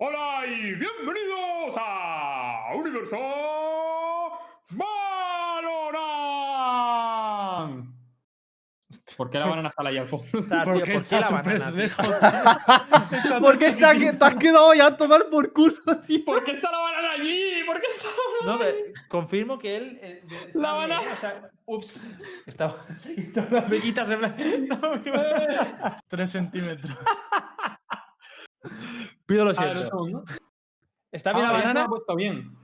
Hola y bienvenidos a Universo Valorant. ¿Por qué la banana está ahí al fondo? ¿Por ¿por qué está la súper banana, lejos? ¿Por qué se ha que- te has quedado ya a tomar por culo, tío? ¿Por qué está la banana allí? ¿Por qué está la No, me- confirmo que él. eh, La banana. ¿eh? O sea, ups. Estaba, estaba una pequita plan. No, que- Tres centímetros. Pido lo A ver, un siento. segundo. ¿Está Ah, bien la ya se me banana? ha puesto bien.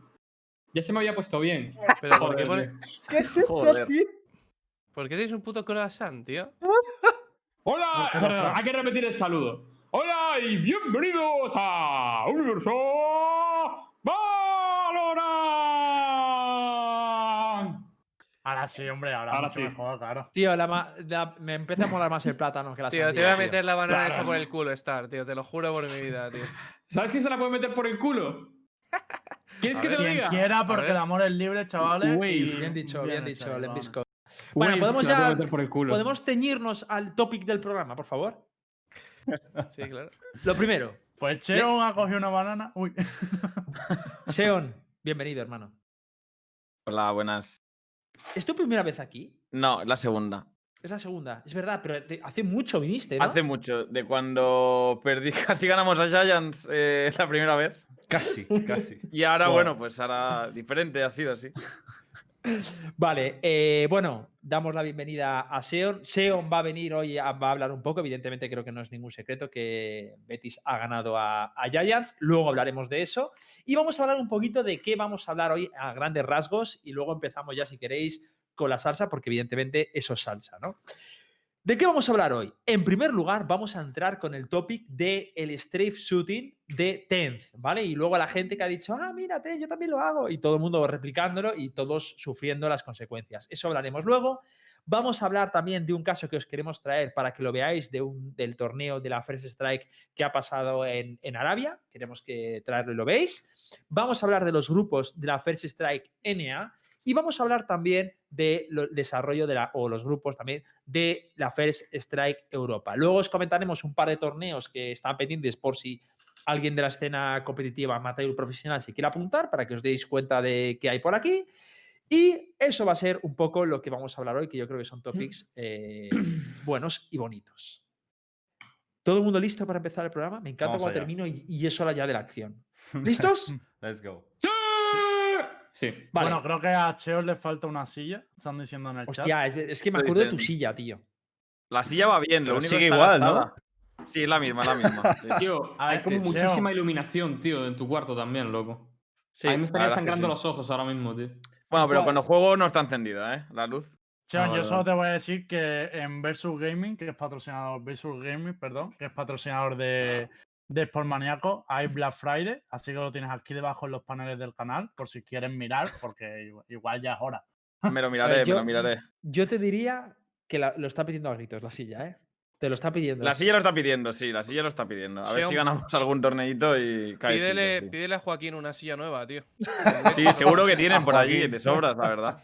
Ya se me había puesto bien. Pero ¿por qué, Joder, pone- tío. ¿Qué es eso, Joder. tío? ¿por qué tienes un puto croissant, tío? Hola, no hay que repetir el saludo. Hola y bienvenidos a Universo Sí, hombre, ahora, Ahora mucho sí. mejor, claro. Tío, la me empieza a molar más el plátano que la Tío, te voy a tío. meter la banana esa por el culo, Star, tío. Te lo juro por mi vida, tío. ¿Sabes quién se la puede meter por el culo? ¿Quieres A que te lo Quien diga? quiera, porque el amor es libre, chavales. Y Bien dicho, bien, hecho, dicho. Lembisco. Bueno, podemos ya- meter por el culo. ¿Podemos ceñirnos al topic del programa, por favor? Sí, claro. Lo primero, Pues Cheon ha cogido una banana. Uy. Seon, bienvenido, hermano. Hola, buenas. ¿Es tu primera vez aquí? No, la segunda. Es la segunda. Es verdad, pero te- hace mucho viniste, ¿no? Hace mucho, de cuando perdí, casi ganamos a Giants eh, la primera vez. Casi, casi. Y ahora, bueno, pues ahora diferente ha sido así. Vale, eh, bueno, damos la bienvenida a Seon. Seon va a venir hoy, a, va a hablar un poco. Evidentemente, creo que no es ningún secreto que Betis ha ganado a, a Giants. Luego hablaremos de eso. Y vamos a hablar un poquito de qué vamos a hablar hoy a grandes rasgos. Y luego empezamos ya, si queréis, con la salsa, porque evidentemente eso es salsa, ¿no? ¿De qué vamos a hablar hoy? En primer lugar, vamos a entrar con el topic de el shooting de Tenth, ¿vale? Y luego la gente que ha dicho, ah, mírate, yo también lo hago, y todo el mundo replicándolo y todos sufriendo las consecuencias. Eso hablaremos luego. Vamos a hablar también de un caso que os queremos traer para que lo veáis de un, del torneo de la First Strike que ha pasado en, en Arabia. Queremos que traerlo y lo veis. Vamos a hablar de los grupos de la First Strike NA y vamos a hablar también del desarrollo de la, o los grupos también de la First Strike Europa. Luego os comentaremos un par de torneos que están pendientes por si alguien de la escena competitiva amateur profesional se quiere apuntar para que os deis cuenta de qué hay por aquí. Y eso va a ser un poco lo que vamos a hablar hoy, que yo creo que son topics eh, buenos y bonitos. ¿Todo el mundo listo para empezar el programa? Me encanta cuando termino y, y es hora ya de la acción. ¿Listos? Let's go. ¡Sí! Sí. Vale. Bueno, creo que a Cheon le falta una silla. Están diciendo en el chat. Hostia, es, es que me acuerdo de tu silla, tío. La silla va bien, Pero lo único sigue está igual, ¿no? Sí, es la misma, es la misma. sí. Tío, hay como muchísima iluminación, tío, en tu cuarto también, loco. Sí, a mí me estaría sangrando sí. los ojos ahora mismo, tío. Bueno, pero cuando juego no está encendida, ¿eh? La luz. Cheon, Ah, yo solo te voy a decir que en Versus Gaming, que es patrocinador, Versus Gaming, perdón, que es patrocinador de, de Sportmaniaco, hay Black Friday, así que lo tienes aquí debajo en los paneles del canal, por si quieren mirar, porque igual, ya es hora. Me lo miraré, me yo- lo miraré. Yo te diría que la- lo está pidiendo a gritos la silla, ¿eh? Te lo está pidiendo. La silla lo está pidiendo, sí, la silla lo está pidiendo. A ver si ganamos algún torneito y cae Pídele, sillas, pídele a Joaquín una silla nueva, tío. Sí, seguro que tienen por allí, de sobras, la verdad.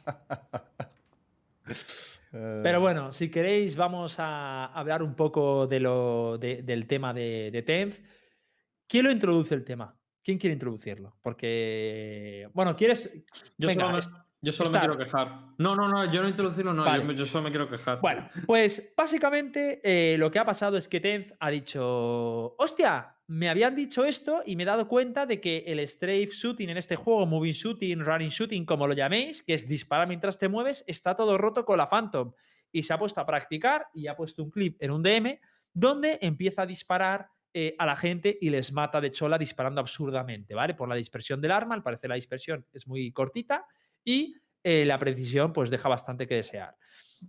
Eh, Pero bueno, si queréis, vamos a hablar un poco de lo, de- del tema de, de Tenth. ¿Quién lo introduce el tema? ¿Quién quiere introducirlo? Porque, bueno, ¿quieres? Yo Venga, solo, me, yo solo me quiero quejar. No, no, no, yo no introducirlo, no. Vale. Yo, solo me quiero quejar. Bueno, pues básicamente eh, lo que ha pasado es que Tenth ha dicho, hostia, me habían dicho esto y me he dado cuenta de que el strafe shooting en este juego, moving shooting, running shooting, como lo llaméis, que es disparar mientras te mueves, está todo roto con la Phantom. Y se ha puesto a practicar y ha puesto un clip en un DM donde empieza a disparar eh, a la gente y les mata de chola disparando absurdamente, ¿vale? Por la dispersión del arma, al parecer la dispersión es muy cortita y eh, la precisión pues deja bastante que desear.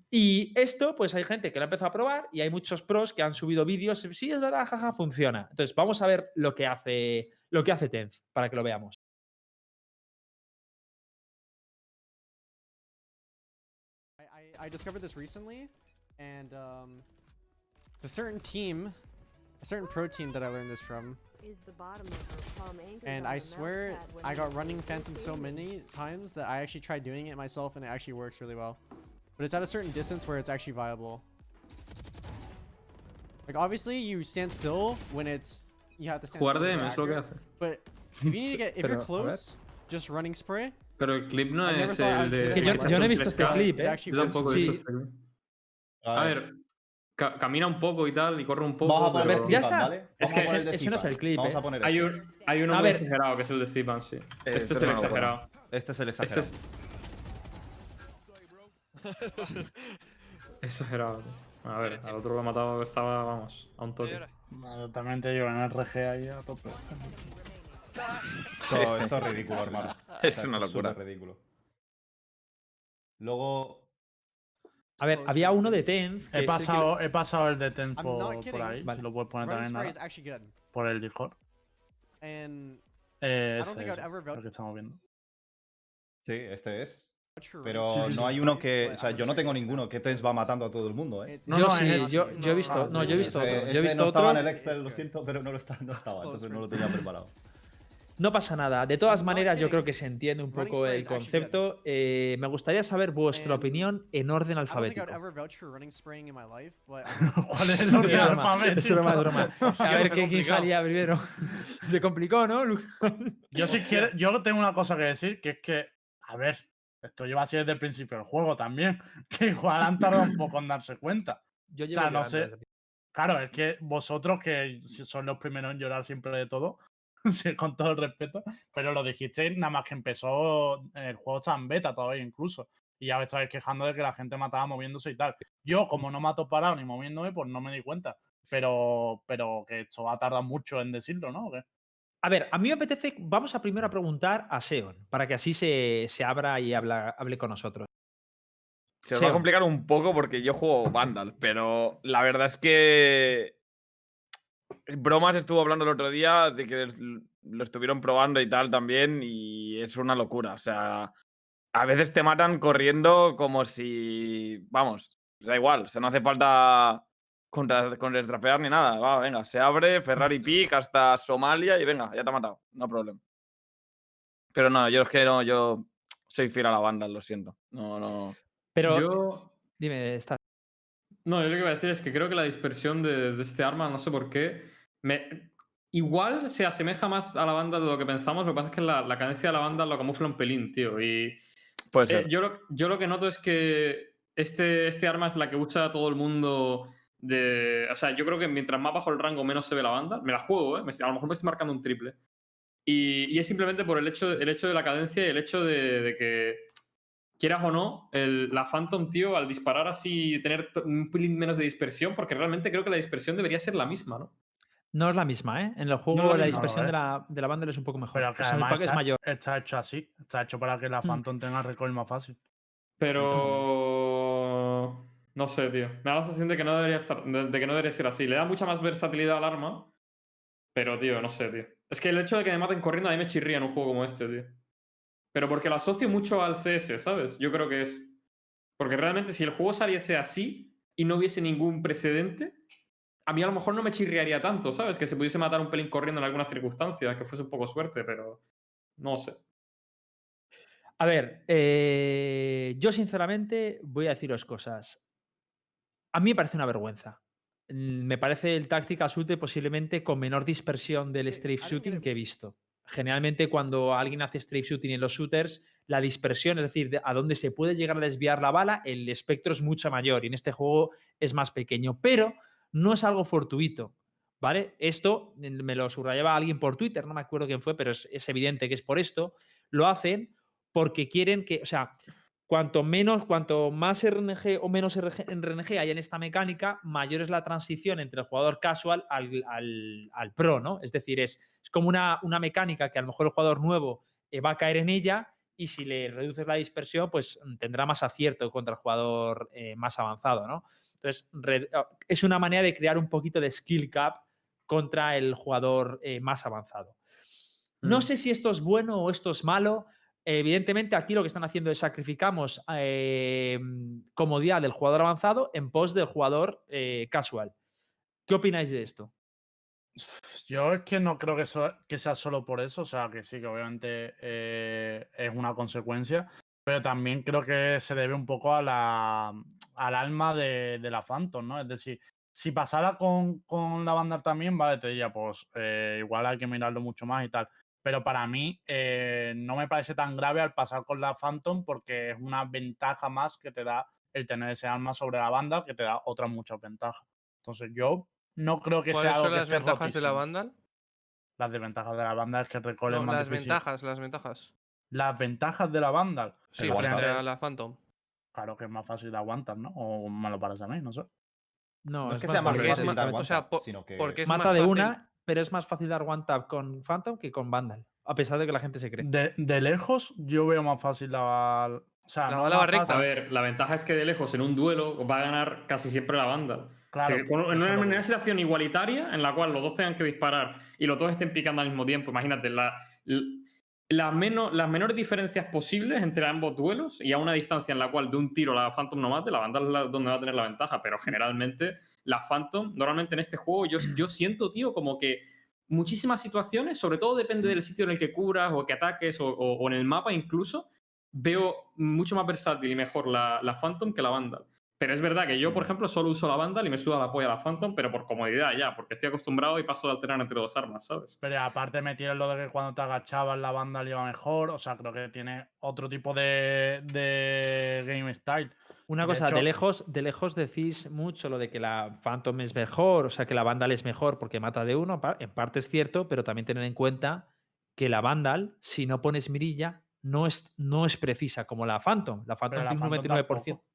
Y esto, pues hay gente que lo ha empezado a probar y hay muchos pros que han subido vídeos. Sí, es verdad, jaja, funciona. Entonces, vamos a ver lo que hace, lo que hace Tenth para que lo veamos. I, I, I discovered this recently, and um, the certain team, a certain pro team that I learned this from, is the bottom of her palm anchored and I swear I got running phantom so many times that I actually tried doing it myself, and it actually works really well. But it's at a certain distance where it's actually viable. Like obviously, you stand still when it's you have to stand Jugar super DM es lo que hace. But if you need to get, if Pero, you're close, just running spray. Pero el clip no es el de. Es que yo, no he visto este 3K. clip, ¿eh? Yo tampoco he visto este clip. A ver, ca- camina un poco y tal, y corre un poco. Vamos a poner pero- ya está. ¿vale? Es que ese- no es el clip, Vamos eh. a poner Hay, este. un, hay uno A muy ver. exagerado que es el de Zipan, sí. Este este es el exagerado. Este es el Este exagerado. es exagerado. A ver, al otro lo ha matado, estaba, vamos, a un toque. Bueno, También te digo, en el RG ahí a tope. Esto, esto es ridículo, hermano. Es O sea, una locura. ridículo. Luego. A ver, había uno de Tenz. He pasado, he pasado el de Ten I'm por, ahí. Vale. Si lo puedes poner también nada, por el Discord. And Eh, ese, ese, el que estamos viendo. Sí, este es. Pero no hay uno que. but O sea, yo no tengo ninguno que Tens va matando a todo el mundo, ¿eh? No, yo no, sí, es- yo, yo he visto, no, yo he visto Ese- otro. Yo he visto no estaba en el Excel, lo siento, pero no, lo está, no estaba, entonces no lo tenía preparado. No pasa nada. De todas maneras, yo creo que se entiende un poco el concepto. Eh, me gustaría saber vuestra And opinión en orden I don't think alfabético. ¿Cuál es el orden alfabético? es broma, es broma. A ver quién salía primero. Se complicó, ¿no, Lucas? Yo si quiere, yo tengo una cosa que decir, que es que, a ver, esto lleva así desde el principio del juego también, que igual han tardado un poco en darse cuenta. Yo O sea, no sé. Claro, es que vosotros, que son los primeros en llorar siempre de todo, con todo el respeto, pero lo dijisteis nada más que empezó el juego está en beta todavía incluso. Y ya os estáis quejando de que la gente mataba moviéndose y tal. Yo, como no mato parado ni moviéndome, pues no me di cuenta. Pero, pero que esto va a tardar mucho en decirlo, ¿no? ¿O qué? A ver, a mí me apetece. Vamos a primero a preguntar a Seon, para que así se, se abra y habla, hable con nosotros. Se va a complicar un poco porque yo juego Vandal, pero la verdad es que. Bromas estuvo hablando el otro día de que lo estuvieron probando y tal también, y es una locura. O sea, a veces te matan corriendo como si. Vamos, da igual, o sea, no hace falta contra, contrastrafear ni nada. Va, venga, se abre, Ferrari Peak hasta Somalia y venga, ya te ha matado, no problema. Pero no, yo es que no, yo soy fiel a la banda, lo siento. No, no. Pero Yo. dime, está. No, yo lo que iba a decir es que creo que la dispersión de, de este arma, no sé por qué, me, igual se asemeja más a la banda de lo que pensamos, lo que pasa es que la, la cadencia de la banda lo camufla un pelín, tío. Y Puede eh, ser. yo, lo, yo lo que noto es que este, este arma es la que usa todo el mundo de... O sea, yo creo que mientras más bajo el rango, menos se ve la banda. Me la juego, ¿eh? A lo mejor me estoy marcando un triple. Y, y es simplemente por el hecho, el hecho de la cadencia y el hecho de, de que, quieras o no, el- la Phantom, tío, al disparar así y tener to- un pelín menos de dispersión, porque realmente creo que la dispersión debería ser la misma, ¿no? No es la misma, ¿eh? En el juego es la dispersión ¿eh? de la, de la banda es un poco mejor. Pero que O sea, el además pack es está, mayor. está hecho así. Está hecho para que la Mm. Phantom tenga recoil más fácil. Pero... No sé, tío. Me da la sensación de que no debería estar, de, que no debería ser así. Le da mucha más versatilidad al arma. Pero, tío, no sé, tío. Es que el hecho de que me maten corriendo a mí me chirría en un juego como este, tío. Pero porque lo asocio mucho al CS, ¿sabes? Yo creo que es. Porque realmente si el juego saliese así y no hubiese ningún precedente, a mí a lo mejor no me chirriaría tanto, ¿sabes? Que se pudiese matar un pelín corriendo en alguna circunstancia, que fuese un poco suerte, pero. No sé. A ver, eh, yo sinceramente voy a deciros cosas. A mí me parece una vergüenza. Mm, Me parece el Tactical Shooter posiblemente con menor dispersión del Eh, strafe shooting que he visto. Generalmente cuando alguien hace strafe shooting en los shooters, la dispersión, es decir, de- a dónde se puede llegar a desviar la bala, el espectro es mucho mayor y en este juego es más pequeño, pero no es algo fortuito. ¿Vale? Esto me lo subrayaba alguien por Twitter, no me acuerdo quién fue, pero es, es evidente que es por esto. Lo hacen porque quieren que, o sea, cuanto menos, cuanto más RNG o menos RNG hay en esta mecánica, mayor es la transición entre el jugador casual al, al- al pro, ¿no? Es decir, es, es como una, una mecánica que a lo mejor el jugador nuevo eh, va a caer en ella y si le reduces la dispersión, pues mm, tendrá más acierto contra el jugador eh, más avanzado, ¿no? Entonces, ah, es una manera de crear un poquito de skill cap contra el jugador eh, más avanzado. No Mm. sé si esto es bueno o esto es malo. Evidentemente, aquí lo que están haciendo es sacrificamos eh, comodidad del jugador avanzado en pos del jugador eh, casual. ¿Qué opináis de esto? Yo es que no creo que, sea solo por eso, o sea, que sí, que obviamente eh, es una consecuencia, pero también creo que se debe un poco a la, al alma de, de la Phantom, ¿no? Es decir, Si pasara con, con la banda también, vale, te diría, pues eh, igual hay que mirarlo mucho más y tal. Pero para mí eh, no me parece tan grave al pasar con la Phantom porque es una ventaja más que te da el tener ese arma sobre la banda que te da otras muchas ventajas. Entonces yo no creo que sea ¿Cuáles algo son que las ventajas de la. Vandal? Las desventajas de la banda es que recolen No, más las difícil. ventajas, las ventajas. Las ventajas de la banda. Sí, frente a la Phantom. Claro que es más fácil de aguantar, ¿no? O me lo parece a mí, no sé. No, No es que más sea más fácil o sea, sino que porque es Mata más de fácil. una, pero es más fácil dar one tap con Phantom que con Vandal. A pesar de que la gente se cree. De, de lejos, yo veo más fácil la. O sea, La no bala va más recta. fácil, A ver, la ventaja es que de lejos en un duelo va a ganar casi siempre la banda. Claro, O sea, con- en una, en situación igualitaria en la cual los dos tengan que disparar y los dos estén picando al mismo tiempo, imagínate, la, la menos, las menores diferencias posibles entre ambos duelos y a una distancia en la cual de un tiro la Phantom no mate, la banda es la- donde va a tener la ventaja, pero generalmente la Phantom, normalmente en este juego, yo, yo siento, tío, como que muchísimas situaciones, sobre todo depende del sitio en el que cubras o que ataques o, en el mapa incluso, veo mucho más versátil y mejor la, la Phantom que la Vandal. Pero es verdad que yo, por ejemplo, solo uso la Vandal y me suda la polla la Phantom, pero por comodidad ya, porque estoy acostumbrado y paso de alternar entre dos armas, ¿sabes? Pero aparte metieron lo de que cuando te agachabas la banda le iba mejor. O sea, creo que tiene otro tipo de, de game style. Una De cosa, de lejos, de lejos decís mucho lo de que la Phantom es mejor, o sea, que la Vandal es mejor porque mata de uno. En parte es cierto, pero también tener en cuenta que la Vandal, si no pones mirilla, no es, no es precisa como la Phantom. La Phantom tiene un Phantom 99%. tampoco.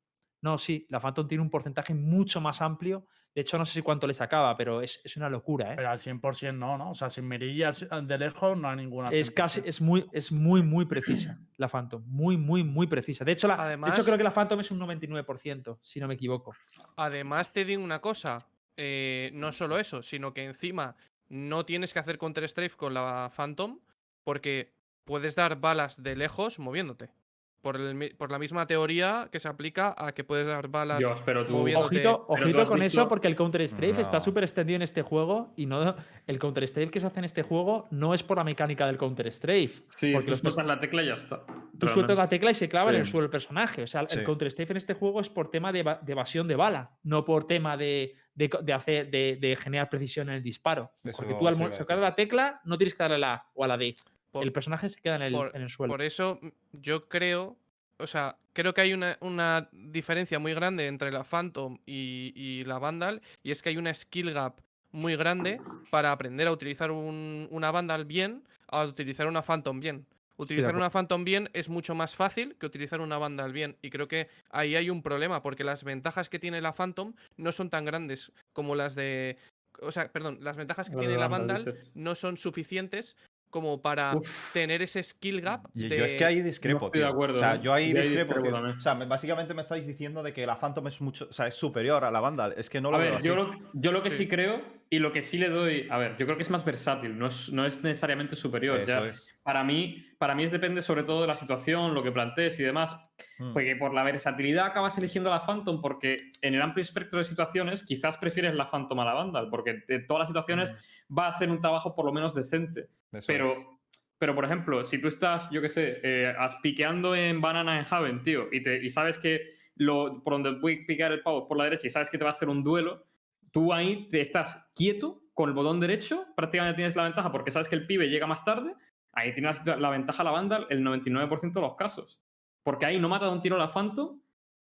No, sí, la Phantom tiene un porcentaje mucho más amplio. De hecho, no sé si cuánto le sacaba, pero es, es una locura, ¿eh? Pero al 100% no, ¿no? O sea, sin mirilla al- de lejos no hay ninguna. Es casi, 100%. es muy, es muy, muy precisa la Phantom. Muy, muy, muy precisa. De hecho, la, de hecho creo que la Phantom es un 99%, si no me equivoco. Además, te digo una cosa. eh, no solo eso, sino que encima no tienes que hacer counter strafe con la Phantom porque puedes dar balas de lejos moviéndote. Por, el mi- por la misma teoría que se aplica a que puedes dar balas Dios, pero tú... Ojito, Pero ojito con visto- eso, porque el Counter Strafe está súper extendido en este juego y no el Counter Strafe que se hace en este juego no es por la mecánica del Counter Strafe. Sí, porque tú los sueltas la tecla y ya está. Tú sueltas la tecla y se clava en el suelo el personaje. O sea, el Sí. Counter Strafe en este juego es por tema de, eva- de evasión de bala, no por tema de, de hacer, de, de generar precisión en el disparo. Eso porque tú al sacar la tecla no tienes que darle a la A o a la D. Por- el personaje se queda en el, por- en el suelo. Por eso mm, yo creo, o sea, creo que hay una, una diferencia muy grande entre la Phantom y, y la Vandal, y es que hay una skill gap muy grande para aprender a utilizar un- una Vandal bien, a utilizar una Phantom bien. Utilizar una Phantom bien es mucho más fácil que utilizar una Vandal bien, y creo que ahí hay un problema, porque las ventajas que tiene la Phantom no son tan grandes como las de... O sea, perdón, las ventajas que La tiene la Vandal, no son suficientes como para Uf. tener ese skill gap. De... Yo es que ahí discrepo, estoy de tío. acuerdo, o sea, ¿eh? yo ahí Yo ahí discrepo, discrepo tío. O sea, me- básicamente me estáis diciendo de que la Phantom es mucho, o sea, es superior a la Vandal. Es que no lo A veo ver, así. yo lo, yo lo que sí. Sí. creo y lo que sí le doy. A ver, yo creo que es más versátil, no es, no es necesariamente superior. Eso ya. es. Para mí, para mí es depende sobre todo de la situación, lo que plantees y demás. Mm. Porque por la versatilidad acabas eligiendo la Phantom, porque en el amplio espectro de situaciones quizás prefieres la Phantom a la Vandal, porque en todas las situaciones va a hacer un trabajo por lo menos decente. Eso es. Pero, pero por ejemplo, si tú estás, yo qué sé, eh, piqueando en Banana en Haven, tío, y, te, y sabes que lo, por donde voy a picar el pavo por la derecha y sabes que te va a hacer un duelo, tú ahí te estás quieto con el botón derecho, prácticamente tienes la ventaja porque sabes que el pibe llega más tarde, ahí tienes la, la ventaja la Vandal el 99% de los casos. Porque ahí no mata de un tiro la Phantom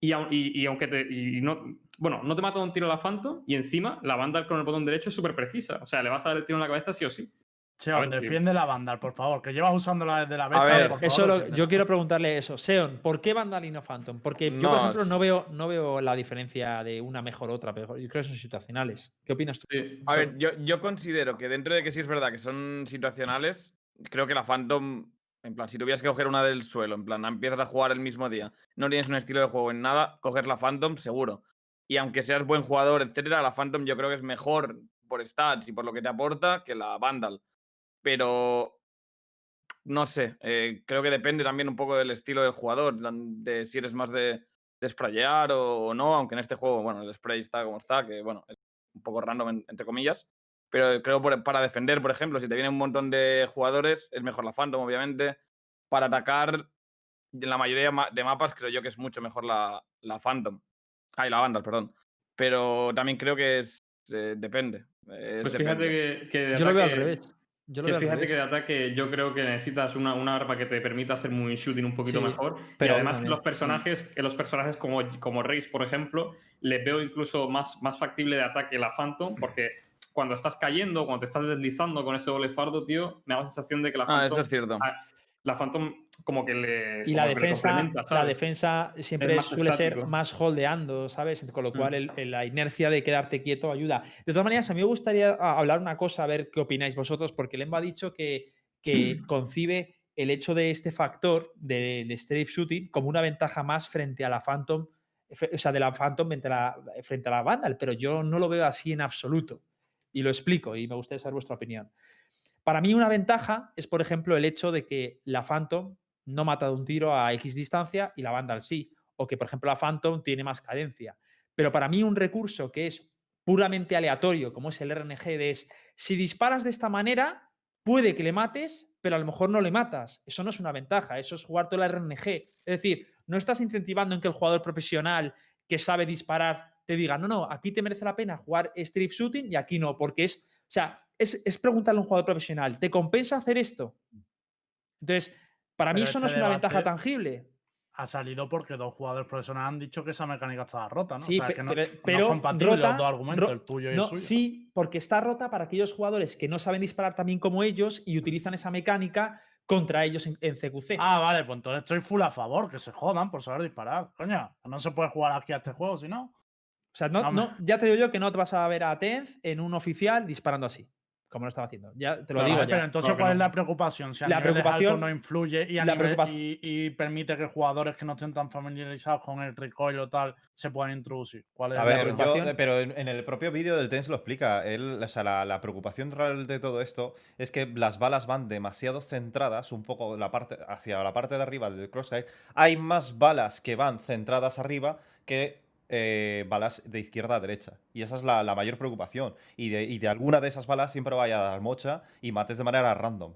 y, au- y- y aunque te. y no, bueno, no te mata de un tiro la Phantom y encima la Vandal con el botón derecho es súper precisa. O sea, le vas a dar el tiro en la cabeza sí o sí. A tío. defiende la Vandal, por favor, que llevas usándola desde la beta. ver, por favor, Eso lo- yo quiero preguntarle eso. Seon, ¿por qué Vandal y no Phantom? Porque yo, No, por ejemplo, no veo, no veo la diferencia de una mejor otra. Pero yo creo que son situacionales. ¿Qué opinas tú? Sí, A ver, yo, yo considero que dentro de que sí es verdad que son situacionales, creo que la Phantom, en plan, si tuvieras que coger una del suelo, en plan, empiezas a jugar el mismo día, no tienes un estilo de juego en nada, coger la Phantom seguro. Y aunque seas buen jugador, etcétera, la Phantom yo creo que es mejor por stats y por lo que te aporta que la Vandal. Pero no sé, eh, creo que depende también un poco del estilo del jugador, de si eres más de, de sprayar o, o no, aunque en este juego, bueno, el spray está como está, que bueno, es un poco random en- entre comillas, pero creo por- para defender, por ejemplo, si te vienen un montón de jugadores, es mejor la Phantom, obviamente. Para atacar, en la mayoría ma- de mapas creo yo que es mucho mejor la, la Phantom. Ay, la Vandal, perdón. pero también creo que es eh, depende. es Pues depende. fíjate que, que de Yo lo veo al revés. Yo lo que fíjate que de ataque yo creo que necesitas una, una arma que te permita hacer un shooting un poquito Sí, mejor. pero y además que también. los personajes, que los personajes como, como Reis, por ejemplo, les veo incluso más, más factible de ataque la Phantom, porque cuando estás cayendo, cuando te estás deslizando con ese doble fardo, tío, me da la sensación de que la Ah, Phantom, eso es cierto. ah, la Phantom como que le. Y la defensa, la defensa siempre suele ser más holdeando, ¿sabes? Con lo cual Mm. el- el- la inercia de quedarte quieto ayuda. De todas maneras, a mí me gustaría ah, hablar una cosa, a ver qué opináis vosotros, porque Lemba ha dicho que, que concibe el hecho de este factor del strafe shooting como una ventaja más frente a la Phantom, o sea, de la Phantom frente a la, frente a la Vandal, pero yo no lo veo así en absoluto. Y lo explico y me gustaría saber vuestra opinión. Para mí una ventaja es, por ejemplo, el hecho de que la Phantom no mata de un tiro a X distancia y la Vandal sí. O que, por ejemplo, la Phantom tiene más cadencia. Pero para mí un recurso que es puramente aleatorio, como es el RNG, es, si disparas de esta manera, puede que le mates, pero a lo mejor no le matas. Eso no es una ventaja, eso es jugar todo el RNG. Es decir, no estás incentivando en que el jugador profesional que sabe disparar te diga, no, no, aquí te merece la pena jugar strip shooting y aquí no, porque es, o sea, es, es preguntarle a un jugador profesional, ¿te compensa hacer esto? Entonces, para mí eso no es una ventaja tangible. Ha salido porque dos jugadores profesionales han dicho que esa mecánica estaba rota, ¿no? Sí, o sea, pe- que no, pero, no es compatible rota- los dos argumentos, el tuyo y no, el suyo. Sí, porque está rota para aquellos jugadores que no saben disparar tan bien como ellos y utilizan esa mecánica contra ellos en, en CQC. Ah, vale, pues entonces estoy full a favor, que se jodan por saber disparar. Coño, no se puede jugar aquí a este juego, si no. O sea, no, no, no- ya te digo yo que no te vas a ver a Tenz en un oficial disparando así, como lo estaba haciendo. Ya te lo Claro, digo Vale, ya. pero entonces, ¿cuál es no. la preocupación? Si a La preocupación- no influye y, a la nivel- y, y permite que jugadores que no estén tan familiarizados con el recoil o tal se puedan introducir. ¿Cuál es A la ver, yo, preocupación- eh, pero en, en el propio vídeo del TENS lo explica. Él, o sea, la, la preocupación real de todo esto es que las balas van demasiado centradas, un poco la parte, hacia la parte de arriba del crosshair. Hay más balas que van centradas arriba que eh, balas de izquierda a derecha. Y esa es la, la mayor preocupación. Y de, y de alguna de esas balas siempre vaya a dar mocha y mates de manera random.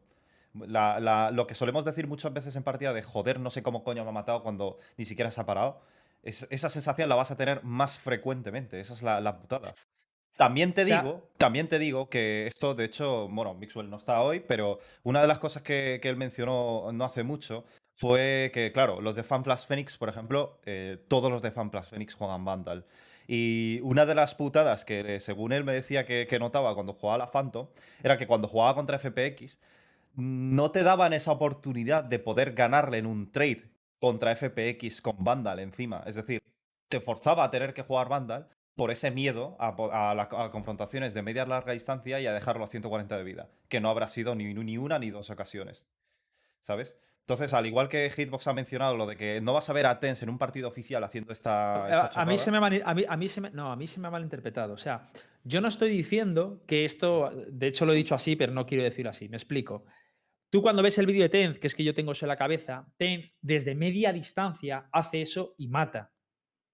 La- la- lo que solemos decir muchas veces en partida de joder, no sé cómo coño me ha matado cuando ni siquiera se ha parado. es- esa sensación la vas a tener más frecuentemente. Esa es la, la putada. También te O sea- digo, también te digo que esto, de hecho, bueno, Mixwell no está hoy, pero una de las cosas que, que él mencionó no hace mucho fue que, claro, los de FanPlus Phoenix, por ejemplo, eh, todos los de FanPlus Phoenix juegan Vandal. Y una de las putadas que, eh, según él me decía que, notaba cuando jugaba la Phantom, era que cuando jugaba contra FPX, no te daban esa oportunidad de poder ganarle en un trade contra FPX con Vandal encima. Es decir, te forzaba a tener que jugar Vandal por ese miedo a, la- confrontaciones de media larga distancia y a dejarlo a 140 de vida, que no habrá sido ni, ni una ni dos ocasiones. ¿Sabes? Entonces, al igual que Hitbox ha mencionado lo de que no vas a ver a Tens en un partido oficial haciendo esta. esta A, a mí chorrada, se me ha mani- a mí, a mí se me, no, a mí se me ha malinterpretado. O sea, yo no estoy diciendo que esto, de hecho lo he dicho así, pero no quiero decirlo así. Me explico. Tú cuando ves el vídeo de Tenz, que es que yo tengo eso en la cabeza, Tenz desde media distancia hace eso y mata.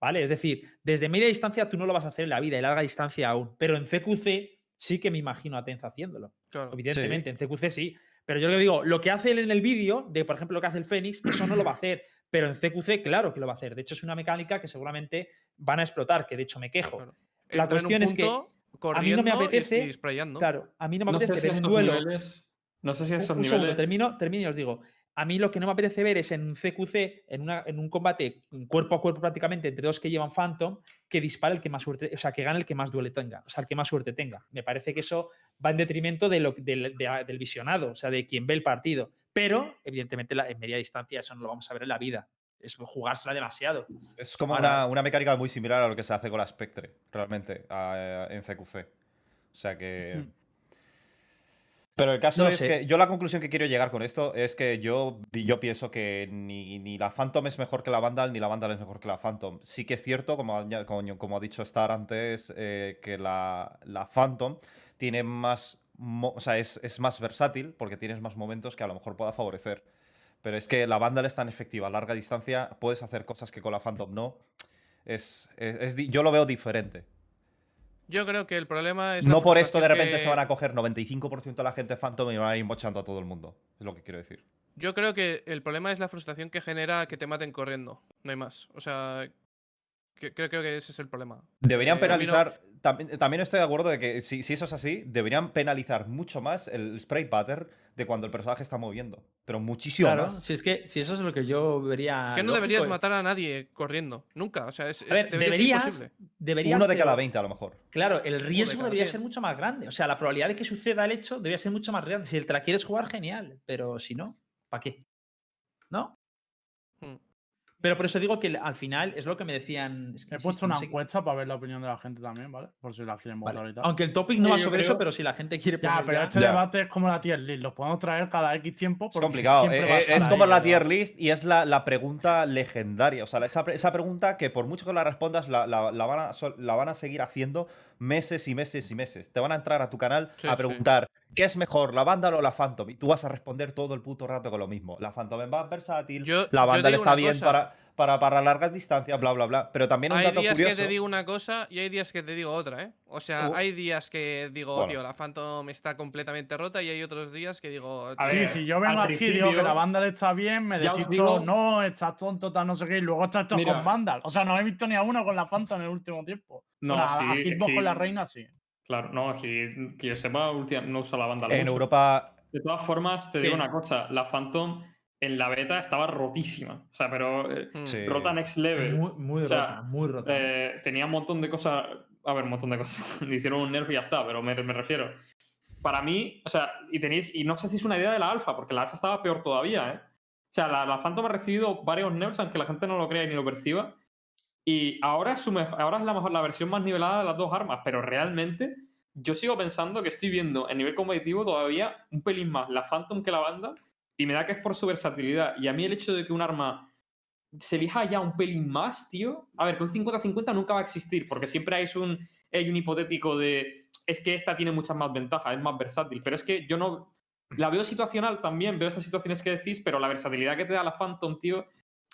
¿Vale? Es decir, desde media distancia tú no lo vas a hacer en la vida y larga distancia aún. Pero en CQC sí que me imagino a Tenz haciéndolo. Claro. Evidentemente, en CQC sí. Pero yo le digo, lo que hace él en el vídeo, de por ejemplo lo que hace el Fénix, eso no lo va a hacer. Pero en CQC, claro que lo va a hacer. De hecho, es una mecánica que seguramente van a explotar, que de hecho me quejo. Claro. La Entra cuestión es que a mí no me apetece-. Claro, a mí no me No sé apetece si ver un duelo. niveles. No sé si esos un segundo, niveles. termino, termino y os digo. A mí lo que no me apetece ver es en un CQC, en, una- en un combate cuerpo a cuerpo prácticamente entre dos que llevan Phantom, que dispare el que más suerte, o sea, que gane el que más duele tenga, o sea, el que más suerte tenga. Me parece que eso va en detrimento de lo, del, de- del visionado, o sea, de quien ve el partido. Pero, evidentemente, la- en media distancia eso no lo vamos a ver en la vida. Es jugársela demasiado. Es como Ahora- una, una mecánica muy similar a lo que se hace con la Spectre, realmente, a- en CQC. O sea que. Pero el caso No es sé. que yo la conclusión que quiero llegar con esto es que yo, yo pienso que ni, ni la Phantom es mejor que la Vandal, ni la Vandal es mejor que la Phantom. Sí que es cierto, como, ha- como, como ha dicho Star antes, eh, que la, la Phantom tiene más. O sea, es, es más versátil porque tienes más momentos que a lo mejor pueda favorecer. Pero es que la Vandal es tan efectiva a larga distancia, puedes hacer cosas que con la Phantom no. Es, es- es yo lo veo diferente. Yo creo que el problema es. No por esto de repente se van a coger 95% de la gente Phantom y van a ir mochando a todo el mundo. Es lo que quiero decir. Yo creo que el problema es la frustración que genera que te maten corriendo. No hay más. O sea, Creo, creo que ese es el problema. Deberían Eh, penalizar. También, también estoy de acuerdo de que si, si eso es así, deberían penalizar mucho más el spray pattern de cuando el personaje está moviendo. Pero muchísimo Claro, más. si es que si eso es lo que yo vería. Es que no lógico, deberías eh. matar a nadie corriendo. Nunca. O sea, es, es- ver, debería ser deberías, imposible. deberías. Uno de cada pero- 20 a lo mejor. Claro, el riesgo debería 100. ser mucho más grande. O sea, la probabilidad de que suceda el hecho debería ser mucho más grande. Si te la quieres jugar, genial. Pero si no, ¿para qué? ¿No? Pero por eso digo que al final es lo que me decían. es que He puesto no una qué- encuesta para ver la opinión de la gente también, ¿vale? Por si la quieren Vale. votar y tal. Aunque el topic no Sí, va sobre eso, pero si la gente quiere Ya, pero ya- este Ya. debate es como la tier list. Los podemos traer cada X tiempo. Es complicado. eh, es ahí, como la tier list y es la, la pregunta legendaria. O sea, esa, esa pregunta que por mucho que la respondas, la, la- la van a, la van a seguir haciendo meses y meses y meses. Te van a entrar a tu canal Sí, a sí. ¿Qué es mejor, la Vandal o la Phantom? Y tú vas a responder todo el puto rato con lo mismo. La Phantom es más versátil, Yo- la Vandal está bien cosa. para, para, para largas distancias, bla, bla, bla. Pero también un Hay dato días curioso. que te digo una cosa y hay días que te digo otra, ¿eh? O sea, Uh. hay días que digo, Bueno. tío, la Phantom está completamente rota y hay otros días que digo, A Sí, si yo vengo aquí y digo que la Vandal está bien, me decís digo- no, estás tonto, tal, no sé qué, y luego estás todo con Vandal. O sea, no he visto ni a uno con la Phantom en el último tiempo. No, Bueno, a- a sí, Hitbox con la reina, sí. Claro, no, aquí que yo sepa, última- no usa la banda. En Europa, De todas formas, te digo una cosa, la Phantom en la beta estaba rotísima. O sea, pero eh, mm, Sí. rota next level. Muy, muy O sea, rota, muy rota. Eh, tenía un montón de cosas. A ver, un montón de cosas. Hicieron un nerf y ya está, pero me, me refiero. Para mí, o sea, y tenéis. Y no sé si es una idea de la alfa, porque la alfa estaba peor todavía, ¿eh? O sea, la, la Phantom ha recibido varios nerfs, aunque la gente no lo crea ni lo perciba. Y ahora es, su mej- ahora es la, mejor, la versión más nivelada de las dos armas, pero realmente yo sigo pensando que estoy viendo en nivel competitivo todavía un pelín más la Phantom que la banda, y me da que es por su versatilidad. Y a mí el hecho de que un arma se elija ya un pelín más, tío. A ver, un 50-50 nunca va a existir, porque siempre hay un, hay un hipotético de. Es que esta tiene muchas más ventajas, es más versátil. Pero es que yo no. La veo situacional también, veo esas situaciones que decís, pero la versatilidad que te da la Phantom, tío,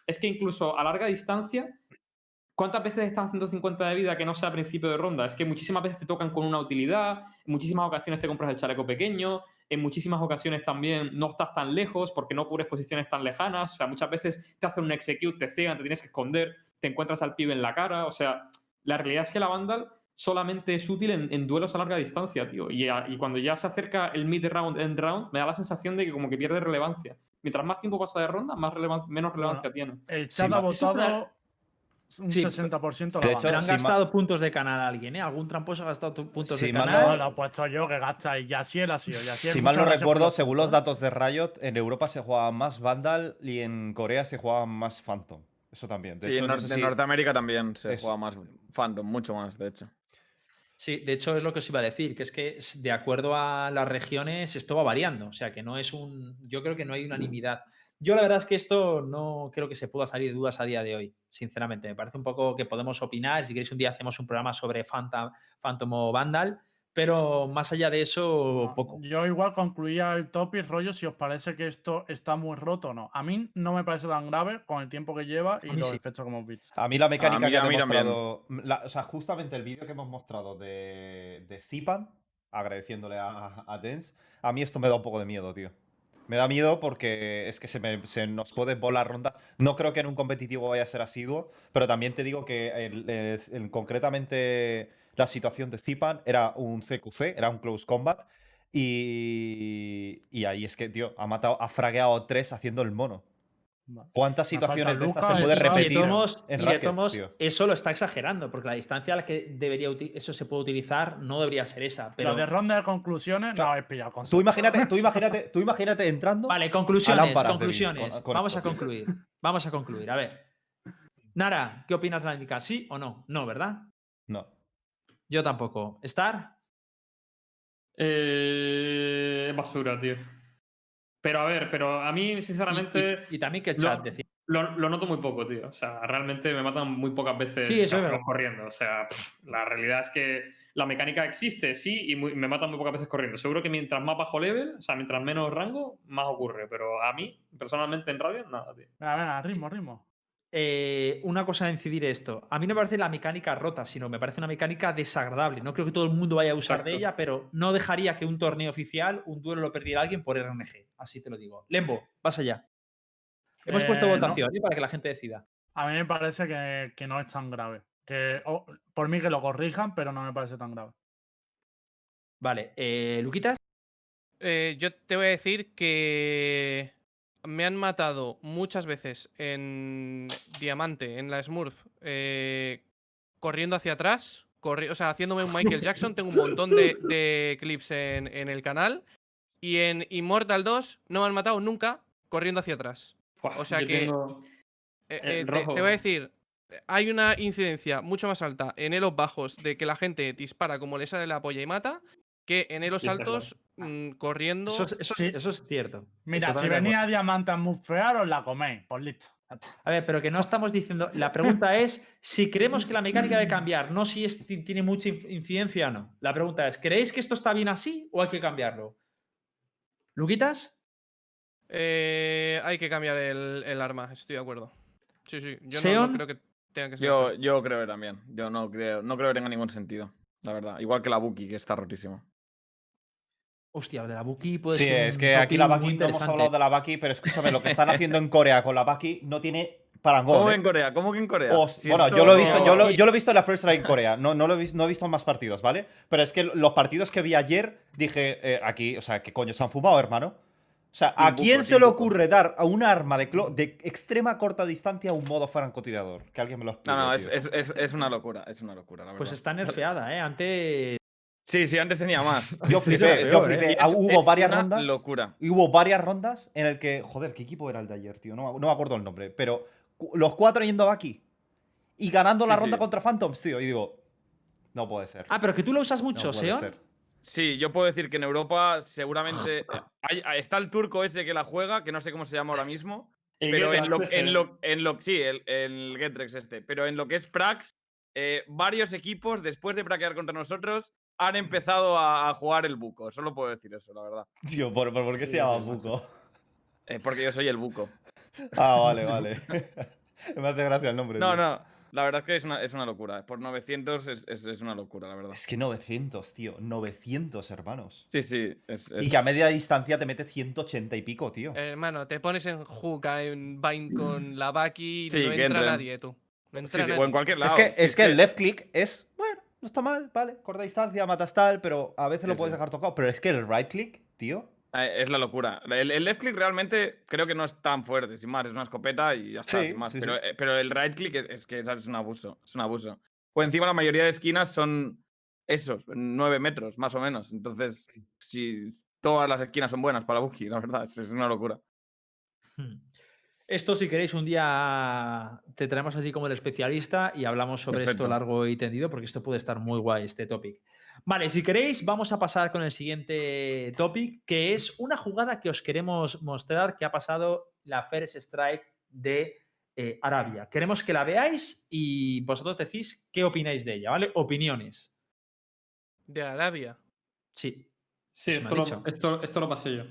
es que incluso a larga distancia. ¿Cuántas veces estás haciendo 50 de vida que no sea a principio de ronda? Es que muchísimas veces te tocan con una utilidad, en muchísimas ocasiones te compras el chaleco pequeño, en muchísimas ocasiones también no estás tan lejos porque no cubres posiciones tan lejanas. O sea, muchas veces te hacen un execute, te cegan, te tienes que esconder, te encuentras al pibe en la cara. O sea, la realidad es que la Vandal solamente es útil en, en duelos a larga distancia, tío. Y, a- y cuando ya se acerca el mid-round, end-round, me da la sensación de que como que pierde relevancia. Mientras más tiempo pasa de ronda, más relevan- menos relevancia tiene. El chat ha votado un Sí, 60% de la hecho, Pero han si gastado puntos de canal a alguien, ¿eh? ¿Algún tramposo ha gastado puntos Si de canal? No, lo he puesto yo que gasta y así él ha sido. Y así si mal no recuerdo, según los datos de Riot, en Europa se jugaba más Vandal y en Corea se jugaba más Phantom. Eso también. De Sí, hecho, en, no Nor- sé de si- Norteamérica también se Eso. juega más Phantom, mucho más, de hecho. Sí, de hecho es lo que os iba a decir, que es que de acuerdo a las regiones esto va variando, o sea que no es un, yo creo que no hay unanimidad. Yo la verdad es que esto no creo que se pueda salir de dudas a día de hoy, sinceramente. Me parece un poco que podemos opinar, si queréis un día hacemos un programa sobre Phantom, Phantom o Vandal, pero más allá de eso, poco. Yo igual concluía el topic, rollo, si os parece que esto está muy roto o no. A mí no me parece tan grave con el tiempo que lleva y los sí. efectos que hemos visto. A mí la mecánica mí- que a ha demostrado. la- o sea, justamente el vídeo que hemos mostrado de, de Zipan, agradeciéndole a, a Dens, a mí esto me da un poco de miedo, tío. Me da miedo porque es que se, me- nos puede volar ronda. No creo que en un competitivo vaya a ser asiduo, pero también te digo que concretamente la situación de Zipan era un CQC, era un close combat. Y, y ahí es que, tío, ha matado, ha fragueado tres haciendo el mono. ¿Cuántas situaciones de estas se Luca, puede y de repetir en y de tío? eso lo está exagerando, porque la distancia a la que debería eso se puede utilizar no debería ser esa. Pero Lo de ronda de conclusiones no habéis pillado con Tú imagínate, tú imagínate, tú imagínate entrando. Vale, conclusiones, conclusiones. Bill, con- con Vamos a concluir. Vamos a concluir. A ver. Nara, ¿qué opinas de la dinámica? ¿Sí o no? No, ¿verdad? No. Yo tampoco. ¿Star? Eh, basura, tío. Pero a ver, pero a mí, Y- sinceramente, Y, y también que lo- chat decía. lo, lo noto muy poco, tío. O sea, realmente me matan muy pocas veces Sí, eso es corriendo. O sea, pff, la realidad es que la mecánica existe, sí, y muy- me matan muy pocas veces corriendo. Seguro que mientras más bajo level, o sea, mientras menos rango, más ocurre. Pero a mí, personalmente, en radio, nada, tío. Venga, venga, ritmo, ritmo. Eh, una cosa a incidir esto. A mí no me parece la mecánica rota, sino me parece una mecánica desagradable. No creo que todo el mundo vaya a usar de ella, pero no dejaría que un torneo oficial, un duelo lo perdiera alguien por RNG. Así te lo digo. Lembo, vas allá. Hemos puesto Eh, no. votación ¿eh? para que la gente decida. A mí me parece que, que no es tan grave. Que oh, por mí que lo corrijan, pero no me parece tan grave. Vale, eh, Luquitas. Eh, yo te voy a decir que me han matado muchas veces en Diamante, en la Smurf, eh, corriendo hacia atrás, corri- o sea, haciéndome un Michael Jackson. Tengo un montón de, de clips en, en el canal. Y en Immortal 2 no me han matado nunca corriendo hacia atrás. O sea que- tengo- Eh, Eh, te- voy a decir, hay una incidencia mucho más alta en elos bajos de que la gente dispara como le sale la polla y mata, que en elos Sí, altos mm, corriendo. Eso, es- eso es- Sí. eso es cierto. Mira, Eso si venía. Diamante a mufear, os la coméis. Pues listo. A ver, pero que no estamos diciendo. La pregunta es si creemos que la mecánica debe cambiar, no si es- tiene mucha incidencia o no. La pregunta es: ¿creéis que esto está bien así o hay que cambiarlo? ¿Luquitas? Eh, hay que cambiar el, el arma, estoy de acuerdo. Sí, sí. Yo no- creo que tenga que ser Yo, así. yo creo que también. Yo no creo, no creo que tenga ningún sentido. La verdad. Igual que la Buki, que está rotísimo. Hostia, de la Buki puede Sí, ser es un que aquí la Baki, no hemos hablado de la Baki, pero escúchame, lo que están haciendo en Corea con la Baki no tiene parangón. ¿Cómo ¿eh? que en Corea? ¿Cómo que en Corea? Si bueno, esto- yo lo he visto, yo lo, yo lo he visto en la First Strike en Corea. No, no lo he visto, no he visto más partidos, ¿vale? Pero es que los partidos que vi ayer, dije, eh, aquí, o sea, ¿qué coño se han fumado, hermano? O sea, ¿a quién se le ocurre dar a un arma de, extrema corta distancia un modo francotirador? Que alguien me lo explique. No, no, es, es, es, es una locura. Es una locura, la verdad. Pues está nerfeada, ¿eh? Antes. Sí, sí, antes tenía más. Yo flipé, sí, yo peor, ¿eh? flipé. Es- hubo es varias una rondas. locura. Y hubo varias rondas en el que. Joder, ¿qué equipo era el de ayer, tío? No, me- no me acuerdo el nombre. Pero los cuatro yendo a Baki. Y ganando la ronda sí. contra Phantoms, tío. Y digo. No puede ser. Ah, pero que tú lo usas no mucho, puede Seon. ser. Sí, yo puedo decir que en Europa seguramente hay- está el turco ese que la juega, que no sé cómo se llama ahora mismo. El pero en lo, ese. en lo, en lo- sí, el, el Getrex este. Pero en lo que es Prax, eh, varios equipos, después de praquear contra nosotros, han empezado a, a jugar el buco. Solo puedo decir eso, la verdad. Tío, ¿por, por, por qué se llama Buco? Eh, porque yo soy el buco. Ah, vale, vale. me hace gracia el nombre. No, tío. no. La verdad es que es una, es una locura. Por 900 es, es- es una locura, la verdad. Es que 900, tío. 900, hermanos. Sí, sí. Es, Y que a media distancia te mete 180 y pico, tío. Hermano, te pones en Juca, en Vine con la Baki y Sí, no que entra entren. nadie, tú. No Sí, entra sí, nadie. o en cualquier lado. es que, Sí, es que el left click es. No está mal, vale. Corta distancia, matas tal, pero a veces lo Sí, puedes sí. dejar tocado. Pero es que el right click, tío. Eh, Es la locura. El, el left click realmente creo que no es tan fuerte, sin más. Es una escopeta y ya está, Sí, sin más. sí, pero, sí. eh, pero el right click es, es que es, es un abuso. Es un abuso. Pues encima la mayoría de esquinas son esos, 9 metros, más o menos. Entonces, si todas las esquinas son buenas para Buki, la verdad, es, es una locura. Hmm. Esto, si queréis, un día te traemos a ti como el especialista y hablamos sobre esto Perfecto. largo y tendido, porque esto puede estar muy guay, este topic. Vale, si queréis, vamos a pasar con el siguiente topic, que es una jugada que os queremos mostrar que ha pasado la First Strike de eh, Arabia. Queremos que la veáis y vosotros decís qué opináis de ella, ¿vale? Opiniones. De Arabia. Sí. Sí, esto lo, esto, esto lo pasé yo.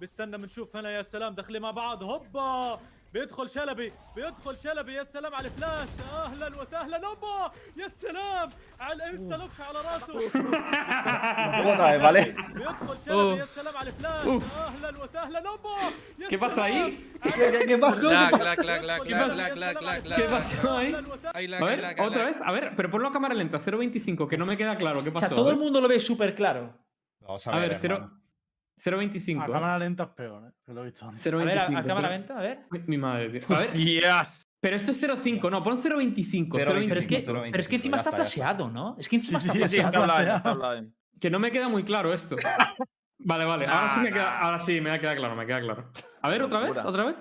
بستنى بنشوف هنا يا سلام دخلي مع بعض هوبا بيدخل شلبي بيدخل شلبي يا سلام على الفلاش اهلا وسهلا هوبا يا سلام على الانستا لوك على راسه Otra vez, ¿vale? بيدخل شلبي يا سلام على الفلاش اهلا وسهلا هوبا يا ¿Qué pasa سلام. ahí? ¿Qué, qué pasó? Clac, ¿Qué clac, pasó? clac, clac, بيدخل clac, شلبي clac, يا clac, سلام على clac, الفلاش. ¿Qué pasó ahí? أهلاً وسهلاً. Ahí la, A que ver, la, que otra la. vez. A ver, pero ponlo a cámara lenta, 0.25, que no me queda claro. ¿Qué O pasó? sea, todo a el ver. mundo lo ve súper claro. Vamos a A ver, ver, cero- hermano. 0.25. A ¿eh? cámara lenta es peor, ¿eh? que lo he visto antes. A ver, a, a 0.25, cámara lenta, a ver. Mi- Mi madre, tío. A ver, ¡Yes! pero esto es 0.5, no, pon 0.25. 0.25, Pero es, que, 0.25, pero es que encima está flasheado, ¿no? Es que encima Sí, está sí, Sí, está. Que no me queda muy claro esto. Vale, vale. Ahora sí me queda, nah. ahora sí me queda claro, me queda claro. A ver, otra vez, otra vez.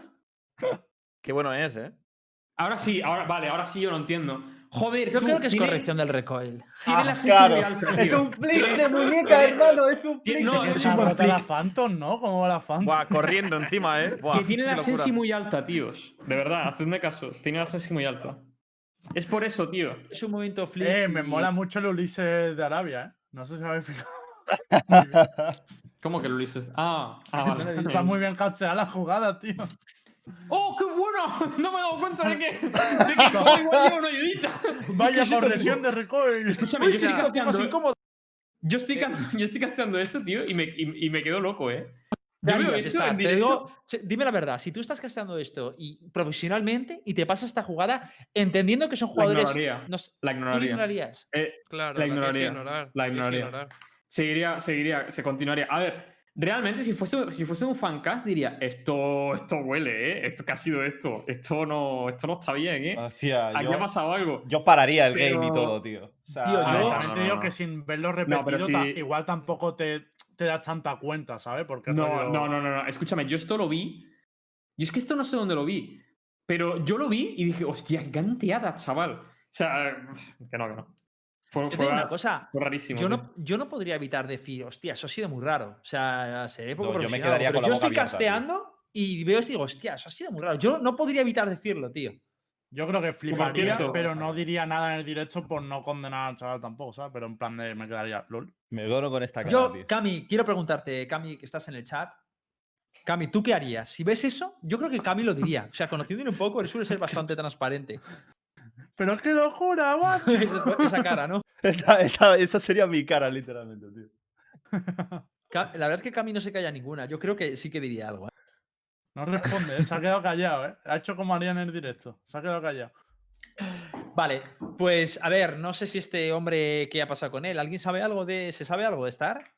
Qué bueno es, ¿eh? Ahora sí, ahora, vale, ahora sí yo lo entiendo. Joder, Yo tú, creo que es tiene- corrección del recoil. Tiene Ah, la claro. muy alta, Es un flick de muñeca, hermano. Es un flick. no, de es un buen roto la flick. Phantom, ¿no? ¿Cómo va la Phantom? Buah, corriendo encima, ¿eh? Buah, Que tiene la sensi muy alta, tíos. De verdad, hacedme caso. Tiene la sensi muy alta. Es por eso, tío. Es un movimiento flip. Eh, me mola mucho el Ulises de Arabia, ¿eh? No sé si habéis fijado. ¿Cómo que lo dices? Ah, ah vale. Está muy bien cacheada la jugada, tío. ¡Oh, qué bueno! No me he dado cuenta de que, de que igual lleva una ayudita. Vaya ¿Qué es esto, progresión de recoil. Escúchame, Uy, yo estoy más casteando, incómoda. yo estoy, ca- yo estoy casteando eso, tío, y me, y, y me quedo loco, ¿eh? ¿Qué Yo veo eso Star? en Te directo. digo, dime la verdad, si tú estás casteando esto y profesionalmente y te pasas esta jugada, entendiendo que son La jugadores. ignoraría. no La ¿tú la ignoraría. ignorarías? Eh, Claro, La la, que ignoraría, ignorar. la ignoraría. ignorar. seguiría, seguiría, se continuaría. A ver, realmente si fuese, si fuese un fancast diría, esto, esto huele, ¿eh? Esto, ¿Qué ha sido esto? Esto no, esto no está bien, ¿eh? Hostia, Aquí yo, ha pasado algo. yo pararía el game y todo, tío. O sea, Tío, A ver, yo- también no, digo no, que sin verlo repetido, igual tampoco te, te das tanta cuenta, ¿sabes? Porque No, rollo- no, no, no, no. Escúchame, yo esto lo vi. Y es que esto no sé dónde lo vi. Pero yo lo vi y dije, hostia, qué ganteada, chaval. O sea, que no, que no. Fue, una cosa. fue rarísimo. Yo no, yo no podría evitar decir, hostia, eso ha sido muy raro. O sea, seré poco No, yo me quedaría pero con la yo boca estoy abierta, tío. casteando y veo y digo, hostia, eso ha sido muy raro. Yo no podría evitar decirlo, tío. Yo creo que fliparía, pero no diría nada en el directo por no condenar al chaval tampoco, ¿sabes? Pero en plan de me quedaría LOL. me dono con esta cara, Yo, tío. Cami, quiero preguntarte, Cami, que estás en el chat. Cami, ¿tú qué harías? Si ves eso, yo creo que Cami lo diría. O sea, conociéndole un poco, él suele ser bastante transparente. Pero es que locura, macho. Esa- Esa cara, ¿no? Esa, esa- esa sería mi cara, literalmente, tío. La verdad es que Cami no se calla ninguna. Yo creo que sí que diría algo. ¿eh? No responde, ¿eh? se ha quedado callado, ¿eh? Ha hecho como haría en el directo. Se ha quedado callado. Vale, pues a ver, no sé si este hombre, ¿qué ha pasado con él? ¿Alguien sabe algo de. ¿Se sabe algo de Star?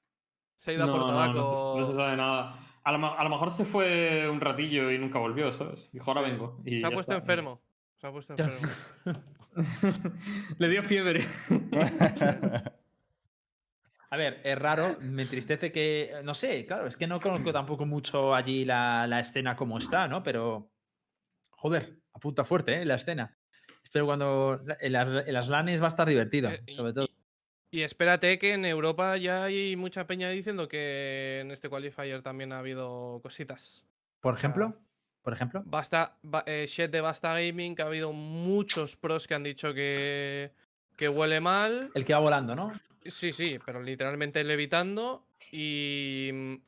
Se ha ido a por no, tabaco. no, no se sabe nada. A lo, a lo mejor se fue un ratillo y nunca volvió, ¿sabes? Dijo, ahora Sí. vengo. y Se ha puesto está. enfermo. Se ha puesto enfermo. Le dio fiebre. A ver, es raro, me entristece que. No sé, claro, es que no conozco tampoco mucho allí la, la escena como está, ¿no? Pero. Joder, apunta fuerte, ¿eh? La escena. Espero cuando. En las, en las LANes va a estar divertido, Eh, sobre todo. Y espérate que en Europa ya hay mucha peña diciendo que en este qualifier también ha habido cositas. Por ejemplo. Por ejemplo. Basta, ba- eh, Shed de Basta Gaming, que ha habido muchos pros que han dicho que, que huele mal. El que va volando, ¿no? Sí, sí, pero literalmente levitando. Y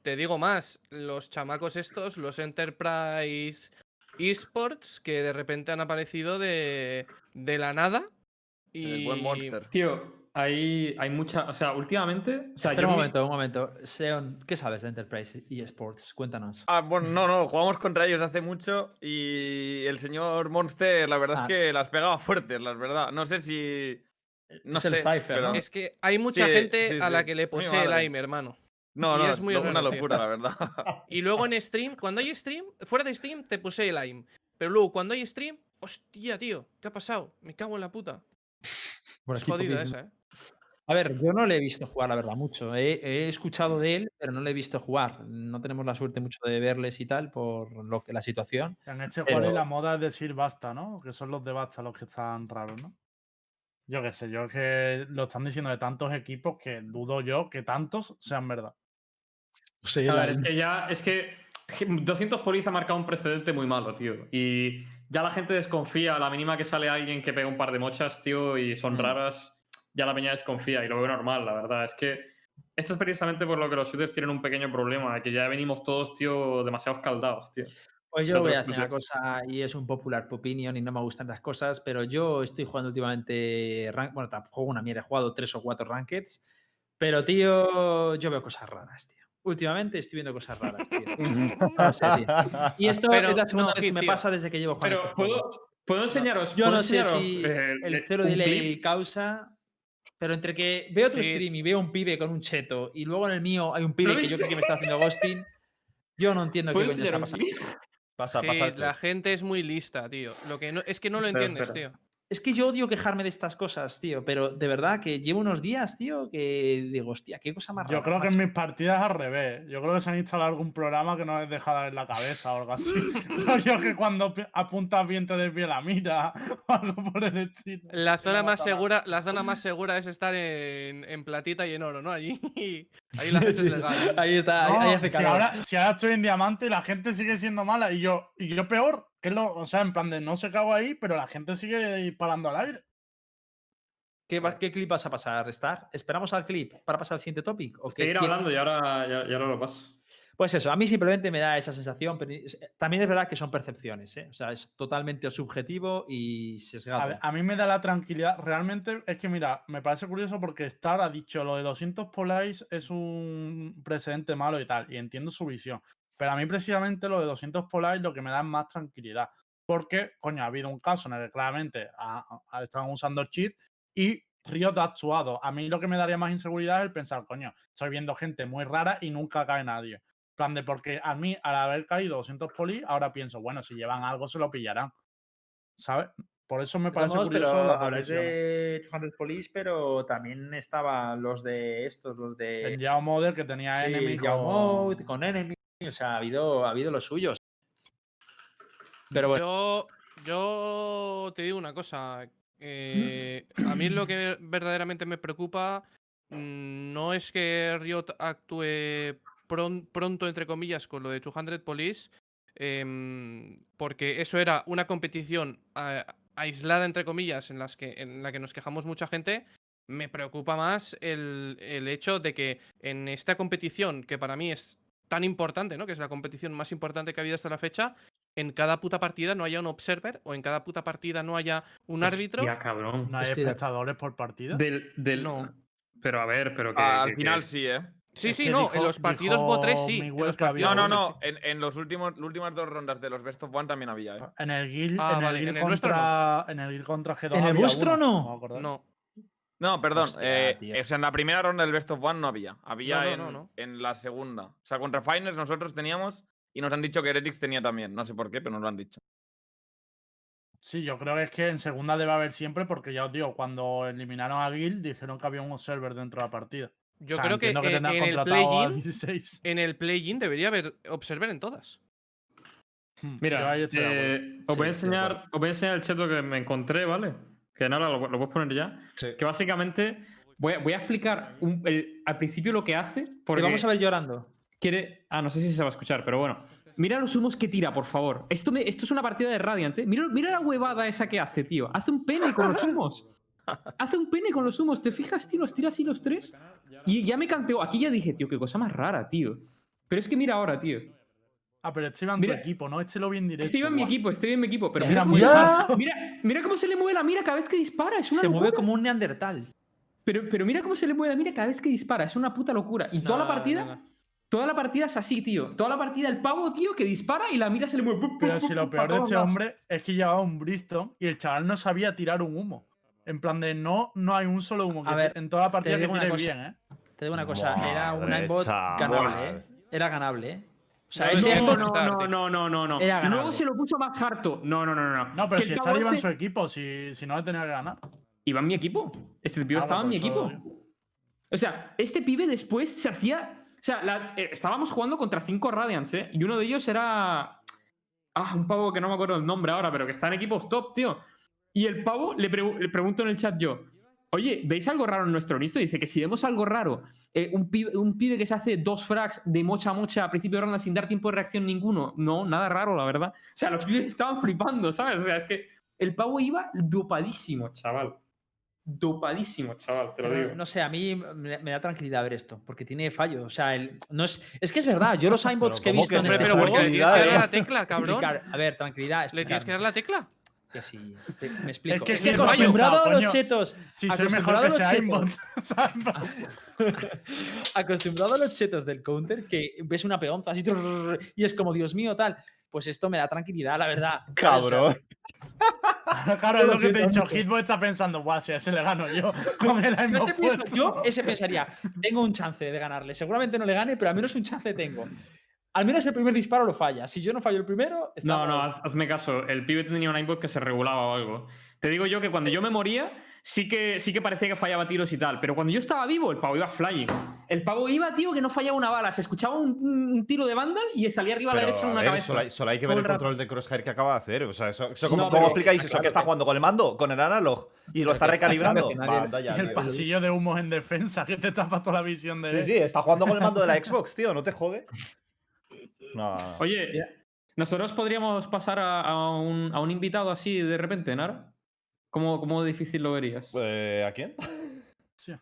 te digo más, los chamacos estos, los Enterprise Esports, que de repente han aparecido de, de la nada. Y El buen Monster. Tío, hay, hay mucha. O sea, últimamente. O sea, Espera yo un momento, un momento. Seon, ¿qué sabes de Enterprise y Sports? Cuéntanos. Ah, bueno, no, no, jugamos contra ellos hace mucho y el señor Monster, la verdad Ah. es que las pegaba fuertes, la verdad. No sé si. No Es el sé. Cypher, pero- ¿no? es que hay mucha Sí, gente sí, a la que le posee el aim, hermano. No, y no, es muy una locura, la verdad. Y luego en stream, cuando hay stream, fuera de stream te puse el aim. Pero luego cuando hay stream, hostia, tío, ¿qué ha pasado? Me cago en la puta. Bueno, Es jodida esa, ¿eh? A ver, yo no le he visto jugar, la verdad, mucho. He, he escuchado de él, pero no le he visto jugar. No tenemos la suerte mucho de verles y tal por lo que la situación. En este Pero- juego la moda es decir basta, ¿no? Que son los de basta los que están raros, ¿no? Yo qué sé, yo es que lo están diciendo de tantos equipos que dudo yo que tantos sean verdad. Sí, A ver, es que ya. Es que 200 Police ha marcado un precedente muy malo, tío. Y ya la gente desconfía a la mínima que sale alguien que pega un par de mochas, tío, y son Mm. raras. Ya la peña desconfía y lo veo normal, la verdad. Es que esto es precisamente por lo que los shooters tienen un pequeño problema, que ya venimos todos, tío, demasiado escaldados, tío. Pues yo voy a decir una cosa, y es un popular opinion y no me gustan las cosas, pero yo estoy jugando últimamente. rank- bueno, tampoco una mierda, he jugado tres o cuatro rankeds, pero tío, yo veo cosas raras, tío. Últimamente estoy viendo cosas raras, tío. No sé, tío. Y esto Pero, es la segunda no, vez que me pasa desde que llevo jugando Pero este juego. puedo, puedo enseñaros. Yo puedo no sé enseñaros, si eh, el eh, cero delay clip? causa. Pero entre que veo tu Sí. stream y veo un pibe con un cheto y luego en el mío hay un pibe que yo creo que me está haciendo ghosting, yo no entiendo qué ¿Puedo coño está pasando. Pasa, pasa. la gente es muy lista, tío. Lo que no, es que no lo Espera, entiendes, espera. tío. Es que yo odio quejarme de estas cosas, tío, pero de verdad que llevo unos días, tío, que digo, hostia, qué cosa más Yo rara, creo que macho". en mis partidas al revés. Yo creo que se han instalado algún programa que no les deja en la cabeza o algo así. yo que cuando apuntas bien te desvía la mira o algo por el estilo. La zona no más segura, la zona más segura es estar en, en platita y en oro, ¿no? Allí, ahí la haces Sí, legal. Ahí está, ahí- ahí No, hace si, calor. ahora, si ahora estoy en diamante y la gente sigue siendo mala y yo, y yo peor, que es lo, o sea, en plan de no se cago ahí, pero la gente sigue disparando al aire. ¿Qué, va- qué clip vas a pasar, Star? ¿Esperamos al clip para pasar al siguiente topic? ¿O Seguir hablando y ahora, ya, ya ahora lo paso. Pues eso, a mí simplemente me da esa sensación, pero es- también es verdad que son percepciones, ¿eh? o sea, es totalmente subjetivo y sesgado. A, ver, a mí me da la tranquilidad. Realmente es que, mira, me parece curioso porque Star ha dicho lo de 200 Police es un precedente malo y tal, y entiendo su visión. Pero a mí, precisamente, lo de 200 Police lo que me da es más tranquilidad. Porque, coño, ha habido un caso en el que claramente estaban usando cheat y Riot ha actuado. A mí lo que me daría más inseguridad es el pensar, coño, estoy viendo gente muy rara y nunca cae nadie. Plan de porque a mí, al haber caído 200 polis, ahora pienso, bueno, si llevan algo se lo pillarán. ¿Sabes? Por eso me parece Vamos, curioso pero habláis de 200 Police, pero también estaban los de estos, los de El Yao Model que tenía sí, Enemy Yao con- Mode, con Enemy, o sea, ha habido, ha habido los suyos. Pero bueno, Yo, yo te digo una cosa. eh, a mí lo que verdaderamente me preocupa mm, no es que Riot actúe pron- pronto, entre comillas, con lo de 200 Police, em, porque eso era una competición a- aislada, entre comillas, en, las que, en la que nos quejamos mucha gente. Me preocupa más el, el hecho de que en esta competición, que para mí es tan importante, ¿no? Que es la competición más importante que ha habido hasta la fecha, en cada puta partida no haya un observer o en cada puta partida no haya un árbitro. Ya, cabrón. ¿No hay espectadores por partida? Del, del... No. Pero a ver, pero que. Ah, al que- final que- sí, ¿eh? Sí, Es sí, que no, dijo- en los partidos Bo 3 sí. en los partidos No, no, no. 3 sí. En, en los últimos, las últimas dos rondas de los Best of One también había, ¿eh? En el guild, Ah, en, vale, el guild en el nuestro contra, en el guild contra G2 ¿En el vuestro no? No, No, perdón. Hostia, eh, o sea, en la primera ronda del Best of One no había. Había No, no, en, no, no. en la segunda. O sea, contra Finers nosotros teníamos y nos han dicho que Heretics tenía también. No sé por qué, pero nos lo han dicho. Sí, yo creo que es que en segunda debe haber siempre, porque ya os digo, cuando eliminaron a Guild dijeron que había un server dentro de la partida. yo O sea, creo que, entiendo en, el play-in, 16. en el play-in debería haber observer en todas. Hmm, Mira, eh, os, voy a enseñar, os voy a enseñar el chat que me encontré, ¿vale? Que nada, lo, lo puedes poner ya. Sí. Que básicamente voy a, voy a explicar un- el- al principio lo que hace. Porque vamos a ver llorando. quiere. Ah, no sé si se va a escuchar, pero bueno. Mira los humos que tira, por favor. Esto, me- esto es una partida de Radiant, ¿eh? Mira, mira la huevada esa que hace, tío. Hace un pene con los humos. Hace un pene con los humos. ¿Te fijas, tío? Los tira así los tres. Y ya me canteo. Aquí ya dije, tío, qué cosa más rara, tío. Pero es que mira ahora, tío. Ah, pero este iba en tu equipo, ¿no? Este lo vi en directo. Este iba en mi equipo, este iba en mi equipo. Pero mira, mira, mira, mira cómo se le mueve la mira cada vez que dispara. Es una Se mueve como un neandertal. Pero, pero mira cómo se le mueve la mira cada vez que dispara. Es una puta locura. Y toda la partida. no, no. Toda la partida es así, tío. Toda la partida el pavo, tío, que dispara y la mira se le mueve. ¡pup, Pero si lo peor de este hombre es que llevaba un Bristol y el chaval no sabía tirar un humo. En plan de no, no hay un solo humo. A que ver, te- en toda la partida que digo una tire cosa. bien, ¿eh? Te digo una cosa, era un aimbot ganable, ¿eh? Era ganable, ¿eh? O sea, No, ese no, No, no, no, no, no, no. Era Y luego se lo puso más harto. No, no, no, no. No, pero Que si pavo iba en su equipo, si, si no le tenía que ganar. Iba en mi equipo. Este pibe Ah, estaba en mi equipo. O sea, este pibe después se hacía. O sea, la- eh, estábamos jugando contra cinco Radiants, ¿eh? Y uno de ellos era. Ah, un pavo que no me acuerdo el nombre ahora, pero que está en equipos top, tío. Y el pavo le, pregu- le pregunto en el chat yo. Oye, ¿veis algo raro en nuestro listo? Dice que si vemos algo raro, eh, un, pibe, un pibe que se hace dos frags de mocha a mocha a principio de ronda sin dar tiempo de reacción ninguno. No, nada raro, la verdad. O sea, los pibes estaban flipando, ¿sabes? O sea, es que el pavo iba dopadísimo, chaval. Dopadísimo, chaval, te lo Pero, digo. no sé, a mí me, me da tranquilidad ver esto, porque tiene fallos. O sea, el- no es, es que es verdad, yo los aimbots Pero que he ¿cómo visto que en Hombre, este pero juego. porque le tienes que dar la tecla, cabrón. A ver, tranquilidad. ¿Le tienes que dar la tecla? Que sí, te- me explico. que Es es que que no has acostumbrado a los chetos. Si soy mejor acostumbrado que a los chetos. plan- acostumbrado a los chetos del counter que ves una peonza así y es como, Dios mío, tal. Pues esto me da tranquilidad, la verdad. Cabrón. Claro, es lo que te he dicho. Hitbox está pensando, guau, si a ese le gano yo. Ese, pienso- puesto". yo ese pensaría, tengo un chance de ganarle. Seguramente no le gane, pero al menos un chance tengo. Al menos el primer disparo lo falla. Si yo no fallo el primero, No, no, haz- hazme caso. El pibe tenía un aimbot que se regulaba o algo. Te digo yo que cuando yo me moría, sí que, sí que parecía que fallaba tiros y tal. Pero cuando yo estaba vivo, el pavo iba flying. El pavo iba, tío, que no fallaba una bala. Se escuchaba un, un tiro de Vandal y salía arriba a la derecha en una ver, cabeza. Solo hay, solo hay que ver el control de crosshair que acaba de hacer. O sea, eso, eso ¿cómo, No, cómo pero- explicáis eso? claro ¿Que está jugando con el mando? ¿Con el analog? ¿Y lo está recalibrando? el pasillo de humos en defensa que te tapa toda la visión de. Sí, sí, está jugando con el mando de la Xbox, tío. ¿No te jode? No. Oye, nosotros podríamos pasar a, a un, a un invitado así de repente, Nara. ¿Cómo, cómo difícil lo verías? Eh, ¿A quién? Sí.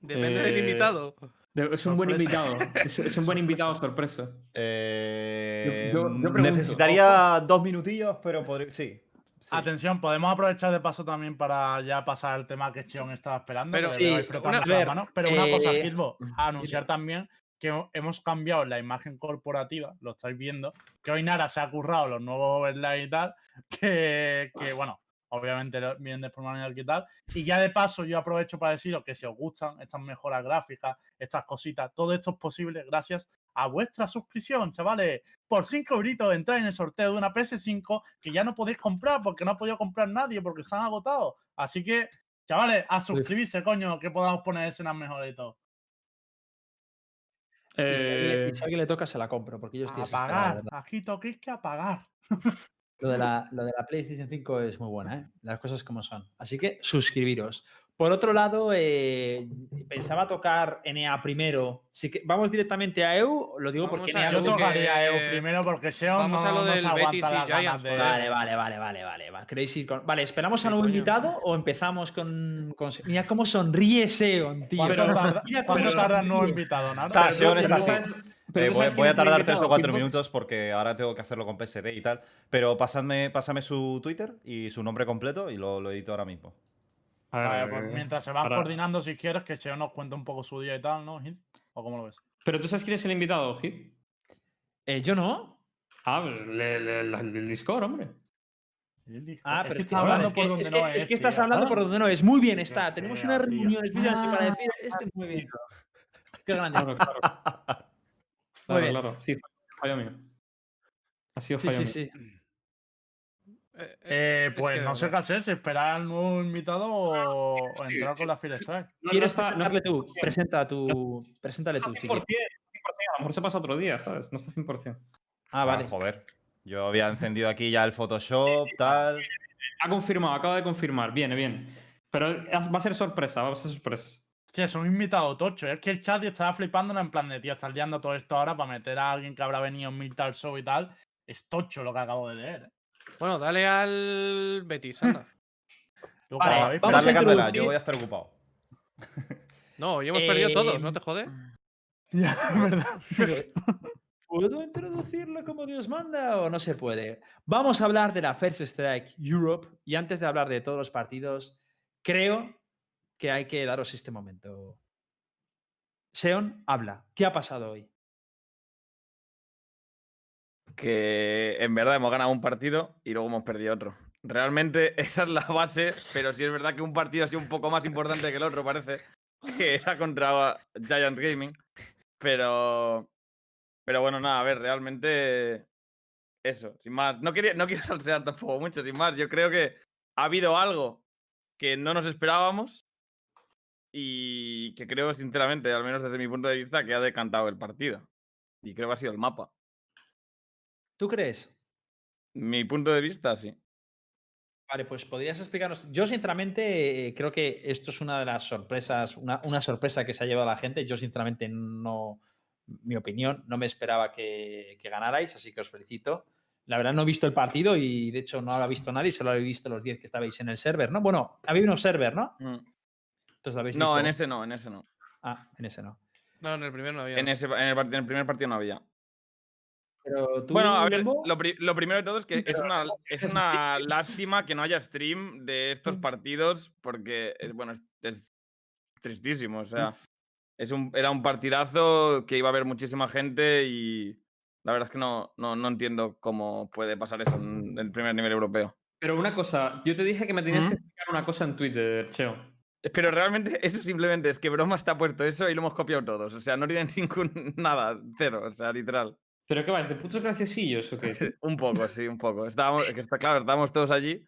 Depende del Eh, invitado. De- Es un buen invitado. Es, es un buen invitado sorpresa. Eh, yo- yo pregunto, necesitaría dos minutillos, pero podría. Sí. sí. Atención, podemos aprovechar de paso también para ya pasar al tema que Cheon estaba esperando. Pero sí, una- ver. Pero una cosa, Gilbo, a anunciar también que hemos cambiado la imagen corporativa, lo estáis viendo, que hoy Nara se ha currado los nuevos overlays y tal, que, que, bueno, obviamente vienen de forma y tal. Y ya de paso yo aprovecho para deciros que si os gustan estas mejoras gráficas, estas cositas, todo esto es posible gracias a vuestra suscripción, chavales. Por 5 euritos entráis en el sorteo de una PS5 que ya no podéis comprar porque no ha podido comprar nadie porque se han agotado. Así que, chavales, a suscribirse, coño, que podamos poner escenas mejores y todo. Y si, a alguien le- Eh, y si a alguien le toca, se la compro, porque yo estoy verdad. Aquí toquéis que apagar. Lo de, la, lo de la PlayStation 5 es muy buena, ¿eh? Las cosas como son. Así que suscribiros. Por otro lado, eh, pensaba tocar NA primero. Sí que, ¿Vamos directamente a EU? Lo digo porque Vamos NA Yo tocaría EU primero porque Seon vamos no, a lo no del Betis y Giants, de-. Vale, vale, vale, vale, vale, vale. ¿Queréis ir con... Vale, ¿esperamos Sí, a nuevo coño. invitado o empezamos con, con- Mira cómo sonríe Seon, tío. ¿Cuánto tarda, cuánto el nuevo invitado, Nara? Está, pero Seon pero está así. pero Eh, voy, a tardar tres o invitado, cuatro Hitbox. minutos porque ahora tengo que hacerlo con PSD y tal. Pero pasadme, pásame su Twitter y su nombre completo y lo, lo edito ahora mismo. A ver, pues mientras se van coordinando, si quieres, que Cheo nos cuente un poco su día y tal, ¿no? Gil? ¿O cómo lo ves? Pero tú sabes quién es el invitado, Hit. Eh, yo no. Ah, pues le, le- la- el Discord, hombre. Ah, Es pero que es que, hablando es por donde es que- no es es, que estás tío. hablando por donde no es. Muy bien está. Tenemos una reunión especialmente para Ah. decir este muy bien. Qué grande. Claro, claro. Muy Claro, bien. claro. Sí, fallo mío. Ha sido Sí, fallo sí, mío. sí. Eh, eh, Eh, es pues que no sé qué hacer, si esperar al nuevo invitado o, o entrar con la fila strike. No, ¿Quieres no no está tú? 100%. Presenta tu, preséntale tú. No si está 100%, quieres. 100%, a lo mejor se pasa otro día, ¿sabes? No está 100%. Ah, vale. joder. Yo había encendido aquí ya el Photoshop, tal. Ha confirmado, acaba de confirmar. Viene, bien. Pero va a ser sorpresa, va a ser sorpresa. Hostia, es un invitado tocho. Es que el chat estaba flipando en plan de, tío, estás liando todo esto ahora para meter a alguien que habrá venido en Miltal Show y tal. Es tocho lo que acabo de leer. ¿eh? Bueno, dale al Betis, anda. Yo, Vale, vamos a candela, introducir- yo voy a estar ocupado. No, hoy hemos perdido todos, ¿no te jode? Ya, es verdad. ¿Puedo introducirlo como Dios manda o no se puede? Vamos a hablar de la First Strike Europe y antes de hablar de todos los partidos, creo que hay que daros este momento. Seon, habla. ¿Qué ha pasado hoy? Que en verdad hemos ganado un partido y luego hemos perdido otro. Realmente esa es la base, pero sí es verdad que un partido ha sido un poco más importante que el otro, parece, que era contra Giant Gaming. Pero, pero bueno, nada, a ver, realmente eso, sin más. No, quería, no quiero salsear tampoco mucho, sin más. Yo creo que ha habido algo que no nos esperábamos y que creo, sinceramente, al menos desde mi punto de vista, que ha decantado el partido. Y creo que ha sido el mapa. ¿Tú crees? Mi punto de vista, sí. Vale, pues podrías explicarnos. Yo, sinceramente, eh, creo que esto es una de las sorpresas, una, una sorpresa que se ha llevado la gente. Yo, sinceramente, no. Mi opinión, no me esperaba que, que ganarais, así que os felicito. La verdad, no he visto el partido y, de hecho, no lo ha visto nadie, solo habéis visto los 10 que estabais en el server, ¿no? Bueno, había unos server, ¿no? Mm. Entonces lo habéis No, visto. en ese no, en ese no. Ah, en ese no. No, en el primero no había. En, ese, en, el, part- en el primer partido no había. Pero tú, Bueno, a ver, lo, pri- lo primero de todo es que es una, es una lástima que no haya stream de estos partidos porque, es, bueno, es, es tristísimo. O sea, es un, era un partidazo que iba a haber muchísima gente y la verdad es que no, no, no entiendo cómo puede pasar eso en el primer nivel europeo. Pero una cosa, yo te dije que me tenías ¿Mm? que explicar una cosa en Twitter, Cheo. Pero realmente eso simplemente es que Broma está puesto eso y lo hemos copiado todos. O sea, no tiene ningún nada, cero, o sea, literal. ¿Pero qué vas? ¿De putos graciosillos o qué? Un poco, sí, un poco. Estábamos, es que está claro, estábamos todos allí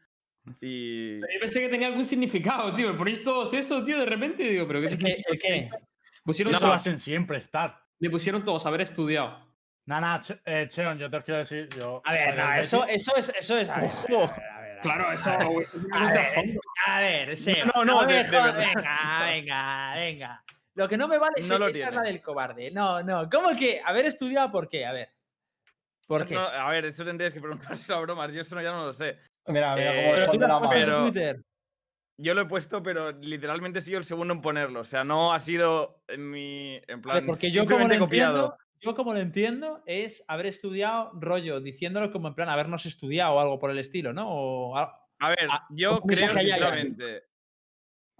y. Yo pensé que tenía algún significado, tío. Me ponéis todos eso, tío, de repente. y Digo, ¿pero qué ¿El te qué? ¿El qué? Pusieron No todos- hacen siempre estar. le pusieron todos haber estudiado. Nana, Che- eh, Cheon, yo te os quiero decir. Yo A ver, no, eso, eso es. Eso es a ver, a ver, a ver, a ver, Claro, eso. a ver, a un ver, trasfondo. A ver, Seo, No, no, me de- de verdad. Venga, venga, venga. Lo que no me vale es No lo esa es la del cobarde. No, no. ¿Cómo que haber estudiado por qué? A ver. ¿Por qué? No, a ver, eso tendrías que preguntárselo a bromas. Yo eso no- ya no lo sé. Mira, mira Eh, cómo pero tú lo has puesto en. Twitter. yo lo he puesto, pero literalmente he sido el segundo en ponerlo. O sea, no ha sido en mi. En plan, porque yo como, lo copiado. entiendo, yo como lo entiendo es haber estudiado rollo, diciéndolo como en plan habernos estudiado o algo por el estilo, ¿no? O a- A ver, yo creo sinceramente.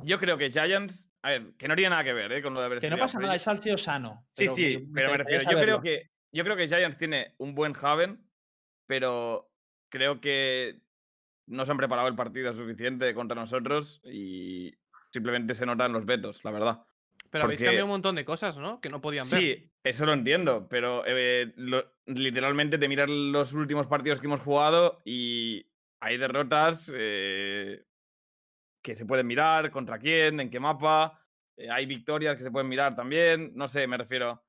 Yo creo que Giants. A ver, que no tiene nada que ver ¿eh? con lo de haber que no estudiado, pasa pero nada, es salseo sano. Sí, pero sí, que pero me refiero. Yo creo que. Yo creo que Giants tiene un buen Haven, pero creo que no se han preparado el partido suficiente contra nosotros y simplemente se notan los vetos, la verdad. Pero habéis Porque- cambiado un montón de cosas, ¿no? Que no podían ver. Sí, eso lo entiendo, pero eh, lo- literalmente te miras los últimos partidos que hemos jugado y hay derrotas eh, que se pueden mirar, contra quién, en qué mapa, eh, hay victorias que se pueden mirar también, no sé, me refiero.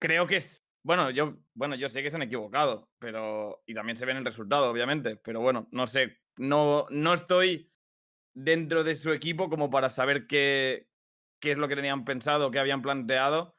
Creo que es, bueno, yo, bueno, yo sé que se han equivocado, pero y también se ve en el resultado, obviamente, pero bueno, no sé, no, no estoy dentro de su equipo como para saber qué, qué es lo que tenían pensado, qué habían planteado,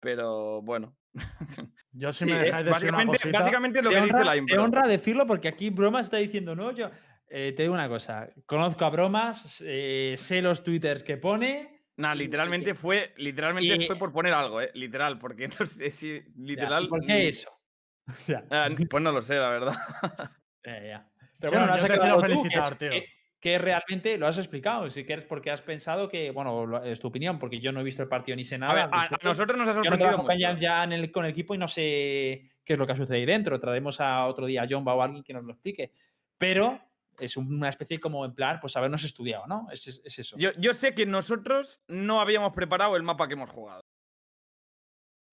pero bueno. Yo si Sí, me eh, dejáis decir una básicamente, cosita, básicamente lo que dice honra, la te honra decirlo porque aquí Bromas está diciendo, no, yo eh, te digo una cosa, conozco a Bromas, eh, sé los twitters que pone. Nah, y- literalmente fue, literalmente y- fue por poner algo, eh, literal, porque no sé si ya, ¿y literal. ¿Por qué eso? O sea, ah, pues no lo sé, la verdad. eh, ya. Pero Yo- bueno, yo has es- felicitar, tío. Que, que realmente lo has explicado, si quieres, porque has pensado que, bueno, lo- es tu opinión, porque yo no he visto el partido ni sé nada. A ver, al a, a respecto. nosotros nos ha Yo no sorprendido trabajo con, mucho. Ya en el, con el equipo y no sé qué es lo que sucede ahí dentro. Traeremos a otro día a Jomba o a alguien que nos lo explique. Pero es una especie como en plan, pues habernos estudiado, ¿no? Es, es- es eso. Yo, yo sé que nosotros no habíamos preparado el mapa que hemos jugado.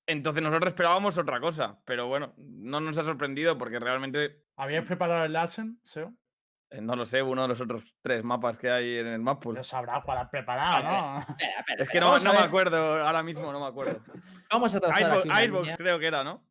Entonces nosotros esperábamos otra cosa, pero bueno, no nos ha sorprendido porque realmente, ¿habíais preparado el Lassen? ¿Sí? eh, no lo sé, uno de los otros tres mapas que hay en el map pool. Yo sabrás cuál has preparado, ¿no? Espera, espera, Es que no, no me acuerdo, ahora mismo no me acuerdo. Vamos a trazar Icebox, aquí Icebox creo que era, ¿no?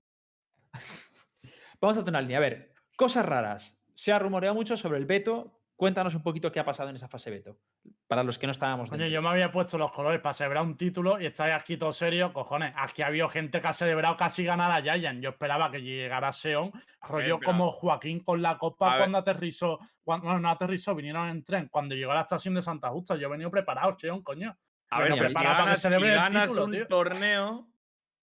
Vamos a hacer una línea. A ver, cosas raras. Se ha rumoreado mucho sobre el veto. Cuéntanos un poquito qué ha pasado en esa fase veto. Para los que no estábamos Coño, yo me había puesto los colores para celebrar un título y estáis aquí todo serio, cojones. Aquí ha habido gente que ha celebrado casi ganar a Giant. Yo esperaba que llegara Seon, rollo pero- como Joaquín con la A copa ver. cuando aterrizó. Cuando, bueno, no aterrizó, vinieron en tren. Cuando llegó a la estación de Santa Justa, yo he venido preparado, Seon, coño. A ver, si prepara para que ganas, si el ganas título, un tío. torneo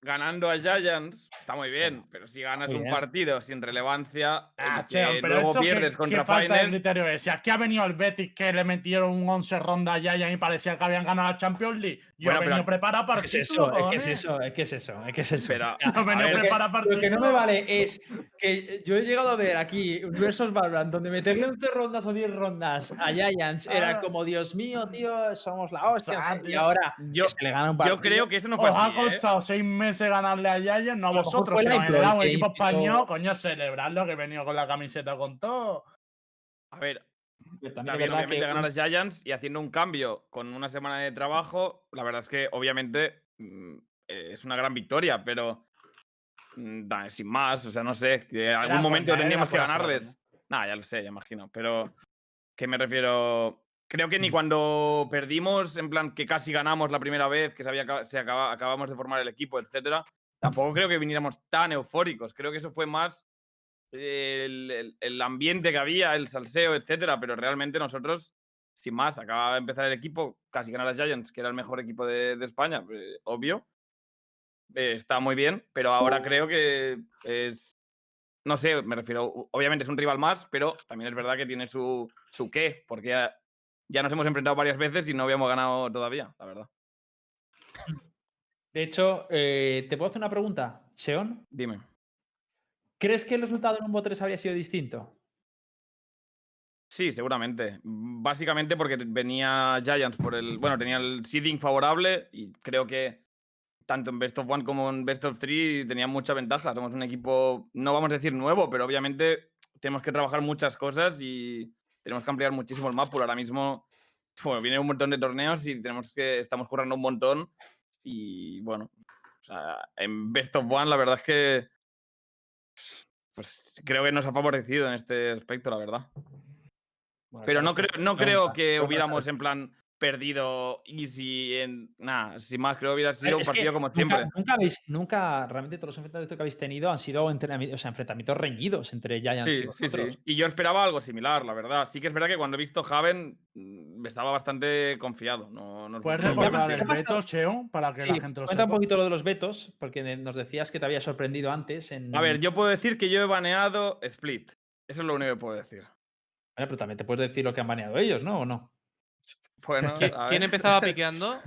ganando a Giants, está muy bien, pero si ganas Muy un bien. partido sin relevancia Ah, que pero luego que- pierdes que contra falta de Finals, criterio es. Si aquí ha venido el Betis que le metieron un 11 ronda a Giant y parecía que habían ganado la Champions League. Yo Bueno, he pero- venido preparado para el ¿Qué es eso? Es que es cojones. eso, es que es eso, es que es eso. pero, Yo venido ver, el Lo que no me vale es que yo he llegado a ver aquí versus Valorant, donde meterle 11 rondas o 10 rondas a Giants era Ah. como, Dios mío, tío, somos la hostia. Ah. Y ahora yo, que se le gana un yo partido. creo que eso no fue Os así, ha ¿eh? costado seis meses ganarle a Giants, no a A vosotros. fue Si la os impro generado el un equipo hizo- español, coño, celebrarlo que he venido con la camiseta con todo. A ver, está bien, obviamente que ganar a Giants y haciendo un cambio con una semana de trabajo, la verdad es que obviamente mm, eh, es una gran victoria, pero mm, sin más, o sea, no sé, que en algún Era momento coña, tendríamos que ganarles. Nada, ya lo sé, ya imagino, pero que me refiero... Creo Mm. que ni cuando perdimos, en plan que casi ganamos la primera vez, que se, había, se acaba- acabamos de formar el equipo, etcétera, tampoco creo que viniéramos tan eufóricos. Creo que eso fue más el, el- el ambiente que había, el salseo, etcétera, pero realmente nosotros, sin más, acaba de empezar el equipo, casi ganar a Giants, que era el mejor equipo de, de España, eh, obvio. Eh, está muy bien, pero ahora creo que es. No sé, me refiero. Obviamente es un rival más, pero también es verdad que tiene su, su qué, porque ya, nos hemos enfrentado varias veces y no habíamos ganado todavía, la verdad. De hecho, eh, ¿te puedo hacer una pregunta, Seon? Dime. ¿Crees que el resultado en un 3 habría sido distinto? Sí, seguramente. Básicamente porque venía Giants por el. Bueno, tenía el seeding favorable y creo que tanto en Best of One como en Best of Three tenían mucha ventaja. Somos un equipo, no vamos a decir nuevo, pero obviamente tenemos que trabajar muchas cosas y tenemos que ampliar muchísimo el map. Por ahora mismo, bueno, vienen un montón de torneos y tenemos que. Estamos currando un montón. Y bueno, o sea, en Best of One, la verdad es que. Pues creo que nos ha favorecido en este aspecto, la verdad. Bueno, Pero no creo, no creo que hubiéramos en plan perdido easy en. Nada, sin más, creo que hubiera sido un Es partido como nunca- siempre. Nunca, habéis, nunca, realmente todos los enfrentamientos que habéis tenido han sido entrenami- o sea, enfrentamientos reñidos entre Giants y Sí, sí, sí. vosotros. Y yo esperaba algo similar, la verdad. Sí que es verdad que cuando he visto Haven mm, estaba bastante confiado. No, no ¿Puedes recordar el veto, Cheon, para que Sí, la gente lo cuenta un poquito lo de los vetos, porque nos decías que te había sorprendido antes. En... A ver, yo puedo decir que yo he baneado Split. Eso es lo único que puedo decir. Vale, pero también te puedes decir lo que han baneado ellos, ¿no? ¿O no? Bueno, ¿Qui- a ¿Quién ver. empezaba piqueando?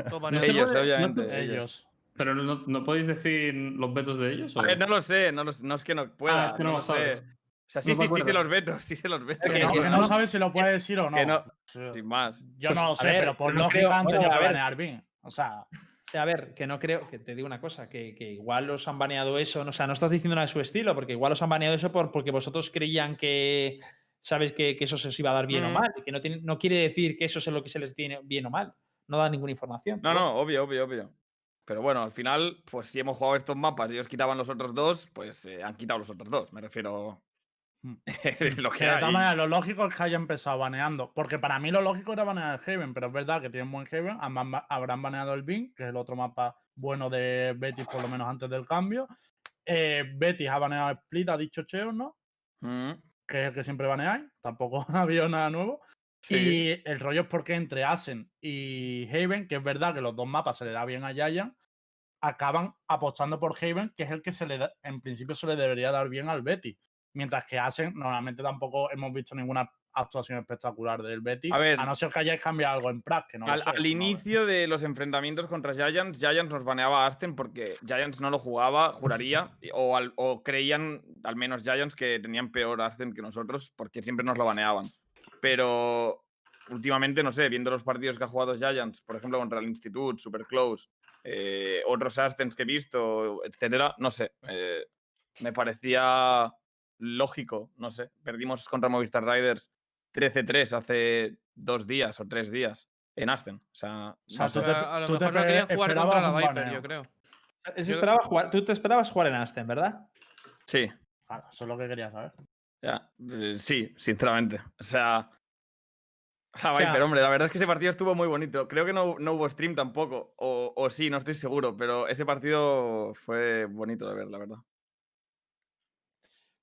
Ellos, puede- obviamente. ellos. Ellos. Pero no, no podéis decir los vetos de ellos. A ¿o? ver, no lo sé, no, lo sé, no es que no pueda. Ah, es que no no lo sé. O sea, sí, sí, sí, se los veto, sí se los veto. Que no, que no- no sabes si lo puede decir o no. que no. Sí. Sin más. Yo Pues, no lo a sé, ver, pero por no lógica creo- han bueno, tenido a ver. banear bien. O sea, a ver, que no creo, que te digo una cosa, que, que igual os han baneado eso, o sea, no estás diciendo nada de su estilo, porque igual os han baneado eso por, porque vosotros creían que, sabes, que, que eso se os iba a dar bien o Mm. mal, que no, tiene- no quiere decir que eso es lo que se les tiene bien o mal, no da ninguna información. No, no, obvio, obvio, obvio. Pero bueno, al final, pues si hemos jugado estos mapas y ellos quitaban los otros dos, pues eh, han quitado los otros dos. Me refiero. Mm. es lo que de todas maneras, lo lógico es que haya empezado baneando. Porque para mí lo lógico era banear el Haven, pero es verdad que tienen buen ba- Habrán baneado el Bing, que es el otro mapa bueno de Betis, por lo menos antes del cambio. Eh, Betis ha baneado Split, ha dicho Cheo, ¿no? Mm, Que es el que siempre baneáis. Tampoco ha habido nada nuevo. sí. Y el rollo es porque entre Asen y Haven, que es verdad que los dos mapas se le da bien a Giant, acaban apostando por Haven, que es el que se le da, en principio se le debería dar bien al Betis. Mientras que Asen, normalmente tampoco hemos visto ninguna actuación espectacular del Betis. A ver. no ser que hayáis cambiado algo en Prague, que no al, sé, al no- inicio de los enfrentamientos contra Giants, Giants nos baneaba a Aston porque Giants no lo jugaba, juraría, o, al- o creían, al menos Giants, que tenían peor Aston que nosotros porque siempre nos lo baneaban. Pero últimamente, no sé, viendo los partidos que ha jugado Giants, por ejemplo, contra el Institute, Super Close, eh, otros Astens que he visto, etcétera, no sé, eh, me parecía lógico, no sé. Perdimos contra Movistar Riders 13-3 hace dos días o tres días en Aston. O sea, sea, no tú sé. te- a, a lo tú te mejor no querían jugar contra la Viper, baneo. yo creo. Es- yo- jugar- tú te esperabas jugar en Aston, ¿verdad? Sí, Claro, eso es lo que quería saber. ya, eh, sí, sinceramente. O sea. O sea, O sea- Viper, hombre, la verdad es que ese partido estuvo muy bonito. Creo que no, no hubo stream tampoco. O, o sí, no estoy seguro. Pero ese partido fue bonito de ver, la verdad.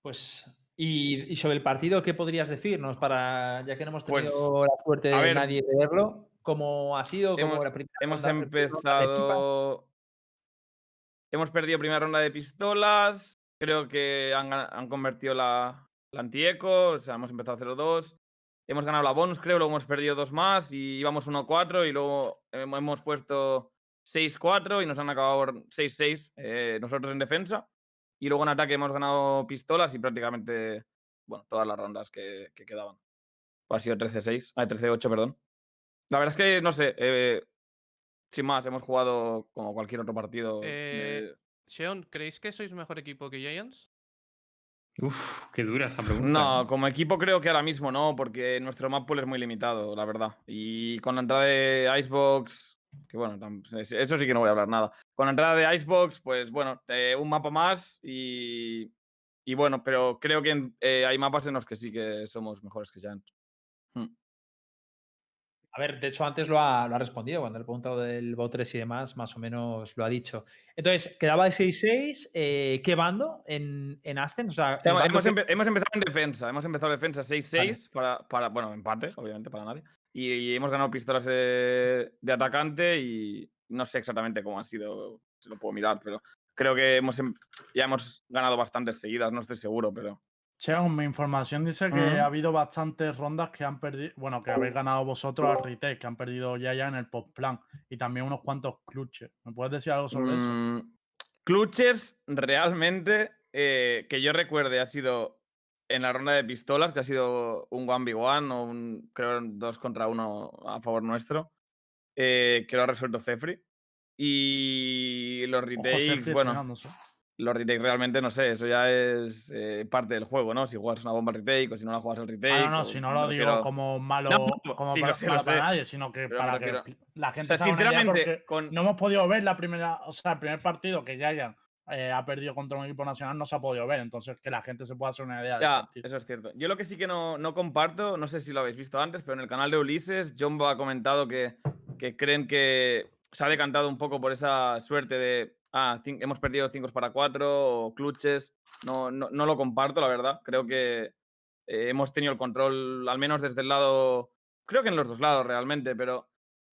Pues, y, y sobre el partido, ¿qué podrías decirnos para, ya que no hemos Pues, tenido la suerte de ver, nadie de verlo, cómo ha sido, cómo hemos- la primera Hemos ronda, la primera pipa? empezado. Hemos perdido primera ronda de pistolas. Creo que han, han convertido la, la anti-eco. O sea, hemos empezado 0-2. Hemos ganado la bonus, creo. Luego hemos perdido dos más y íbamos 1-4. Y luego hem- hemos puesto 6-4 y nos han acabado 6-6 eh, nosotros en defensa. Y luego en ataque hemos ganado pistolas y prácticamente, bueno, todas las rondas que, que quedaban. Pues ha sido 13-6, ah, 13-8, perdón. La verdad es que, no sé, eh, sin más, hemos jugado como cualquier otro partido. Eh, de- Sean, ¿creéis que sois mejor equipo que Giants? Uf, qué dura esa pregunta. No, ¿eh? como equipo creo que ahora mismo no, porque nuestro map pool es muy limitado, la verdad. Y con la entrada de Icebox, que bueno, tam- es- eso sí que no voy a hablar nada. Con la entrada de Icebox, pues bueno, eh, un mapa más y, y bueno, pero creo que eh, hay mapas en los que sí que somos mejores que Giants. A ver, de hecho, antes lo ha, lo ha respondido cuando le he preguntado del 3 y demás, más o menos lo ha dicho. Entonces, quedaba de 6-6. eh, ¿Qué bando en, en Aston? O sea, que- hemos empezado en defensa, hemos empezado en defensa 6-6 para, para, bueno, empate, obviamente, para nadie. Y, y hemos ganado pistolas eh, de atacante y no sé exactamente cómo han sido, se lo puedo mirar, pero creo que hemos, em- ya hemos ganado bastantes seguidas, no estoy seguro, pero... Cheon, mi información dice que ha habido bastantes rondas que han perdido, bueno, que habéis ganado vosotros al retake, que han perdido ya ya en el post plan y también unos cuantos clutches. ¿Me puedes decir algo sobre eso? Mm, Clutches, realmente, eh, que yo recuerde, ha sido en la ronda de pistolas, que ha sido un 1v1 o un, creo, un 2 contra 1 a favor nuestro, eh, que lo ha resuelto Cefri. Y los retakes, bueno, estrenándose. los retakes realmente no sé, eso ya es eh, parte del juego, ¿no? Si juegas una bomba al retake o si no la juegas al retake. Ah, no, no, o si no lo digo refiero- como malo, no, como sí, para, sé, para sé, nadie, sino que pero para que refiero- la O gente sea, se haga una idea, sinceramente, con, no hemos podido ver la primera, o sea, el primer partido que Giant eh, ha perdido contra un equipo nacional no se ha podido ver, entonces que la gente se pueda hacer una idea Ya, partido. eso es cierto. Yo lo que sí que no, no comparto, no sé si lo habéis visto antes, pero en el canal de Ulises, Jombo ha comentado que que creen que se ha decantado un poco por esa suerte de, ah, hemos perdido 5 para 4 o clutches. No, no, no lo comparto, la verdad. Creo que eh, hemos tenido el control, al menos desde el lado, creo que en los dos lados realmente, pero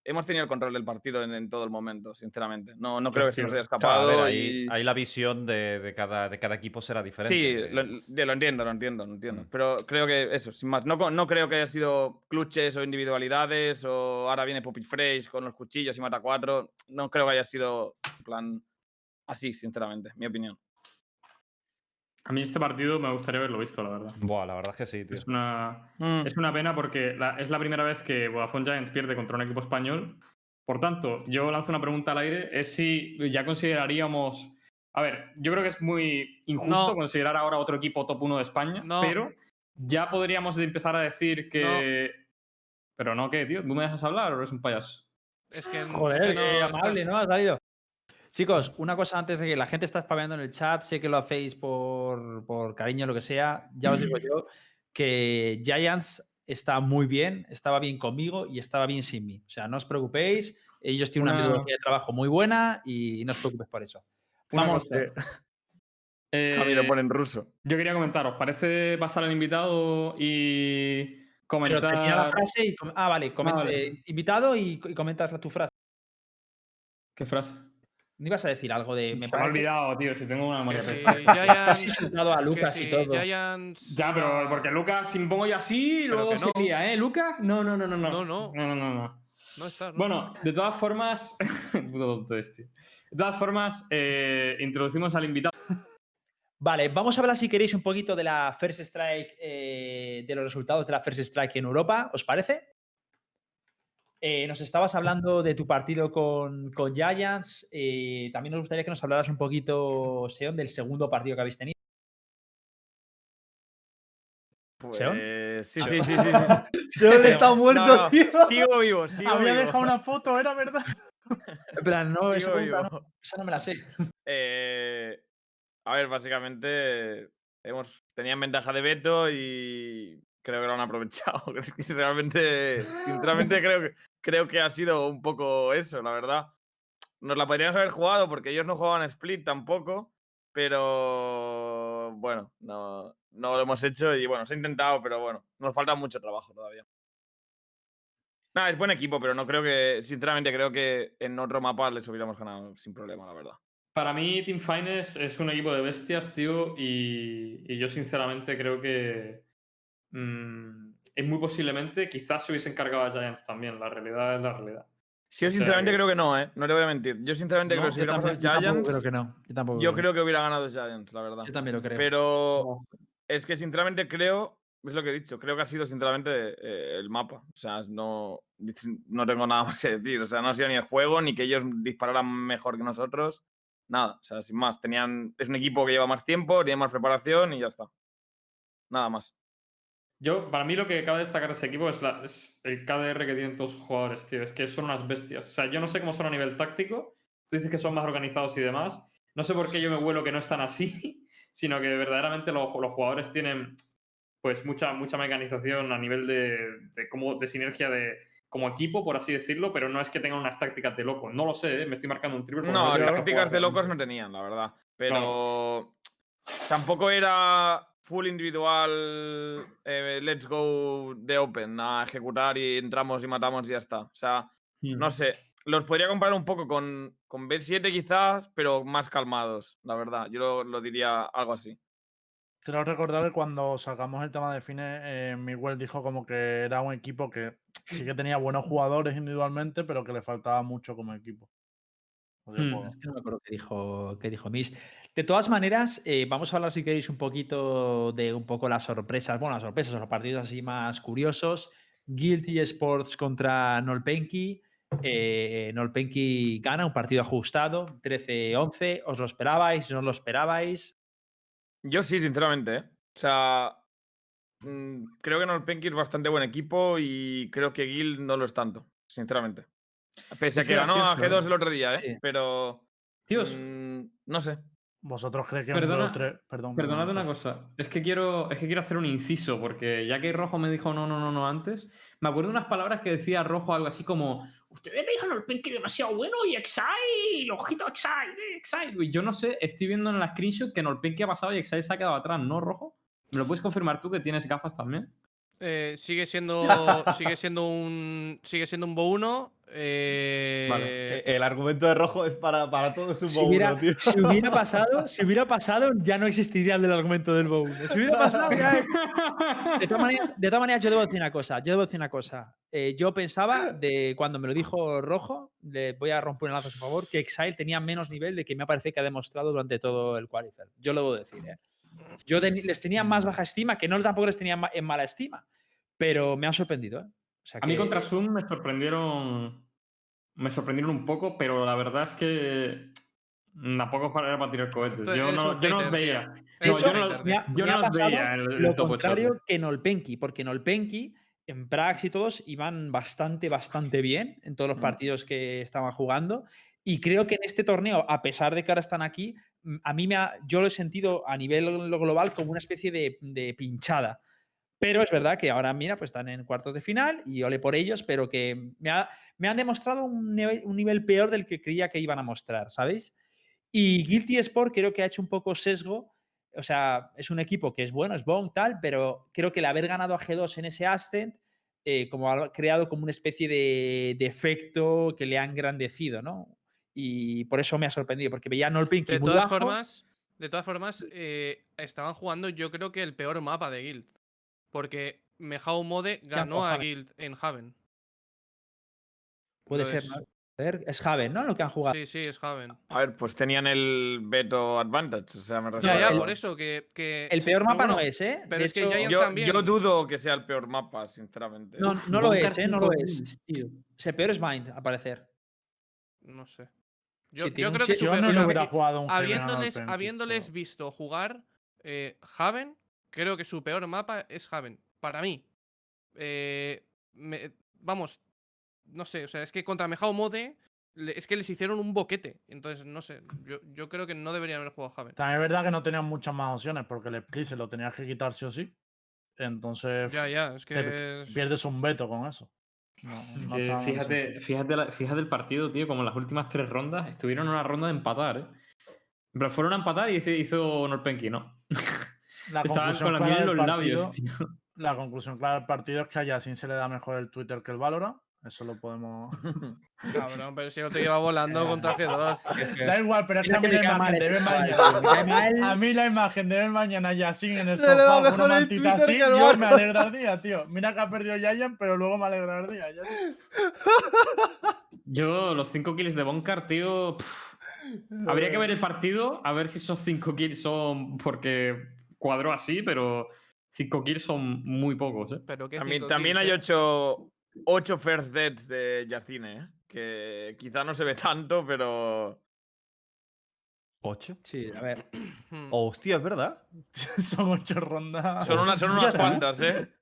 hemos tenido el control del partido en, en todo el momento, sinceramente. No, no creo que se nos haya Claro, escapado. ver, ahí, y- ahí la visión de, de cada, de cada equipo será diferente. Sí, lo, entiendo, lo entiendo, lo entiendo. Mm. Pero creo que eso, sin más. No, creo que haya sido clutches o individualidades o ahora viene Puppet Phrase con los cuchillos y mata cuatro. No creo que haya sido plan así, sinceramente, mi opinión. A mí este partido me gustaría haberlo visto, la verdad. Buah, la verdad es que sí, tío. Es una, Mm. es una pena porque la- es la primera vez que Vodafone Giants pierde contra un equipo español. Por tanto, yo lanzo una pregunta al aire, es si ya consideraríamos... A ver, yo creo que es muy injusto No. considerar ahora otro equipo top 1 de España, No. pero ya podríamos empezar a decir que... Pero no, ¿qué, tío? ¿Tú me dejas hablar o eres un payaso? Es que, Joder, que qué está- amable, ¿no? Ha salido. Chicos, una cosa antes de que la gente está spameando en el chat, sé que lo hacéis por, por cariño, lo que sea. Ya os digo yo que Giants está muy bien, estaba bien conmigo y estaba bien sin mí. O sea, no os preocupéis, ellos tienen una Una- metodología de trabajo muy buena y no os preocupéis por eso. Vamos. Eh, A mí lo pone en ruso. Yo quería comentar, ¿os parece pasar al invitado y pero comentar... termina la frase y... com- Ah, vale, comen- vale. eh, invitado y, y comentas tu frase. ¿Qué frase? ¿No ibas a decir algo de... Me Se me ha parece olvidado, tío, si tengo una memoria has Giants- insultado a Lucas si y todo. Giants Ya, pero iba- porque Lucas, si me pongo yo así, luego no. lía, ¿eh? ¿Lucas? No, no, no, no. No, No, no. No, no, no. no. No está, ¿no? Bueno, de todas formas. Este. De todas formas, eh, introducimos al invitado. Vale, vamos a hablar si queréis un poquito de la First Strike, eh, de los resultados de la First Strike en Europa, ¿os parece? Eh, nos estabas hablando de tu partido con, con Giants. eh, también nos gustaría que nos hablaras un poquito, Seon, del segundo partido que habéis tenido. ¿Seon? Pues sí, sí, sí, sí. sí. Seon está muerto, No, no, tío. Sigo vivo, sigo Había vivo. dejado una foto, ¿era verdad? En plan, no, esa pregunta no, esa no me la sé. Eh, a ver, básicamente hemos, tenían ventaja de veto y creo que lo han aprovechado. Realmente, sinceramente, creo que, creo que ha sido un poco eso, la verdad. Nos la podríamos haber jugado porque ellos no jugaban split tampoco, pero bueno, no, no lo hemos hecho y bueno, se ha intentado, pero bueno, nos falta mucho trabajo todavía. Nada, es buen equipo, pero no creo que, sinceramente, creo que en otro mapa les hubiéramos ganado sin problema, la verdad. Para mí, Team Finest es un equipo de bestias, tío. Y, y yo, sinceramente, creo que. Mm, es muy posiblemente, quizás se hubiesen cargado a Giants también. La realidad es la realidad. Sí, yo O sea sinceramente que- creo que no, ¿eh? No te voy a mentir. Yo sinceramente No, creo que si hubiera pasado también- yo tampoco Giants, creo que no. Yo, tampoco yo creo. creo que hubiera ganado Giants, la verdad. Yo también lo creo. Pero es que sinceramente creo, es lo que he dicho, creo que ha sido sinceramente eh, el mapa. O sea, no, no tengo nada más que decir. O sea, no ha sido ni el juego, ni que ellos dispararan mejor que nosotros. Nada, o sea, sin más. Tenían, es un equipo que lleva más tiempo, tiene más preparación y ya está. Nada más. Yo, para mí, lo que cabe destacar de ese equipo es, la- es el KDR que tienen todos sus jugadores, tío. Es que son unas bestias. O sea, yo no sé cómo son a nivel táctico. Tú dices que son más organizados y demás. No sé por qué yo me vuelo que no están así, sino que verdaderamente los, los jugadores tienen pues mucha, mucha mecanización a nivel de, de, como, de sinergia de, como equipo, por así decirlo, pero no es que tengan unas tácticas de loco. No lo sé, ¿eh? me estoy marcando un triple. No, que tácticas de locos no tenían, la verdad. Pero tampoco era full individual, eh, let's go de open, a ejecutar y entramos y matamos y ya está. O sea, Mm. no sé. Los podría comparar un poco con, con B7 quizás, pero más calmados, la verdad. Yo lo, lo diría algo así. Creo recordar que cuando sacamos el tema de Fine, eh, Miguel dijo como que era un equipo que sí que tenía buenos jugadores individualmente, pero que le faltaba mucho como equipo. Hmm. Es que no me acuerdo qué dijo, qué dijo Miss. De todas maneras, eh, vamos a hablar, si queréis, un poquito de un poco las sorpresas. Bueno, las sorpresas, los partidos así más curiosos. Guilty Sports contra Nolpenki. Eh, Nolpenki gana un partido ajustado, 13-11. ¿Os lo esperabais? ¿No lo esperabais? Yo sí, sinceramente, ¿eh? O sea, mm, creo que Nolpenki es bastante buen equipo y creo que Gil no lo es tanto, sinceramente. Pese a que ganó a gracioso, G2 el otro día, ¿eh? Sí. Pero. Tíos, mm, no sé. ¿Vosotros creéis que Perdona- 2-3? Perdón. Perdonad una cosa, es que quiero, es que quiero hacer un inciso, porque ya que Rojo me dijo no, no, no, no antes, me acuerdo de unas palabras que decía Rojo algo así como ustedes dejan al Penky demasiado bueno y Exile, ojito Exile, eh, Exile. Y yo no sé, estoy viendo en la screenshot que Nolpenki ha pasado y Exile se ha quedado atrás, ¿no, Rojo? ¿Me lo puedes confirmar tú que tienes gafas también? Eh, sigue siendo. sigue siendo un. Sigue siendo un Bo 1. Eh, Eh, El argumento de rojo es para, para todo es un Si bobo, hubiera, tío. si hubiera pasado, si hubiera pasado, ya no existiría el del argumento del bowl. Si hubiera pasado, ya- De todas maneras, de todas maneras, yo debo decir una cosa. Yo debo decir una cosa. Eh, yo pensaba de cuando me lo dijo Rojo, le voy a romper un lazo a su favor, que Exile tenía menos nivel de que me parece que ha demostrado durante todo el qualifier. Yo lo debo decir, ¿eh? Yo les tenía más baja estima, que no tampoco les tenía en mala estima, pero me han sorprendido, ¿eh? O sea A mí contra Zoom me sorprendieron. Me sorprendieron un poco, pero la verdad es que. Tampoco para, era para tirar cohetes. Yo no, un yo no los veía. No, yo no, hater, me ha, yo me no los veía en el, lo top 8. contrario que Nolpenki, porque Nolpenki en Prax y todos iban bastante, bastante bien en todos los partidos que estaban jugando. Y creo que en este torneo, a pesar de que ahora están aquí, a mí me ha, yo lo he sentido a nivel glo- global como una especie de, de pinchada. Pero es verdad que ahora, mira, pues están en cuartos de final y ole por ellos, pero que me, ha- me han demostrado un nivel, un nivel peor del que creía que iban a mostrar, ¿sabéis? Y Guilty Sport creo que ha hecho un poco sesgo. O sea, es un equipo que es bueno, es bon, tal, pero creo que el haber ganado a G2 en ese Ascent, eh, como ha creado como una especie de, de efecto que le ha engrandecido, ¿no? Y por eso me ha sorprendido, porque veía a Nolpinky De muy todas bajo. formas, de todas formas, eh, estaban jugando yo creo que el peor mapa de Guild. Porque Mejao Mode ganó a. Guild en Haven. Puede ser, es. Haven, ¿no? Lo que han jugado. Sí, sí, es Haven. A ver, pues tenían el veto advantage. O sea, me refiero Ya, ya, a- por eso que. que- El peor mapa no bueno, es, ¿eh? pero De es que Giants Yo, también. yo dudo que sea el peor mapa, sinceramente. no, no lo es, ¿eh? No lo es. tío. O sea, el peor es Mind, a parecer. No sé. Yo, creo que sie- su Yo peor- no o le sea, hubiera jugado un Heaven a habiéndoles, habiéndoles visto jugar eh, Haven, creo que su peor mapa es Haven. Para mí. Eh, me- vamos, no sé, o sea, es que contra Mejao Mode es que les hicieron un boquete. Entonces, no sé, yo, yo creo que no deberían haber jugado Haven. También es verdad que no tenían muchas más opciones porque el split se lo tenías que quitar sí o sí. Entonces Ya, ya, es que. es- pierdes un veto con eso. Que fíjate, fíjate, la- fíjate el partido, tío, como en las últimas tres rondas estuvieron en una ronda de empatar, ¿eh? Pero fueron a empatar y hizo, hizo Norpenki, ¿no? La Estaban conclusión con la miel en los labios, tío. La conclusión clara del partido es que a Yassin se le da mejor el Twitter que el Valorant. Eso lo podemos. Cabrón, pero si no te lleva volando contra G2. da igual, pero es que a mí la imagen de ver mañana. A mí la imagen de ver mañana a Yassin en el sofá con una mantita así, yo me alegra el día, tío. Mira que ha perdido Giant, pero luego me alegra el día. Yo, los 5 kills de Bonkar, tío. pff, habría que ver el partido, a ver si esos 5 kills son porque cuadró así, pero 5 kills son muy pocos, ¿eh? Pero También, cinco también kills, hay eh. Ocho, ocho first deaths de Yacine, ¿eh? que quizá no se ve tanto, pero. ¿Ocho? Sí, a ver. Hmm. Hostia, es verdad. Son ocho rondas. Son, una- son unas cuantas, ¿eh?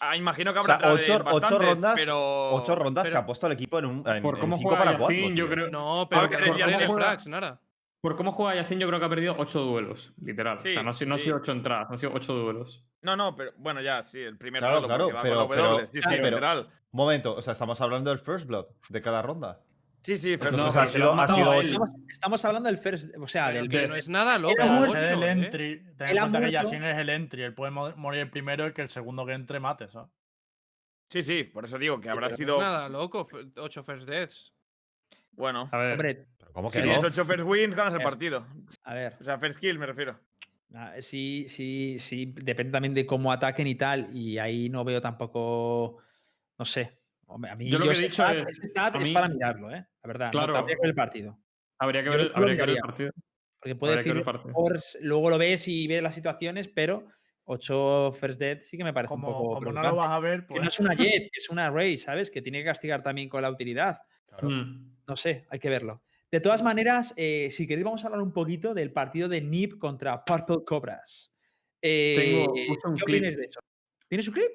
Ah, imagino que O habrá sea, ocho, ocho rondas, pero... ocho rondas que ha puesto el equipo en un en, Por en cómo cinco juega para cuatro. Yo creo. No, pero Porque que por juega- frags, Nara. Por cómo juega Yacine, yo creo que ha perdido 8 duelos, literal. o Sí, sea, no, ha sido- no han sí. sido 8 entradas, han sido 8 duelos. No, no, pero bueno, ya, sí, el primer Claro, duelo, claro, porque va pero- con pero- sí, sí, pero- literal. Momento, o sea, estamos hablando del first blood de cada ronda. Sí, sí, first Entonces No, ha pero sido, ha ha sido. Estamos, estamos hablando del first, o sea, Pero del que que- no es nada loco. Muerto. Es el ¿eh? entry. Ten en ha cuenta que. Yassin es el entry. Él puede mo- morir primero y que el segundo que entre mate, ¿sabes? Sí, sí, por eso digo que habrá Pero no sido... es nada loco, 8 first deaths. Bueno, A ver, Hombre, Pero ¿Cómo si que tienes no? 8 first wins, ganas el Eh. partido. a ver. O sea, first kill me refiero. Ah, Sí, sí, sí, depende también de cómo ataquen y tal, y ahí no veo tampoco, no sé. A mí Yo lo que he dicho stat- es, para mirarlo, ¿eh? La verdad, no, Claro. habría que ver el partido. habría que ver, habría que ver el partido. Porque puede que decir, luego lo ves y ves las situaciones, pero 8 first dead sí que me parece un Como, poco como no lo vas a ver, Que pues. no es una jet, que es una Ray, ¿sabes? Que tiene que castigar también con la utilidad. Mm. No sé, hay que verlo. De todas maneras, eh, si queréis, vamos a hablar un poquito del partido de NIP contra Purple Cobras. Eh, Tengo- un ¿Qué clip. opináis de eso? ¿Tienes un clip?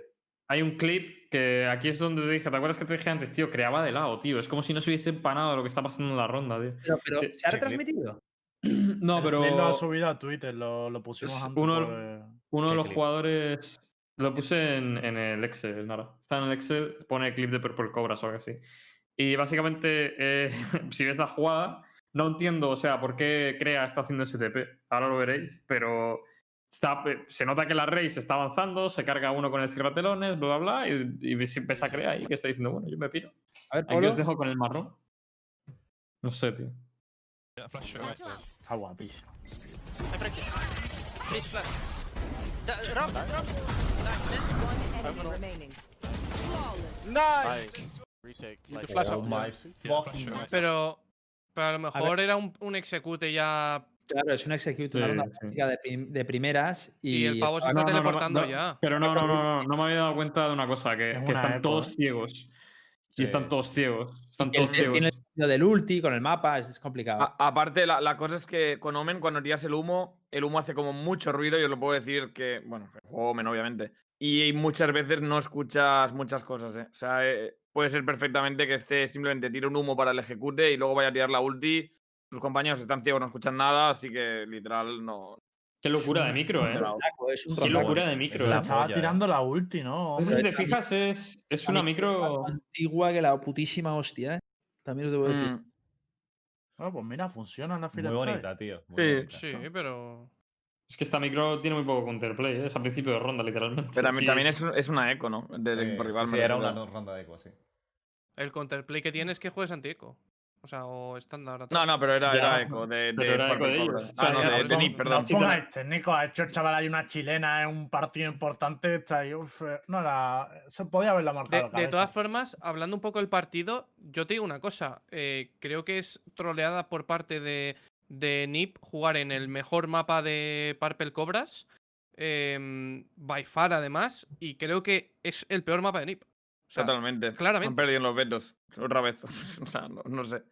Hay un clip que aquí es donde te dije, ¿te acuerdas que te dije antes, tío? Creaba de lado, tío. Es como si no se hubiese empanado lo que está pasando en la ronda, tío. Pero, pero Sí, ¿se ha retransmitido? No, pero Lil lo ha subido a Twitter, lo, lo pusimos Es antes. uno- por, eh, uno de ¿Qué los clip? jugadores lo puse en, en el Excel, Nara. Está en el Excel, pone clip de Purple Cobras o algo así. Y básicamente, eh, si ves la jugada, no entiendo, o sea, por qué Crea está haciendo ese TP. Ahora lo veréis, pero está, eh, se nota que la Rey se está avanzando, se carga uno con el cierratelones, bla, bla, bla, y, y ves- a Crea ahí que está diciendo, bueno, yo me piro. A ver, Aquí os dejo con el marrón. No sé, tío. Está guapísimo. Nice. Retake. Like, Oh my fucking Pero, pero a lo mejor era un, un execute ya. Claro, es un execute, una Sí, ronda sí. de, prim- de primeras y, Y, el pavo se Ah, está no, no, no, teleportando no, ya. Pero no, no, no, no, no me había dado cuenta de una cosa, que, Es que están eco, todos ciegos. Sí. Y están todos ciegos. Están y el- todos ciegos. tiene el sentido del ulti con el mapa, es, es complicado. A- aparte, la, la cosa es que con Omen, cuando tiras el humo, el humo hace como mucho ruido. Y os lo puedo decir que, bueno, el juego Omen, obviamente. Y muchas veces no escuchas muchas cosas, ¿eh? O sea, eh, puede ser perfectamente que esté simplemente tire un humo para el ejecute y luego vaya a tirar la ulti. Sus compañeros están ciegos, no escuchan nada, así que literal no. Qué locura de micro, eh. Rondaco, es un Qué locura de micro, Es Se eh. la estaba polla, tirando la ulti, ¿no? Sé si Hombre, te fijas, es, es una micro más antigua que la putísima hostia, ¿eh? También os debo decir. Mm. Bueno, pues mira, funciona la Muy Fire bonita, tío. muy Sí. bonita. Sí, pero. Es que esta micro tiene muy poco counterplay, ¿eh? es a principio de ronda, literalmente. Pero también, Sí. también es, un- es una eco, ¿no? Eh, sí, rival. sí, era una no- ronda de eco, sí. El counterplay que tiene es que juegues anti-eco. O sea, o estándar. No, no, pero era, eco de, de era eco de ellos. Ah, sea, no, de, de Nick, perdón. No pongáis técnico, ha hecho el chaval ahí una chilena en un partido importante. Está ahí, uf, eh, no era. Se podía haberla De, marcado. de cabeza. todas formas, hablando un poco del partido, yo te digo una cosa. eh, creo que es troleada por parte de, de NIP jugar en el mejor mapa de Purple Cobras. em, by far, además. Y creo que es el peor mapa de NIP. O sea, Totalmente. claramente. Han perdido en los vetos. Otra vez. o sea, no, no sé.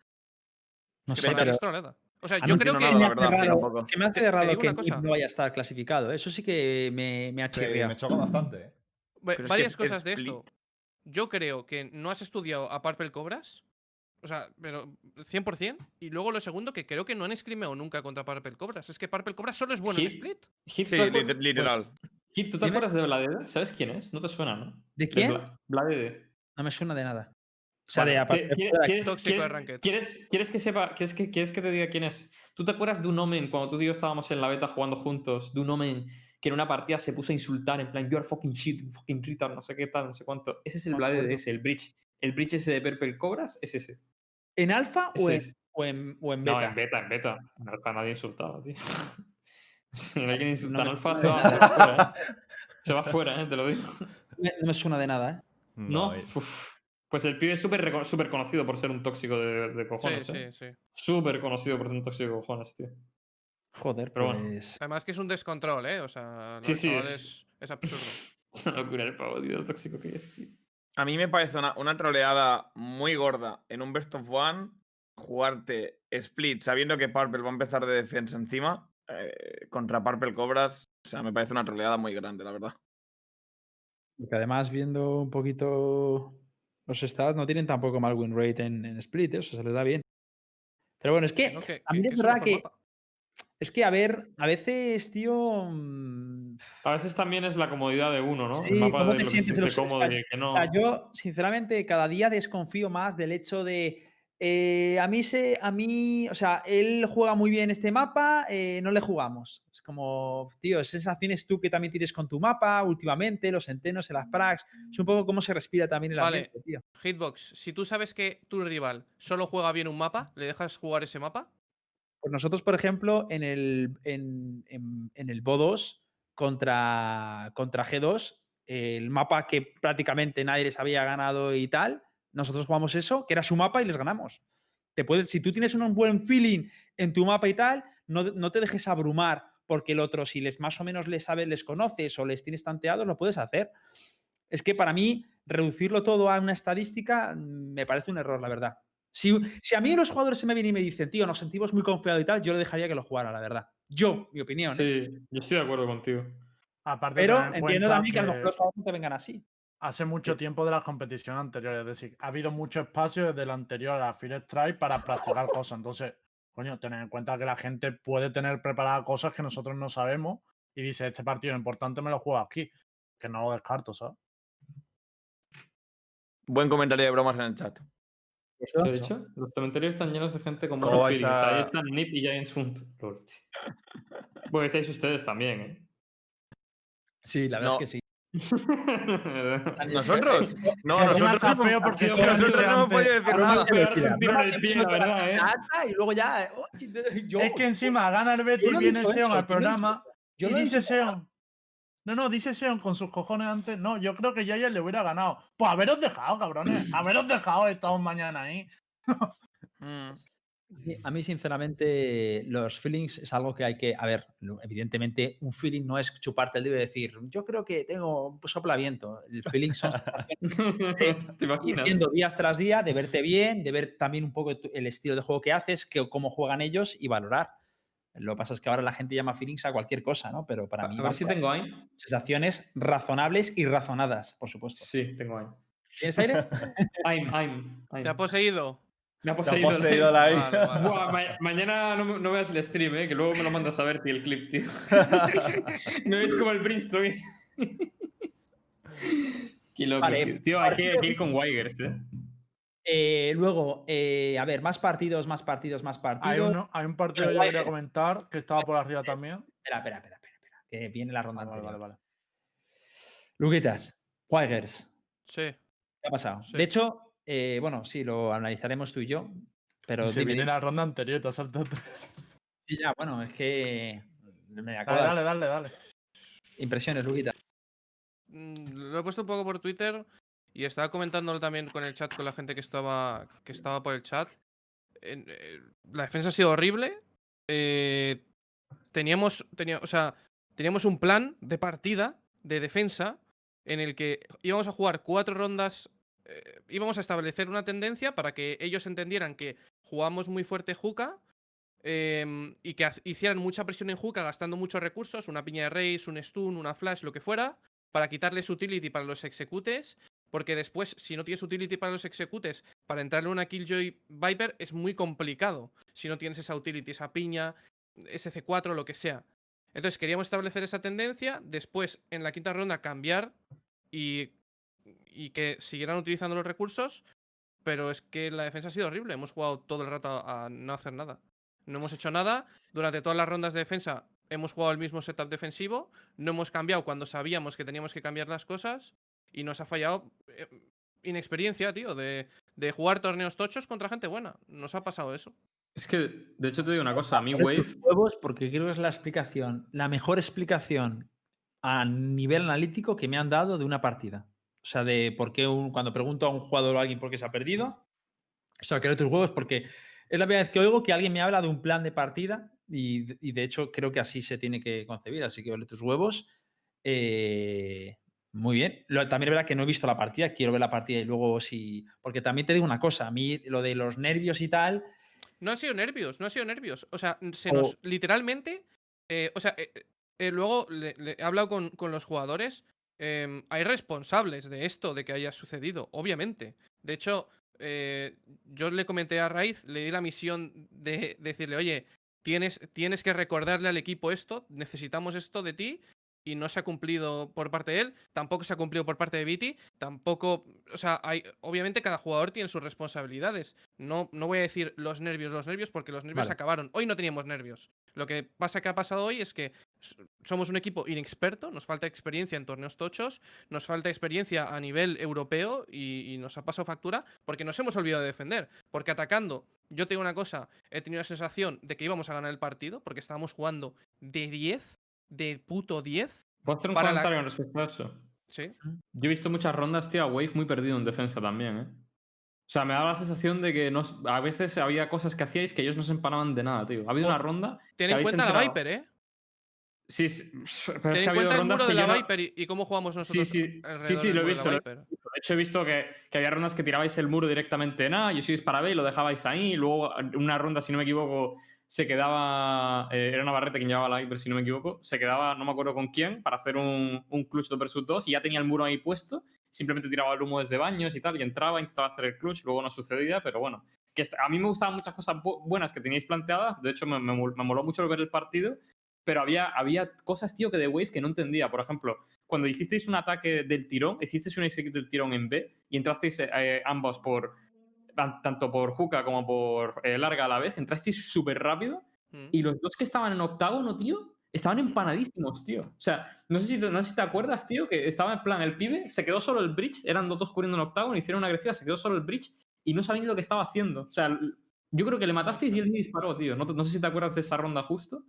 No sé, pero. O sea, Ah, yo creo que. nada, me la hace verdad, raro, que me hace Te- raro que cosa. No vaya a estar clasificado. Eso sí que me, me ha Sí, chirriado. me choca bastante, ¿eh? Es que varias es cosas de split. esto. Yo creo que no has estudiado a Purple Cobras. O sea, pero 100%. Y luego lo segundo, que creo que no han scrimeado nunca contra Purple Cobras. Es que Purple Cobras solo es bueno en split. Hit, Sí, ¿te acuer- lit- literal. Hit, ¿tú te acuerdas de Bladede? ¿Sabes quién es? No te suena, ¿no? ¿De quién? Bla- Bladede. No me suena de nada. O sea, Vale, de aparte ¿qué- quieres- quieres- Tóxico de quieres- Ranked. ¿Quieres, que sepa, quieres que, quieres que te diga quién es? ¿Tú te acuerdas de un Omen cuando tú y yo estábamos en la beta jugando juntos? De un Omen que en una partida se puso a insultar en plan, you are fucking shit, fucking retard, no sé qué tal, no sé cuánto. Ese es el No me Blade acuerdo. de ese, el Bridge. El Bridge ese de Purple Cobras es ese. ¿En alfa o en, es. o en, o en No, beta? en beta, en beta. En alfa nadie insultaba, tío. Si alguien insulta me en alfa, se va, se va fuera, ¿eh? Se va fuera, ¿eh? Te lo digo. No me suena de nada, ¿eh? No. Pues el pibe es súper conocido por ser un tóxico de, de Sí, cojones, sí, ¿eh? sí. Súper conocido por ser un tóxico de cojones, tío. Joder, Pero bueno. pues. Además que es un descontrol, ¿eh? O sea, lo Sí, sí, es, es absurdo. Es una locura el pavo, tío, lo tóxico que es, tío. A mí me parece una, una troleada muy gorda en un best of one jugarte split sabiendo que Purple va a empezar de defensa encima eh, contra Purple Cobras. O sea, me parece una troleada muy grande, la verdad. Porque además, viendo un poquito los stats, no tienen tampoco mal win rate en, en split, ¿eh? o sea, se les da bien. Pero bueno, es que ¿no? Que- a mí que- es verdad que. mapa. Es que, a ver, a veces, tío. mm, A veces también es la comodidad de uno, ¿no? Sí, el mapa ¿cómo de te lo que se sientes? siente Los- cómodo es que- y que no. O sea, yo, sinceramente, cada día desconfío más del hecho de. eh, a mí se. A mí. O sea, él juega muy bien este mapa, eh, no le jugamos. Es como, tío, esas sensaciones tú que también tienes con tu mapa últimamente, los centenos, en las prags. Es un poco cómo se respira también el Vale. ambiente, tío. Hitbox, si tú sabes que tu rival solo juega bien un mapa, ¿le dejas jugar ese mapa? Pues nosotros, por ejemplo, en el, en, en- en el BO2 contra, contra G2, el mapa que prácticamente nadie les había ganado y tal, nosotros jugamos eso, que era su mapa y les ganamos. Te puedes, si tú tienes un buen feeling en tu mapa y tal, no, no te dejes abrumar porque el otro, si les más o menos les sabes, les conoces o les tienes tanteados, lo puedes hacer. Es que para mí, reducirlo todo a una estadística me parece un error, la verdad. Si, si a mí los jugadores se me vienen y me dicen, tío, nos sentimos muy confiados y tal, yo le dejaría que lo jugara, la verdad. Yo, mi opinión. ¿eh? Sí, yo estoy de acuerdo contigo. Aparte, Pero entiendo también que a lo mejor los jugadores no te vengan así. hace mucho tiempo de las competiciones anteriores. Es decir, ha habido mucho espacio desde la anterior a Fire Strike para practicar cosas. Entonces, coño, tener en cuenta que la gente puede tener preparadas cosas que nosotros no sabemos y dice, este partido importante me lo juego aquí. Que no lo descarto, ¿sabes? Buen comentario de bromas en el chat. Eso- ¿Qué he dicho? Los cementerios están llenos de gente con ¿Cómo buenos vais feelings. a- Ahí están Nip y Giants Hunt. Bueno, estáis ustedes también, ¿eh? Sí, la verdad No. es que sí. ¿Nosotros? No, nosotros, no- feo porque nosotros no hemos podido decir nada. ¿eh? Y luego ya. eh, Es que encima gana el Betis, viene Seon al programa yo y dice Seon. No, no, dice Seon con sus cojones antes. No, yo creo que Yaya le hubiera ganado. Pues haberos dejado, cabrones. Haberos dejado, estamos mañana ahí. Mm. A mí, sinceramente, los feelings es algo que hay que. A ver, evidentemente, un feeling no es chuparte el dedo y decir, yo creo que tengo soplaviento. El feeling son ¿Te imaginas? viendo días tras día, de verte bien, de ver también un poco el estilo de juego que haces, que, cómo juegan ellos y valorar. Lo que pasa es que ahora la gente llama feelings a cualquier cosa, ¿no? Pero para A mí, ver vamos si a- tengo ahí. sensaciones razonables y razonadas, por supuesto. Sí, tengo ahí. ¿Tienes aire? I'm, I'm, I'm. ¿Te ha poseído? Me ha Te ha poseído. poseído la Vale, vale. Buah, ma- mañana no, no veas el stream, eh, que luego me lo mandas a ver, tío, el clip, tío. Me ves como el ese. Qué loco, Vale, tío. Tío, hay que, partido- hay que ir con Wigers, eh. Eh, luego, eh, a ver, más partidos, más partidos, más partidos. Hay, uno, hay un partido que yo quería comentar que estaba por arriba también. Espera, espera, espera, espera, espera, que viene la ronda Vale, vale, anterior. vale, vale. Luquitas, Wigers, Sí. ¿qué ha pasado? Sí. De hecho, eh, bueno, sí, lo analizaremos tú y yo, pero Se dime, viene dime. la ronda anterior, te has saltado. Sí, ya, bueno, es que me Dale, acuerdo. dale, dale, dale. Impresiones, Luquita. Mm, Lo he puesto un poco por Twitter y estaba comentándolo también con el chat con la gente que estaba, que estaba por el chat. Eh, la defensa ha sido horrible. eh, teníamos, tenía- o sea, teníamos un plan de partida de defensa en el que íbamos a jugar cuatro rondas. eh, íbamos a establecer una tendencia para que ellos entendieran que jugamos muy fuerte Juca em, y que hicieran mucha presión en Juca gastando muchos recursos, una piña de race, un stun, una flash, lo que fuera, para quitarles utility para los executes, porque después, si no tienes utility para los executes, para entrarle una Killjoy Viper es muy complicado, si no tienes esa utility, esa piña, SC4, lo que sea. Entonces queríamos establecer esa tendencia, después en la quinta ronda cambiar y, y que siguieran utilizando los recursos, pero es que la defensa ha sido horrible, hemos jugado todo el rato a no hacer nada. No hemos hecho nada. Durante todas las rondas de defensa hemos jugado el mismo setup defensivo. No hemos cambiado cuando sabíamos que teníamos que cambiar las cosas. Y nos ha fallado eh, inexperiencia, tío, de, de jugar torneos tochos contra gente buena. Nos ha pasado eso. Es que, de hecho, te digo una cosa. A mí, Wave. huevos porque creo que es la explicación, la mejor explicación a nivel analítico que me han dado de una partida. O sea, de por qué un- cuando pregunto a un jugador o a alguien por qué se ha perdido, o sea, que tus huevos porque es la primera vez que oigo que alguien me habla de un plan de partida y, de- y de hecho creo que así se tiene que concebir. Así que ole tus huevos. Eh, muy bien. Lo- también es verdad que no he visto la partida, quiero ver la partida y luego si. Porque también te digo una cosa, a mí lo de los nervios y tal. No han sido nervios, no han sido nervios. O sea, se O- nos literalmente. eh, o sea, eh, eh, luego le, le he hablado con, con los jugadores. em, hay responsables de esto, de que haya sucedido, obviamente. De hecho, yo le comenté a Raiz, le di la misión de decirle, oye, tienes, tienes que recordarle al equipo esto, necesitamos esto de ti. Y no se ha cumplido por parte de él, tampoco se ha cumplido por parte de Viti, tampoco, o sea, hay, obviamente cada jugador tiene sus responsabilidades. No, no voy a decir los nervios, los nervios, porque los nervios Vale. acabaron. Hoy no teníamos nervios. Lo que pasa que ha pasado hoy es que somos un equipo inexperto, nos falta experiencia en torneos tochos, nos falta experiencia a nivel europeo y, y nos ha pasado factura porque nos hemos olvidado de defender. Porque atacando, yo tengo una cosa, he tenido la sensación de que íbamos a ganar el partido porque estábamos jugando de 10, de puto 10. ¿Puedo hacer un Para la- comentario con respecto a eso? Sí. Yo he visto muchas rondas, tío, a Wave muy perdido en defensa también, ¿eh? O sea, me daba la sensación de que no, a veces había cosas que hacíais que ellos no se empanaban de nada, tío. Ha habido Oh, una ronda. Ten en cuenta la Viper, ¿eh? Sí, sí, pero Ten en cuenta el muro de la Viper y, y cómo jugamos Sí, nosotros. sí, sí, sí, del lo he de la visto. De hecho, he visto que, que había rondas que tirabais el muro directamente en A, yo sí disparaba y lo dejabais ahí. y luego, una ronda, si no me equivoco, se quedaba. eh, era Navarrete quien llevaba la Viper, si no me equivoco. Se quedaba, no me acuerdo con quién, para hacer un, un clutch 2 versus 2 y ya tenía el muro ahí puesto. Simplemente tiraba el humo desde baños y tal, y entraba, intentaba hacer el clutch, luego no sucedía, pero bueno. Que a mí me gustaban muchas cosas bu- buenas que teníais planteadas. De hecho, me, me me moló mucho ver el partido. Pero había, había cosas, tío, que de Wave que no entendía. Por ejemplo, cuando hicisteis un ataque del tirón, hicisteis un execute del tirón en B y entrasteis eh, ambos por, tanto por Juca como por eh, Larga a la vez, entrasteis súper rápido Mm. y los dos que estaban en octágono, tío, estaban empanadísimos, tío. O sea, no sé si te, no sé si te acuerdas, tío, que estaba en plan el pibe, se quedó solo el bridge, eran dos cubriendo en octágono, hicieron una agresiva, se quedó solo el bridge y no sabía ni lo que estaba haciendo. O sea, yo creo que le matasteis y él ni disparó, tío. No, no sé si te acuerdas de esa ronda justo.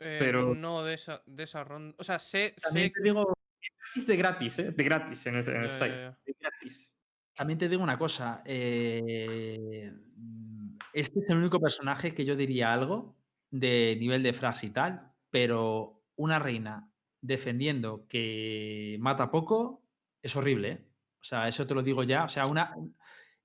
Eh, pero- No de esa, de esa ronda. O sea, sé. También sé te digo, de gratis, ¿eh? De gratis en el, en el Ya, site. De gratis. También te digo una cosa. eh, mm, este es el único personaje que yo diría algo de nivel de frase y tal, pero una reina defendiendo que mata poco es horrible. ¿eh? O sea, eso te lo digo ya. O sea, una,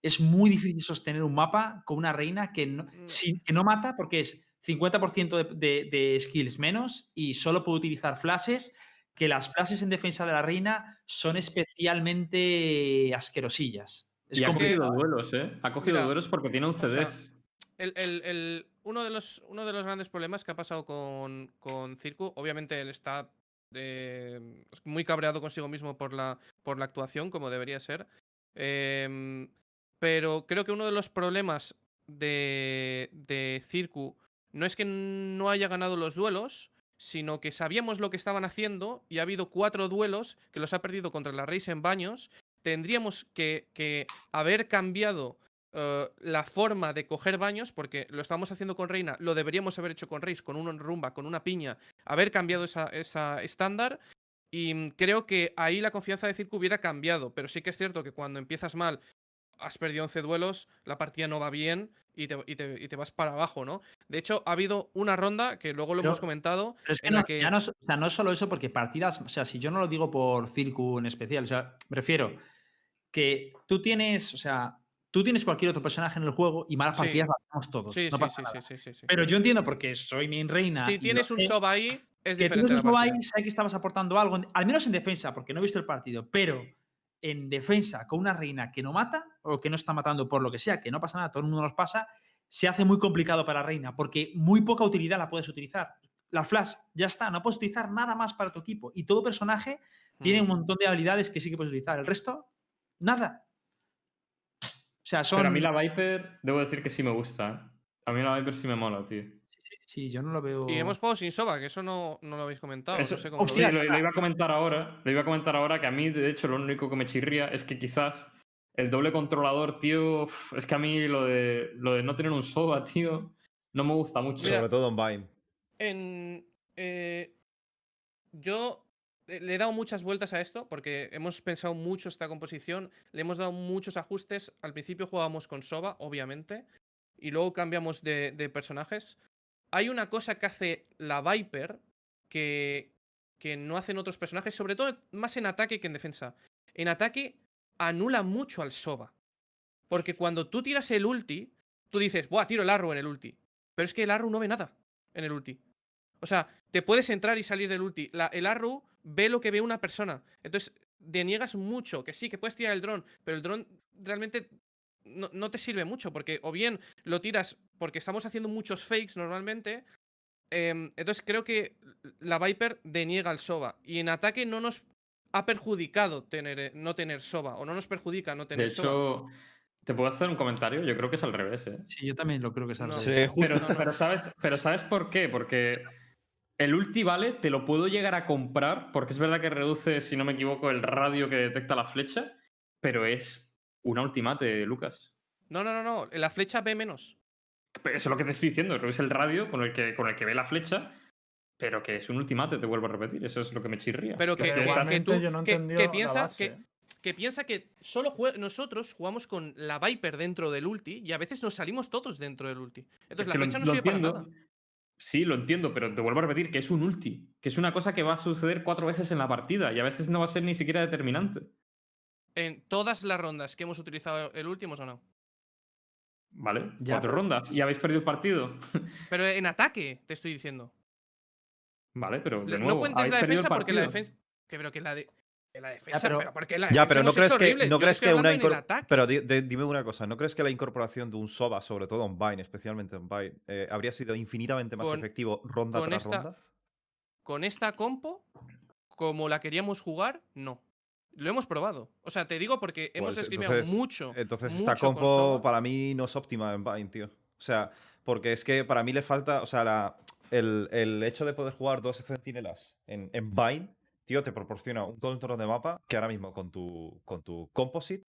es muy difícil sostener un mapa con una reina que no, Mm. sin- que no mata porque es 50% de, de- de skills menos y solo puede utilizar flashes que las flashes en defensa de la reina son especialmente asquerosillas. Es y ha cogido duelos, ¿eh? Ha cogido Mira, duelos porque tiene un sea, CDs. El, el- el- uno, de los, uno de los grandes problemas que ha pasado con, con Circu, obviamente él está eh, muy cabreado consigo mismo por la, por la actuación, como debería ser. em, pero creo que uno de los problemas de, de Circu no es que no haya ganado los duelos, sino que sabíamos lo que estaban haciendo y ha habido cuatro duelos que los ha perdido contra la Reis en baños. Tendríamos que, haber cambiado eh, la forma de coger baños, porque lo estamos haciendo con Reina, lo deberíamos haber hecho con Reis, con un rumba, con una piña, haber cambiado esa, esa estándar. Y mm, creo que ahí la confianza de Circo hubiera cambiado, pero sí que es cierto que cuando empiezas mal, has perdido 11 duelos, la partida no va bien y te, y te- y te vas para abajo, ¿no? De hecho, ha habido una ronda, que luego lo Pero- hemos comentado, Pero es que, en no, la que... ya no, es- o sea, no es solo eso, porque partidas, o sea, si yo no lo digo por Circu en especial, o sea, me refiero que tú tienes, o sea, tú tienes cualquier otro personaje en el juego y malas Sí. partidas las hacemos todos. Sí, no sí, pasa sí, nada. sí, sí, sí, sí. Pero yo entiendo porque soy main reina. Si tienes un sub ahí, es que diferente tienes la un partida. ahí, sé que estabas aportando algo, al menos en defensa, porque no he visto el partido, pero en defensa con una reina que no mata o que no está matando por lo que sea, que no pasa nada, todo el mundo nos pasa, se hace muy complicado para la reina porque muy poca utilidad la puedes utilizar. La flash, ya está, no puedes utilizar nada más para tu equipo y todo personaje tiene un Mm. montón de habilidades que sí que puedes utilizar. El resto, nada. O sea, son. Pero a mí la Viper, debo decir que sí me gusta, ¿eh? A mí la Viper sí me mola, tío. Sí, yo no lo veo. Y hemos jugado sin Soba, que eso no, no lo habéis comentado. Eso- no sé cómo lo sí, lo, lo iba a comentar ahora. Lo iba a comentar ahora que a mí, de hecho, lo único que me chirría es que quizás el doble controlador, tío. Es que a mí lo de, lo de no tener un SOBA, tío, no me gusta mucho. Mira, Sobre todo en Vine. En, eh, yo le he dado muchas vueltas a esto porque hemos pensado mucho esta composición, le hemos dado muchos ajustes. Al principio jugábamos con Soba, obviamente, y luego cambiamos de, de personajes. Hay una cosa que hace la Viper que, que no hacen otros personajes, sobre todo más en ataque que en defensa. En ataque anula mucho al Soba. Porque cuando tú tiras el ulti, tú dices, ¡buah, tiro el arrow en el ulti! Pero es que el arrow no ve nada en el ulti. O sea, te puedes entrar y salir del ulti. El arrow ve lo que ve una persona. Entonces, deniegas mucho. Que sí, que puedes tirar el dron, pero el dron realmente no, no te sirve mucho. Porque o bien lo tiras porque estamos haciendo muchos fakes normalmente. em, entonces, creo que la Viper deniega al Soba. Y en ataque no nos ha perjudicado tener, eh, no tener Soba. O no nos perjudica no de tener Soba. hecho, ¿te puedo hacer un comentario? Yo creo que es al revés, ¿eh? Sí, yo también lo creo que es al No. revés. Sí, justo. Pero, pero ¿sabes, pero ¿sabes por qué? Porque el ulti, ¿vale? Te lo puedo llegar a comprar, porque es verdad que reduce, si no me equivoco, el radio que detecta la flecha, pero es una ultimate, Lucas. No, no, no, no. La flecha ve menos. Eso es lo que te estoy diciendo, reduce el radio con el que, con el que ve la flecha, pero que es un ultimate, te vuelvo a repetir, eso es lo que me chirría. Pero que, es que- que igualmente tú yo no he que- que, piensa base. que, que piensa que solo jue- nosotros jugamos con la Viper dentro del ulti y a veces nos salimos todos dentro del ulti. Entonces es la que lo- flecha no lo sirve para entiendo. nada. Sí, lo entiendo, pero te vuelvo a repetir que es un ulti, que es una cosa que va a suceder cuatro veces en la partida y a veces no va a ser ni siquiera determinante. En todas las rondas que hemos utilizado el último o no. ¿Vale? Ya, Cuatro rondas y habéis perdido el partido. Pero en ataque, te estoy diciendo. Vale, pero de nuevo, no cuentes la defensa porque la defensa. Que, pero que la, de, la defensa. pero- pero, porque la Ya, defensa pero no crees que, no crees que una incor-. Pero di- di- dime una cosa, ¿no crees que la incorporación de un SOBA, sobre todo en Vine, especialmente en Vine, eh, habría sido infinitamente más Con- efectivo ronda con tras esta- ronda? Con esta compo, como la queríamos jugar, no. Lo hemos probado. O sea, te digo porque hemos Pues, entonces- mucho. Entonces esta mucho con compo para mí no es óptima en Vine, tío. O sea, porque es que para mí le falta, o sea, la- el, el hecho de poder jugar dos centinelas en, en Vine, tío, te proporciona un control de mapa que ahora mismo con tu, con tu composite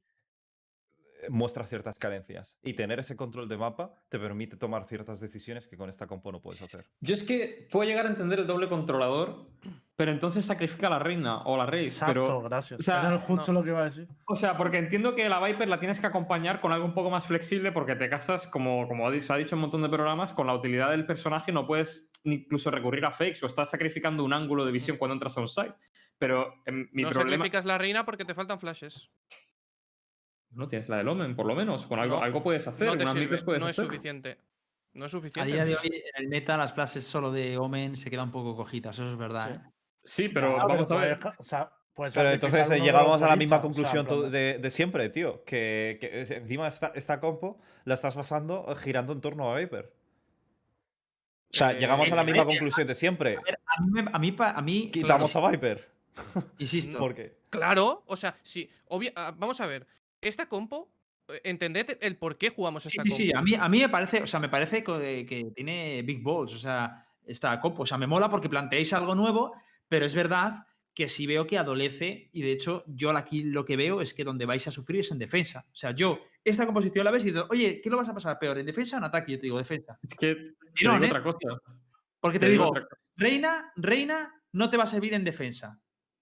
eh, muestra ciertas carencias. Y tener ese control de mapa te permite tomar ciertas decisiones que con esta compo no puedes hacer. Yo es que puedo llegar a entender el doble controlador, pero entonces sacrifica a la reina o la rey. Exacto, Pero, gracias. o sea, Era justo no. lo que iba a decir. o sea, porque entiendo que la Viper la tienes que acompañar con algo un poco más flexible porque te casas, como, como se ha dicho en un montón de programas, con la utilidad del personaje no puedes ni incluso recurrir a fakes o estás sacrificando un ángulo de visión cuando entras a un site. Pero em, mi no problema... sacrificas la reina porque te faltan flashes. No tienes la del Omen, por lo menos. Con algo, No, algo puedes hacer. No te unas sirve, micros puedes no es hacer. suficiente. No es A suficiente. día de hoy, en el meta, las flashes solo de Omen se quedan un poco cojitas, eso es verdad. Sí. ¿eh? Sí, pero vamos a ver. o sea, puedes Pero entonces eh, llegamos a la misma duelistas, o sea, conclusión de, de siempre, tío. Que, encima esta, esta compo la estás basando eh, girando en torno a Viper. O sea, Eh, llegamos a la eh, misma eh, conclusión de siempre. A ver, a mí, me- a mí, pa- a mí Quitamos claro, a Viper. insisto, Porque. Claro, o sea, sí. obvia- ah, vamos a ver. Esta compo, entended el por qué jugamos Sí, esta sí, compo. sí, a mí, a mí me parece, o sea, me parece que tiene big balls, o sea, esta copo. O sea, me mola porque planteáis algo nuevo, pero es verdad que sí veo que adolece, y de hecho, yo aquí lo que veo es que donde vais a sufrir es en defensa. O sea, yo, esta composición la ves y digo, oye, ¿qué lo vas a pasar peor, en defensa o en ataque? Yo te digo, defensa. Es que te Tirón, digo ¿eh? otra cosa. Porque te, Te digo. Reina, Reina no te va a servir en defensa.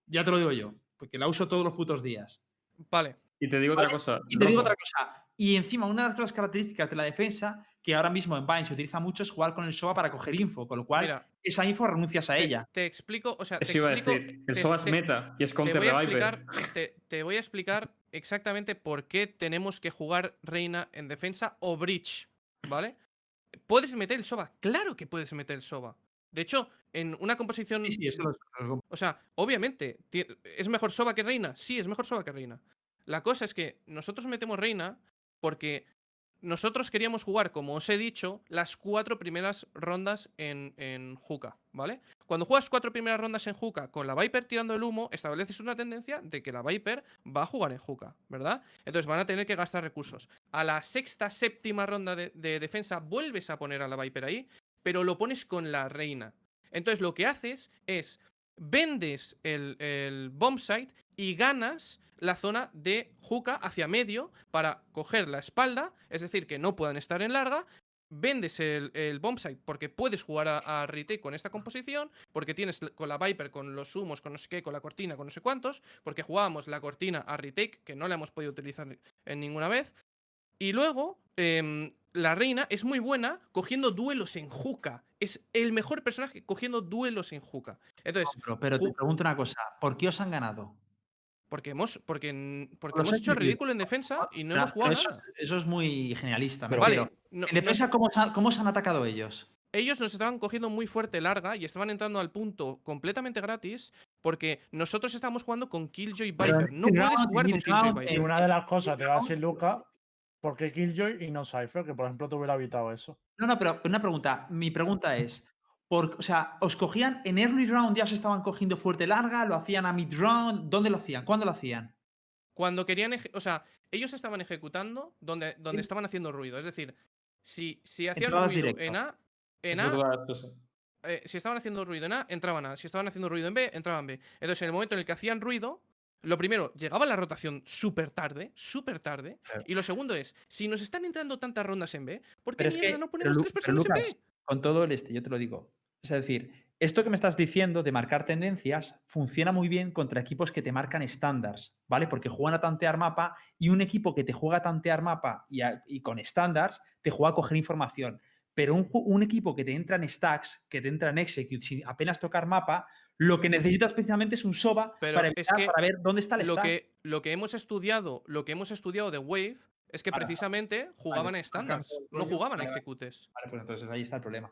Ya te lo digo yo, porque la uso todos los putos días. Vale. Y te digo otra cosa. Y te digo otra cosa. Y encima, una de las cosas características de la defensa, que ahora mismo en Vine se utiliza mucho, es jugar con el SOA para coger info, con lo cual Mira, esa info renuncias a te, ella. te explico, o sea, te Eso iba a decir. El te- SOA es te- meta y es te counter voy, a explicar, te, te voy a explicar exactamente por qué tenemos que jugar Reina en defensa o Breach, ¿vale? ¿Puedes meter el SOBA? Claro que puedes meter el SOBA. De hecho, en una composición. Sí, sí, eso lo- O sea, obviamente, ¿es mejor Soba que Reina? Sí, es mejor Soba que Reina. La cosa es que nosotros metemos Reina porque nosotros queríamos jugar, como os he dicho, las cuatro primeras rondas en, en Juca, ¿vale? Cuando juegas cuatro primeras rondas en Juca con la Viper tirando el humo, estableces una tendencia de que la Viper va a jugar en Juca, ¿verdad? Entonces van a tener que gastar recursos. A la sexta, séptima ronda de, de defensa vuelves a poner a la Viper ahí, pero lo pones con la Reina. Entonces lo que haces es vendes el, el bomb site y ganas la zona de Juca hacia medio para coger la espalda, es decir, que no puedan estar en larga. Vendes el, el bomb site porque puedes jugar a, a retake con esta composición, porque tienes con la Viper, con los humos, con no sé qué, con la cortina, con no sé cuántos, porque jugábamos la cortina a retake, que no la hemos podido utilizar en ninguna vez. Y luego, em, la reina es muy buena cogiendo duelos en Juca. Es el mejor personaje cogiendo duelos en Juca. Entonces, Pero, pero te pregunto una cosa, ¿por qué os han ganado? porque hemos, porque, porque hemos hecho el ridículo en defensa y no hemos jugado eso, nada. eso es muy generalista, me Pero- Vale, no- En no- defensa, ¿cómo, os han- ¿cómo os han atacado ellos? ellos nos estaban cogiendo muy fuerte larga y estaban entrando al punto completamente gratis porque nosotros estábamos jugando con Killjoy Viper. No puedes jugar con Killjoy Y Viper. en- una de las cosas te va a decir Luca, ¿por qué Killjoy y no Cypher? Que por ejemplo te hubiera evitado eso. No, no, pero una pregunta. Mi pregunta es, por, o sea, ¿os cogían en early round ya os estaban cogiendo fuerte larga? ¿Lo hacían a mid round? ¿Dónde lo hacían? ¿Cuándo lo hacían? Cuando querían, o sea, ellos estaban ejecutando donde, donde Sí. estaban haciendo ruido. Es decir, si, si hacían Entradas ruido directas. en A, en A, eh, si estaban haciendo ruido en A, entraban A. Si estaban haciendo ruido en B, entraban B. Entonces, en el momento en el que hacían ruido, lo primero, llegaba la rotación súper tarde, súper tarde. Claro. Y lo segundo es, si nos están entrando tantas rondas en B, ¿por qué mierda que, no ponemos tres pero personas en B? con todo el este, yo te lo digo. Es decir, esto que me estás diciendo de marcar tendencias funciona muy bien contra equipos que te marcan estándares, ¿vale? Porque juegan a tantear mapa y un equipo que te juega a tantear mapa y, a- y con estándares te juega a coger información. Pero un, un equipo que te entra en stacks, que te entra en execute sin apenas tocar mapa, lo que necesitas precisamente es un SOBA Pero para, es empezar, que para ver dónde está el Lo que, lo que hemos estudiado, lo que hemos estudiado de Wave es que precisamente jugaban a marcan estándares, no jugaban a vale, vale. executes. Vale, pues entonces ahí está el problema.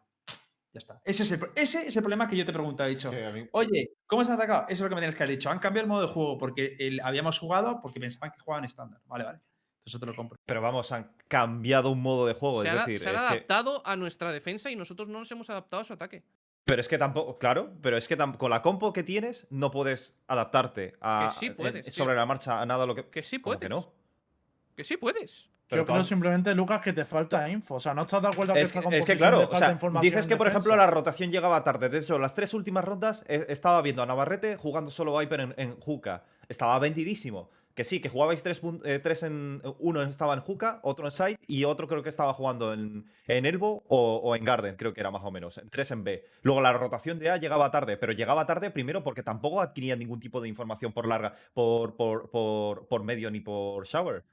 Ya está. Ese es el, pro- ese es el problema que yo te preguntaba, he dicho. a Oye, ¿cómo se han atacado? Eso es lo que me tienes que haber dicho. Han cambiado el modo de juego porque el- habíamos jugado porque pensaban que jugaban estándar. Vale, vale. Entonces te lo compro. Pero vamos, han cambiado un modo de juego. Se es han, decir, se han es que- adaptado a nuestra defensa y nosotros no nos hemos adaptado a su ataque. Pero es que tampoco, claro, pero es que con la compo que tienes no puedes adaptarte a, sí puedes, tío. sobre la marcha a nada lo que. Que sí ¿Cómo puedes. que no? Que sí puedes. Pero Yo creo simplemente, Lucas, que te falta info. O sea, ¿no estás de acuerdo que Es esta que, es que claro, o sea, dices que por ejemplo la rotación llegaba tarde. De hecho, las tres últimas rondas eh, estaba viendo a Navarrete jugando solo Viper en, en Juca. Estaba vendidísimo. Que sí, que jugabais tres, eh, tres en. Uno estaba en Juca, otro en Side y otro creo que estaba jugando en, en Elbow o, o en Garden, creo que era más o menos. En tres en B. Luego la rotación de A llegaba tarde, pero llegaba tarde primero porque tampoco adquiría ningún tipo de información por larga, por, por, por, por medio ni por shower.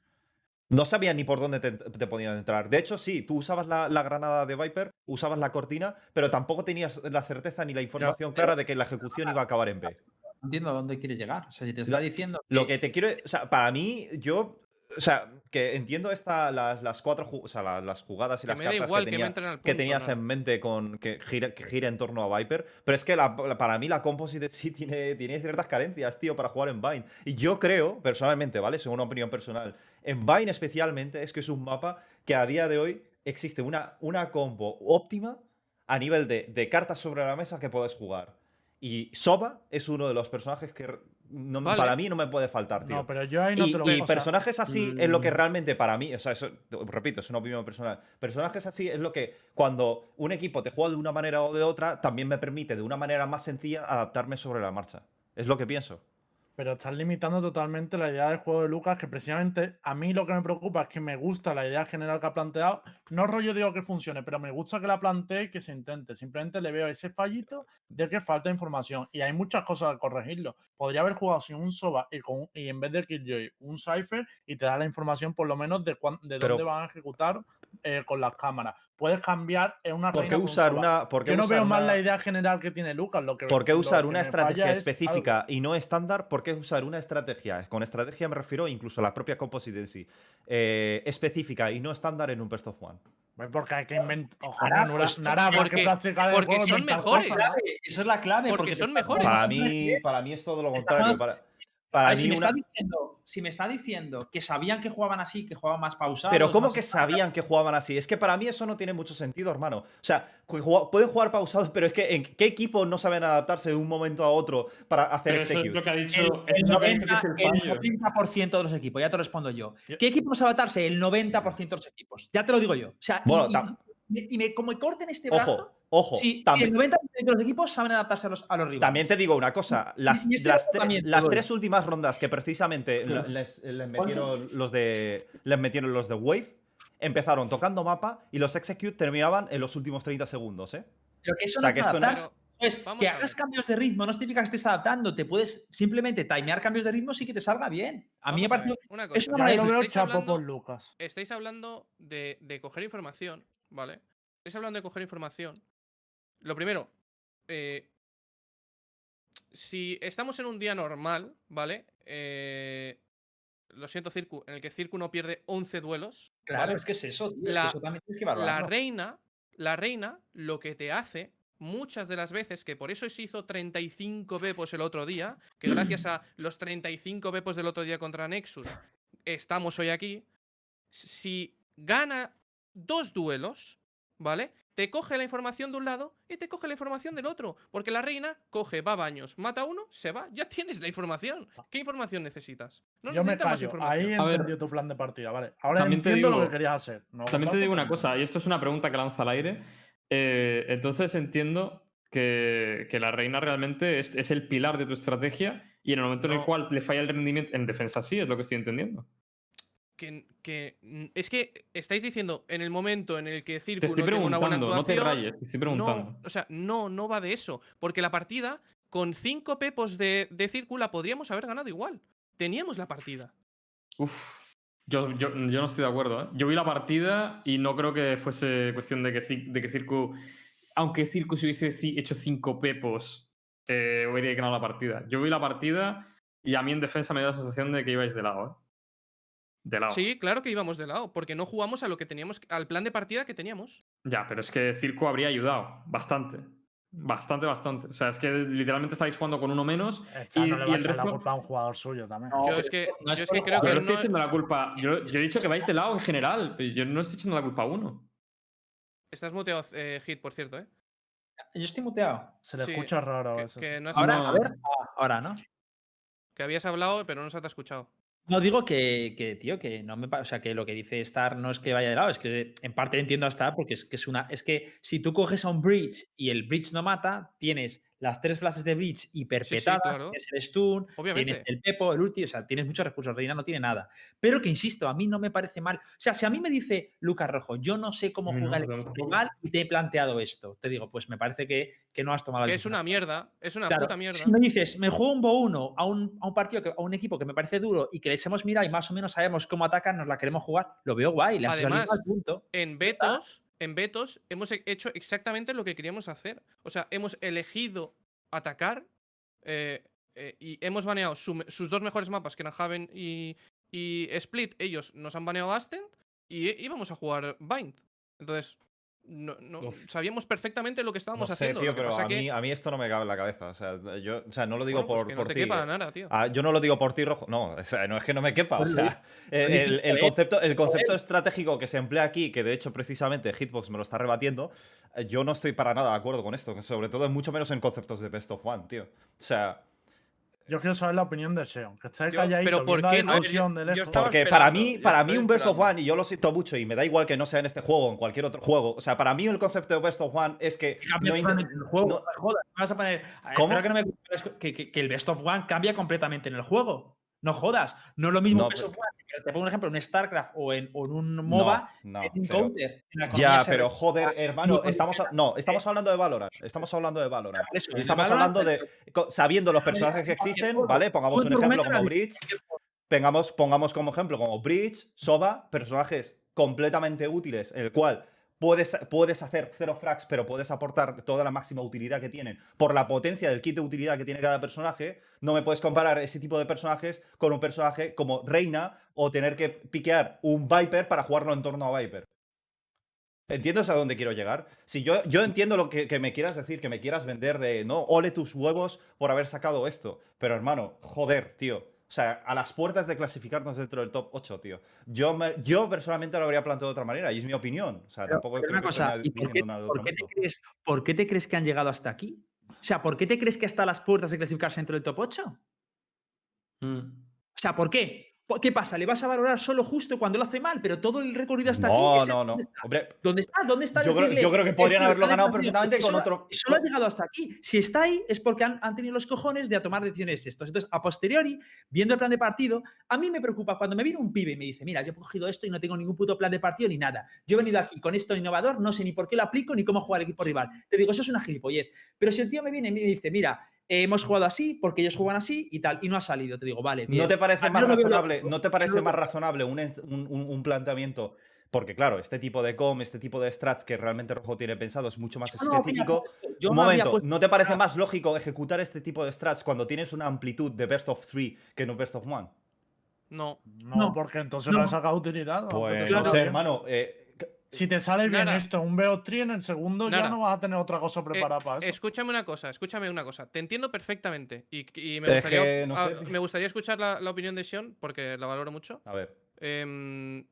No sabía ni por dónde te, te podían entrar. De hecho, sí, tú usabas la, la granada de Viper, usabas la cortina, pero tampoco tenías la certeza ni la información clara de que la ejecución iba a acabar en B. No entiendo a dónde quieres llegar. O sea, si te está diciendo. Lo que te quiero. O sea, para mí, yo. O sea, que entiendo esta, las, las cuatro o sea, la- las jugadas y Que las cartas igual que, tenía- que tenías ¿no? en mente con que gira, que gira en torno a Viper. Pero es que la- la- para mí la composite sí tiene, tiene ciertas carencias, tío, para jugar en Vine. Y yo creo, personalmente, ¿vale? Según una opinión personal, en Vine especialmente es que es un mapa que a día de hoy existe una, una combo óptima a nivel de, de cartas sobre la mesa que puedes jugar. Y Soba es uno de los personajes que r- no- Vale. para mí no me puede faltar, tío. No, pero yo ahí no y, te lo y o sea, personajes así es lo que realmente para mí, o sea, eso, repito, es una opinión personal. Personajes así es lo que cuando un equipo te juega de una manera o de otra, también me permite de una manera más sencilla adaptarme sobre la marcha. Es lo que pienso. Pero estás limitando totalmente la idea del juego de Lucas, que precisamente a mí lo que me preocupa es que me gusta la idea general que ha planteado. No rollo digo que funcione, pero me gusta que la plantee y que se intente. Simplemente le veo ese fallito de que falta información. Y hay muchas cosas a corregirlo. Podría haber jugado sin un Soba y, con, y en vez de Killjoy un Cypher y te da la información por lo menos de, cuán- de Pero- dónde van a ejecutar eh, con las cámaras. Puedes cambiar en una ¿Por qué un usar una.? ¿por qué Yo no usar veo más una- la idea general que tiene Lucas. Lo que, ¿Por qué usar que una estrategia es específica y no estándar? ¿Por qué usar una estrategia? Con estrategia me refiero incluso a la propia composite en sí. eh, específica y no estándar en un best of one. Porque hay que inventar. Pues, Nara, habrá porque- porque juego, son mejores. cosas. Eso es la clave. Porque son mejores. Para mí, para mí es todo lo contrario. Para, para mí si, me una- está diciendo, si me está diciendo que sabían que jugaban así, que jugaban más pausados. Pero ¿cómo que sabían que jugaban así? Es que para mí eso no tiene mucho sentido, hermano. O sea, pueden jugar pausados, pero es que ¿en qué equipo no saben adaptarse de un momento a otro para hacer Pero eso es lo executes? que ha dicho. El, el es lo que ha dicho que 90, es el el fallo. 90% de los equipos, ya te respondo yo. ¿Qué equipo no sabe adaptarse? El 90% de los equipos. Ya te lo digo yo. O sea, y- Bueno, y- y me, como me corten este brazo, Ojo, ojo. si, también, el 90% de los equipos saben adaptarse a los, a los rivales. también te digo una cosa. Las, y este las, tre- las tres últimas rondas que precisamente le- les, les metieron los de. Les metieron los de Wave. Empezaron tocando mapa y los execute terminaban en los últimos 30 segundos, ¿eh? Pero que eso O sea, no que es esto no- adaptarse. Pues que hagas cambios de ritmo no significa que estés adaptando. Te puedes simplemente timear cambios de ritmo sí que te salga bien. A mí me Vamos a ver, parece. una es cosa. una Yo ahí lo veo Estáis hablando- Lucas. estáis hablando de, de coger información, ¿vale? Estáis hablando de coger información. Lo primero, eh, si estamos en un día normal, ¿vale? Eh, lo siento, Circu, en el que Circu no pierde 11 duelos. Claro, ¿vale? es que es eso, tío, es que La- eso también tienes que La valorarlo. reina, la reina, lo que te hace muchas de las veces, que por eso se hizo 35 bepos el otro día, que gracias a los 35 bepos del otro día contra Nexus, estamos hoy aquí. Si gana dos duelos, ¿vale? Te coge la información de un lado y te coge la información del otro. Porque la reina coge, va a baños, mata a uno, se va, ya tienes la información. ¿Qué información necesitas? No Yo me más información. Ahí entendió tu plan de partida, vale. Ahora también te entiendo lo digo- que querías hacer. No También te digo una cosa, y esto es una pregunta que lanza al aire. eh, entonces entiendo que, que la reina realmente es, es el pilar de tu estrategia y en el momento en el cual le falla el rendimiento en defensa sí, es lo que estoy entendiendo. Que, que- mm, es que estáis diciendo en el momento en el que Círculo tiene una buena preguntando, no te rayes, te estoy preguntando. no, o sea, no, no va de eso. Porque la partida, con cinco pepos de, de Círculo, la podríamos haber ganado igual. Teníamos la partida. Uf, yo, yo, yo no estoy de acuerdo. ¿eh? Yo vi la partida y no creo que fuese cuestión de que, de que Circu, aunque Circu se hubiese hecho cinco pepos, eh, hubiera ganado la partida. Yo vi la partida y a mí en defensa me dio la sensación de que ibais de lado. ¿eh? De lado. Sí, claro que íbamos de lado, porque no jugamos a lo que teníamos, al plan de partida que teníamos. Ya, pero es que Circo habría ayudado bastante. Bastante, bastante. O sea, es que literalmente estáis jugando con uno menos. Esta y- no le y va a el echar la resto- culpa a un jugador suyo también. No, yo es que, no es yo es que creo que no estoy no. echando la culpa. Yo, yo he dicho que vais de lado en general. pero Yo no estoy echando la culpa a uno. Estás muteado, eh, Hit, por cierto, ¿eh? Yo estoy muteado. Se le Sí, escucha raro. Que, eso que sí. no has Ahora, hablado, a ver. Ah, ahora, ¿no? que habías hablado, pero no se te ha escuchado. No digo que, que, tío, que no me o sea, que lo que dice Star no es que vaya de lado, es que en parte entiendo a Star porque es que es una. Es que si tú coges a un bridge y el bridge no mata, tienes las tres flashes de bridge hiperpetadas, claro. tienes el stun, tienes el pepo, el ulti, o sea, tienes muchos recursos. Reina no tiene nada. Pero que insisto, a mí no me parece mal. O sea, si a mí me dice Lucas Rojo, yo no sé cómo mí no, jugar el rival y te he planteado esto, te digo, pues me parece que, que no has tomado la Que es decisión una mierda, es una Claro, puta mierda. Si me dices, me juego un Bo 1 a un, a un partido, que, a un equipo que me parece duro y que les hemos mirado y más o menos sabemos cómo atacan, nos la queremos jugar, lo veo guay, le has Además, al punto. En Betos, en Betos hemos he- hecho exactamente lo que queríamos hacer. O sea, hemos elegido atacar eh, eh, y hemos baneado sus dos mejores mapas, que eran Haven y, y Split. Ellos nos han baneado Ascent y íbamos a jugar Bind. Entonces, no, no- sabíamos perfectamente lo que estábamos no sé, haciendo. tío, lo que pero pasa a que, mí, a mí esto no me cabe en la cabeza. O sea, yo, o sea no lo digo bueno, pues por, que por no te ti. quepa nada, tío. Ah, yo no lo digo por ti, Rojo. No, o sea, no es que no me quepa. O lo sea, el, el- concepto, el concepto estratégico que se emplea aquí, que de hecho precisamente Hitbox me lo está rebatiendo, eh, yo no estoy para nada de acuerdo con esto. que Sobre todo, mucho menos en conceptos de Best of One, tío. O sea, Yo quiero saber la opinión de Seon. Que esté Yo- calladito, pero ¿por qué no? Yo porque para mí, para mí un Best of. One, y yo lo siento mucho, y me da igual que no sea en este juego o en cualquier otro juego. O sea, para mí el concepto de Best of One es que Cambia no totalmente intent- en el juego, no- vas a poner. ¿Cómo? espero que, no me- que, que- que el Best of One cambia completamente en el juego. No jodas. No es lo mismo No, Best pero- of One. Te pongo un ejemplo, en StarCraft o en, o en un MOBA, no, en un pero- counter. en Ya, pero joder, hermano, no, estamos a- no, estamos hablando de Valorant. Estamos hablando de Valorant. Eso, estamos Valorant, hablando de sabiendo los personajes que existen. ¿vale? Pongamos un ejemplo como Bridge. Pongamos, pongamos como ejemplo como Bridge, Soba, personajes completamente útiles, en el cual puedes, puedes hacer cero frags, pero puedes aportar toda la máxima utilidad que tienen por la potencia del kit de utilidad que tiene cada personaje. No me puedes comparar ese tipo de personajes con un personaje como Reina o tener que piquear un Viper para jugarlo en torno a Viper. ¿Entiendes a dónde quiero llegar? Si yo, yo entiendo lo que, que me quieras decir, que me quieras vender de no, ole tus huevos por haber sacado esto. Pero hermano, joder, tío. O sea, a las puertas de clasificarnos dentro del top 8, tío. Yo, me- yo personalmente lo habría planteado de otra manera y es mi opinión. O sea, Pero- tampoco pero creo una que cosa, esté ¿y por qué, diciendo nada de por otro qué te crees, por qué te crees que han llegado hasta aquí? O sea, ¿por qué te crees que está a las puertas de clasificarse dentro del top 8? Mm. O sea, ¿por qué? ¿Por- ¿Qué pasa? ¿Le vas a valorar solo justo cuando lo hace mal? Pero todo el recorrido hasta aquí. No, ese- no, no. ¿dónde está? Hombre, ¿Dónde está? ¿Dónde está? Yo creo- decirle, yo creo que "Eh, podrían haberlo ganado partido"? perfectamente con solo- otro- Solo ha llegado hasta aquí. Si está ahí es porque han, han tenido los cojones de a tomar decisiones estos. Entonces, a posteriori, viendo el plan de partido, a mí me preocupa cuando me viene un pibe y me dice, mira, yo he cogido esto y no tengo ningún puto plan de partido ni nada. Yo he venido aquí con esto innovador, no sé ni por qué lo aplico ni cómo jugar el equipo rival. Te digo, eso es una gilipollez. Pero si el tío me viene y me dice, mira, eh, hemos jugado así porque ellos juegan así y tal, y no ha salido, te digo, vale. bien. ¿No te parece más razonable? ¿No te parece más razonable un, un- un- planteamiento? Porque, claro, este tipo de com, este tipo de strats que realmente Rojo tiene pensado es mucho más Yo no específico. yo un no momento, puesto- ¿no te parece más lógico ejecutar este tipo de strats cuando tienes una amplitud de best of three que en un best of one? No. No, No, porque entonces no. no le sacado utilidad. Pues no sé, hermano. eh, Si te sale bien Nara. esto, un BO3 en el segundo ya no vas a tener otra cosa Eh, preparada para eso. escúchame una cosa, escúchame una cosa. Te entiendo perfectamente. Y, y me, Es gustaría, que no ah, sé, me gustaría escuchar la, la opinión de Sean, porque la valoro mucho. A ver. Em,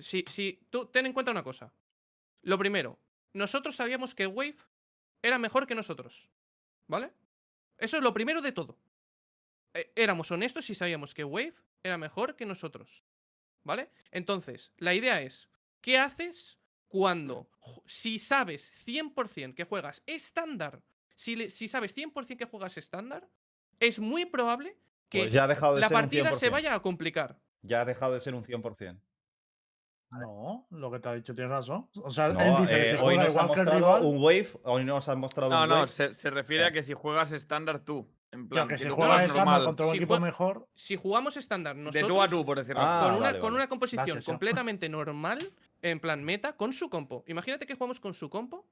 si, si, tú ten en cuenta una cosa. Lo primero, nosotros sabíamos que Wave era mejor que nosotros. ¿Vale? Eso es lo primero de todo. Eh, éramos honestos y sabíamos que Wave era mejor que nosotros. ¿Vale? Entonces, la idea es, ¿qué haces cuando, si sabes 100% que juegas estándar, si, le- si sabes 100% que juegas estándar, es muy probable que Pues ya ha dejado de la ser un partida se 100%. vaya a complicar. Ya ha dejado de ser un 100%. No, lo que te ha dicho tienes razón. O sea, No, él dice que eh, si hoy nos ha igual que el mostrado rival, un wave. Hoy nos han mostrado No, un no, wave. se, se refiere a que si juegas estándar tú. En plan, que que si juegas estándar normal. contra un Si equipo mejor, Si jugamos estándar De nosotros tú a tú, por decirlo Ah, así. con, una, vale, con vale. una composición Gracias, completamente normal, en plan meta, con su compo. Imagínate que jugamos con su compo.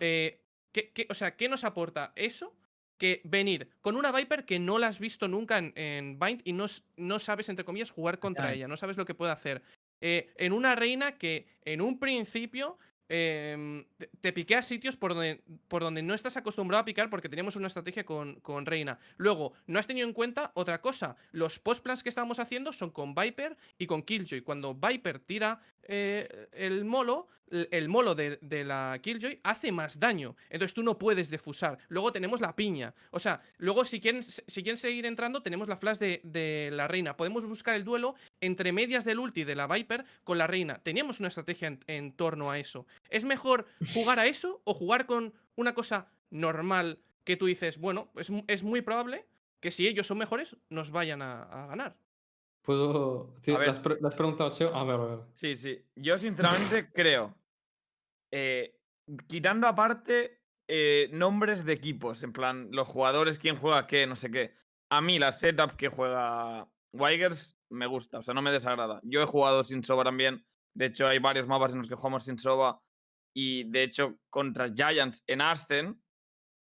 eh, ¿qué- qué- o sea, ¿qué nos aporta eso? Que venir con una Viper que no la has visto nunca en, en Bind y no, no sabes, entre comillas, jugar contra ella, no sabes lo que puede hacer. Eh, en una reina que en un principio em, te, te piquea sitios por donde, por donde no estás acostumbrado a picar porque teníamos una estrategia con, con Reina. Luego, no has tenido en cuenta otra cosa. Los postplans que estábamos haciendo son con Viper y con Killjoy. Cuando Viper tira eh, el molo, el molo de, de la Killjoy hace más daño. Entonces tú no puedes defusar. Luego tenemos la piña. O sea, luego si quieren, si quieren seguir entrando, tenemos la flash de, de la reina. Podemos buscar el duelo entre medias del ulti de la Viper con la reina. Teníamos una estrategia en, en torno a eso. ¿Es mejor jugar a eso o jugar con una cosa normal que tú dices, bueno, es, es muy probable que si ellos son mejores, nos vayan a, a ganar? Puedo. Tío, A ver. ¿le, has pre- le has preguntado, Cheo? A ver, a ver. Sí, sí. Yo sinceramente creo. eh, quitando aparte eh, nombres de equipos, en plan, los jugadores, quién juega qué, no sé qué. A mí la setup que juega Wigers me gusta, o sea, no me desagrada. Yo he jugado sin Soba también. De hecho, hay varios mapas en los que jugamos sin Soba. Y de hecho, contra Giants en Ascen,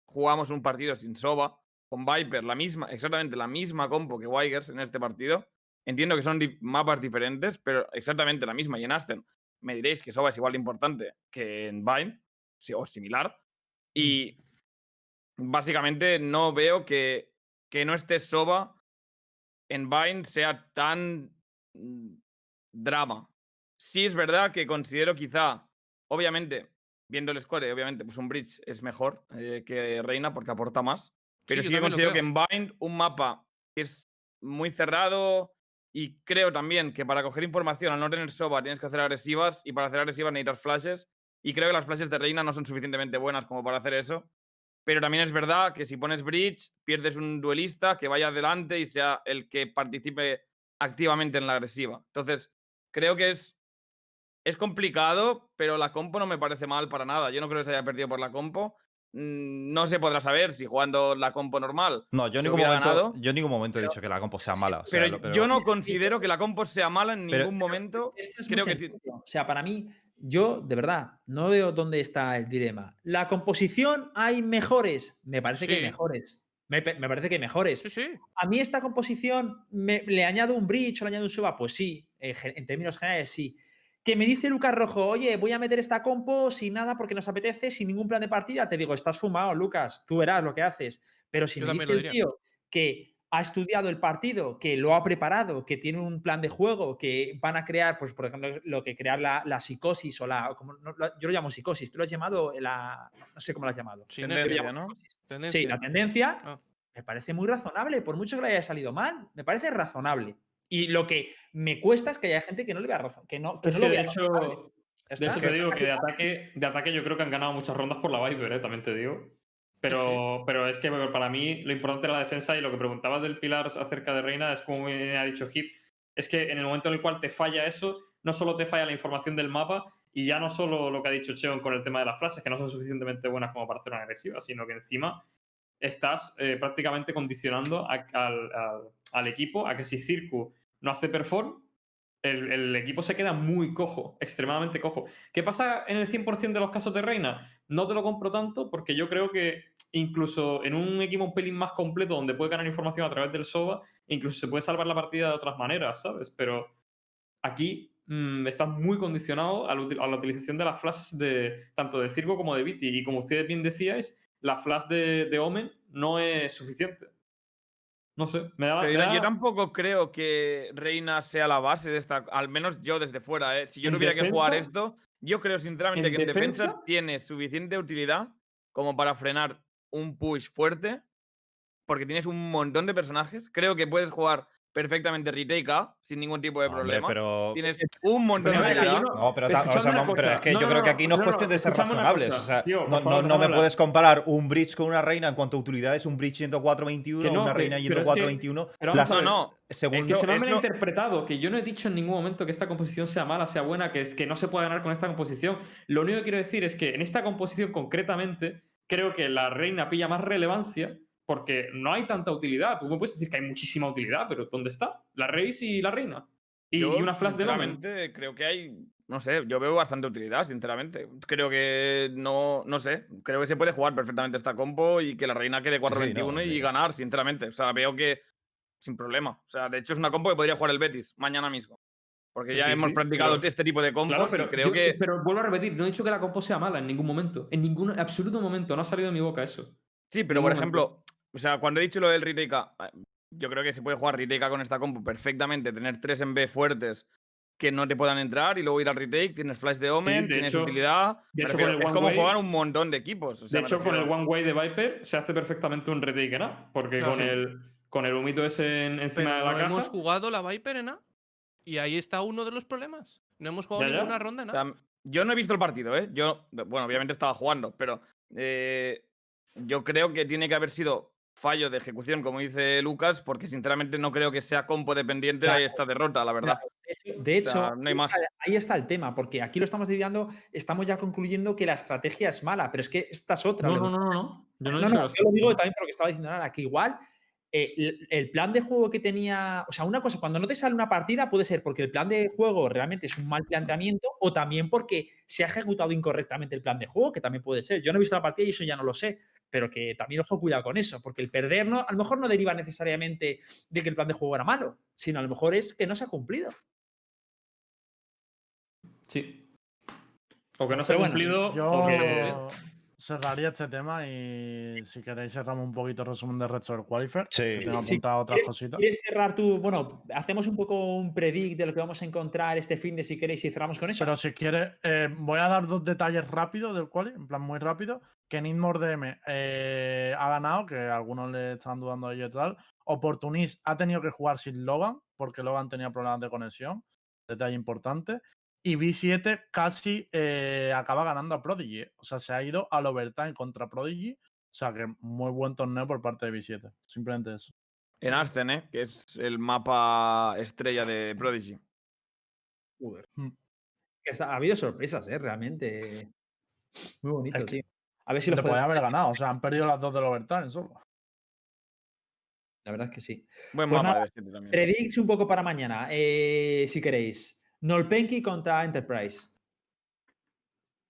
jugamos un partido sin Soba, con Viper, la misma, exactamente la misma compo que Wigers en este partido. Entiendo que son di- mapas diferentes, pero exactamente la misma. Y en Ascen me diréis que Soba es igual de importante que en Vine, o similar. Y básicamente no veo que, que no esté Soba en Vine sea tan mm, drama. Sí es verdad que considero quizá, obviamente, viendo el score, obviamente, pues un bridge es mejor eh, que Reina porque aporta más. Pero yo sí, que considero que en Bind un mapa que es muy cerrado y creo también que para coger información al no tener soba tienes que hacer agresivas y para hacer agresivas necesitas flashes y creo que las flashes de Reina no son suficientemente buenas como para hacer eso. Pero también es verdad que si pones bridge pierdes un duelista que vaya adelante y sea el que participe activamente en la agresiva. Entonces, creo que es es complicado, pero la compo no me parece mal para nada. Yo no creo que se haya perdido por la compo. Mm, No se podrá saber si jugando la compo normal. No, yo en ningún momento, ganado, yo en ningún momento he dicho que la compo sea mala. o sea, pero, lo- yo no considero que la compo sea mala en Pero- ningún momento. Esto es muy Creo que. O sea, para mí, yo de verdad no veo dónde está el dilema. La composición hay mejores. Me parece que hay mejores. Me, parece que hay mejores. Sí, sí. A mí esta composición me- le añado un bridge o le añado un suba, pues sí, en, términos generales sí. Que me dice Lucas Rojo, oye, voy a meter esta compo sin nada porque nos apetece, sin ningún plan de partida. Te digo, estás fumado, Lucas, tú verás lo que haces. Pero si Yo me dice el tío que ha estudiado el partido, que lo ha preparado, que tiene un plan de juego, que van a crear, pues por ejemplo, lo que crear la, la psicosis o la. como no- lo- yo lo llamo psicosis, tú lo has llamado la. No sé cómo lo has llamado. Tendencia, llamo ¿no? Sí, la tendencia Ah. me parece muy razonable, por mucho que le haya salido mal, me parece razonable. Y lo que me cuesta es que haya gente que no le vea razón, que no, que Es no que lo de vea hecho te digo que de ataque, de ataque yo creo que han ganado muchas rondas por la Viper, ¿eh? también te digo. Pero, pero es que para mí lo importante era la defensa y lo que preguntabas del pilar acerca de Reina es como me ha dicho Hit, es que en el momento en el cual te falla eso, no solo te falla la información del mapa y ya no solo lo que ha dicho Cheon con el tema de las frases, que no son suficientemente buenas como para hacer una agresiva, sino que encima estás eh, prácticamente condicionando a- al, al- al equipo a que si Circu no hace perform, el, el equipo se queda muy cojo, extremadamente cojo. ¿Qué pasa en el 100% de los casos de Reina? No te lo compro tanto porque yo creo que incluso en un equipo un pelín más completo donde puede ganar información a través del SOBA, incluso se puede salvar la partida de otras maneras, ¿sabes? Pero aquí mm, estás muy condicionado a la, util- a la utilización de las flashes de tanto de Circo como de Viti. Y como ustedes bien decíais, la flash de, de Omen no es suficiente. No sé, me da... Pero me yo, da- yo tampoco creo que Reina sea la base de esta. Al menos yo desde fuera, ¿eh? Si yo ¿En tuviera que jugar esto, yo creo sinceramente ¿En que en defensa defensa? tiene suficiente utilidad como para frenar un push fuerte. Porque tienes un montón de personajes. Creo que puedes jugar perfectamente retake A sin ningún tipo de Hombre, problema. pero. Tienes un montón Pero de es yo utilidad. no- No, pero, o sea, no, pero es que No, yo no, creo que aquí no es cuestión de ser razonables. cosa. O sea, Tío, no, favor, me puedes comparar un bridge con una reina en cuanto a utilidades, un bridge yendo 4-21, Que no, una que- reina pero yendo es que- 4-21. pero las- vamos a No, según eso- que se me ha eso- interpretado, que yo no he dicho en ningún momento que esta composición sea mala, sea buena, que es que no se puede ganar con esta composición. Lo único que quiero decir es que en esta composición concretamente, creo que la reina pilla más relevancia porque no hay tanta utilidad. Tú me puedes decir que hay muchísima utilidad, pero ¿dónde está? La Reis y la reina. Y, Yo, y una flash de Omen. sinceramente, creo que hay. No sé, yo veo bastante utilidad, sinceramente. Creo que no, no sé. Creo que se puede jugar perfectamente esta compo y que la reina quede 4-21 no, y ganar, sinceramente. O sea, veo que sin problema. O sea, de hecho es una compo que podría jugar el Betis mañana mismo. Porque ya sí, hemos sí, practicado pero- este tipo de Claro, pero, y creo yo- que. pero vuelvo a repetir, no he dicho que la compo sea mala en ningún momento. En ningún absoluto momento. No ha salido de mi boca eso. Sí, pero por momento. ejemplo, o sea, cuando he dicho lo del retake A, eh, yo creo que se puede jugar retake A con esta compo perfectamente, tener tres en B fuertes que no te puedan entrar y luego ir al retake, tienes flash de Omen, de tienes hecho- utilidad. de hecho, es One como Way- jugar un montón de equipos. o sea, de hecho, con el One Way de Viper se hace perfectamente un retake en A. Porque Claro. con, el, con el humito ese en- encima Pero de la no caja. hemos jugado la Viper en A. Y ahí está uno de los problemas. No hemos jugado Ya, ya. ninguna ronda en O A. sea, yo no he visto el partido, ¿eh? Yo, bueno, obviamente estaba jugando, pero eh, yo creo que tiene que haber sido fallo de ejecución, como dice Lucas, porque sinceramente no creo que sea compo dependiente de Claro. esta derrota, la verdad. De hecho, de O sea, hecho, no hay más. ahí está el tema, porque aquí lo estamos dividiendo, estamos ya concluyendo que la estrategia es mala, pero es que esta es otra. No, no, no, no, no. Yo no, No, no, que yo lo digo también por lo que estaba diciendo ahora, que igual eh, el, el plan de juego que tenía. O sea, una cosa, cuando no te sale una partida, puede ser porque el plan de juego realmente es un mal planteamiento o también porque se ha ejecutado incorrectamente el plan de juego, que también puede ser. Yo no he visto la partida y eso ya no lo sé, pero que también ojo, cuidado con eso, porque el perder no, a lo mejor no deriva necesariamente de que el plan de juego era malo, sino a lo mejor es que no se ha cumplido. Sí. O que no se ha bueno, cumplido. Yo o que... cerraría este tema y si queréis cerramos un poquito el resumen del resto del qualifier. Sí. Tengo Sí, apuntado otras ¿quieres- cositas. ¿Quieres cerrar tú? Bueno, hacemos un poco un predict de lo que vamos a encontrar este fin de si queréis y cerramos con eso. Pero si quieres, eh, voy a dar dos detalles rápidos del quali, en plan muy rápido. Que Nidmore DM eh, ha ganado, que algunos le están dudando de ello y tal. Opportunist ha tenido que jugar sin Logan, porque Logan tenía problemas de conexión. Detalle importante. Y B7 casi eh, acaba ganando a Prodigy. O sea, se ha ido al overtime contra Prodigy. O sea, que muy buen torneo por parte de B7. Simplemente eso. En Ascen, ¿eh? Que es el mapa estrella de Prodigy. Joder. Mm. Ha habido sorpresas, ¿eh? Realmente. Muy bonito, Es que tío. A ver si Se lo te podía haber ganado. O sea, han perdido las dos del overtime solo. La verdad es que sí. Buen Pues mapa nada, de B7 también. Predicts un poco para mañana, eh, si queréis. Nolpenki contra Enterprise.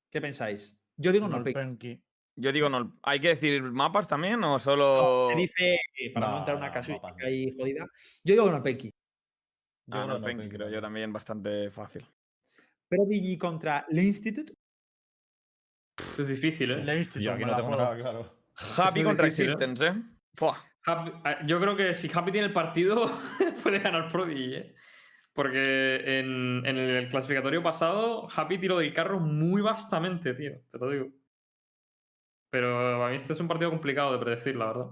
¿Qué pensáis? Yo digo Nolpenki. Nolpenki. Yo digo, no, ¿hay que decir mapas también o No, solo.? se dice, para no, en una casuística no. ahí jodida. Yo digo Nolpenki. Yo Ah, creo no, que Penki, creo yo también bastante fácil. Prodigy contra el Institute. Es difícil, ¿eh? Le Institute, Yo aquí no la tengo nada claro. Happy es contra difícil, ¿eh? Existence, ¿eh? Happy- eh, yo creo que si Happy tiene el partido, puede ganar Prodigy, ¿eh? Porque en, en el clasificatorio pasado, Happy tiró del carro muy vastamente, tío. Te lo digo. Pero a mí este es un partido complicado de predecir, la verdad.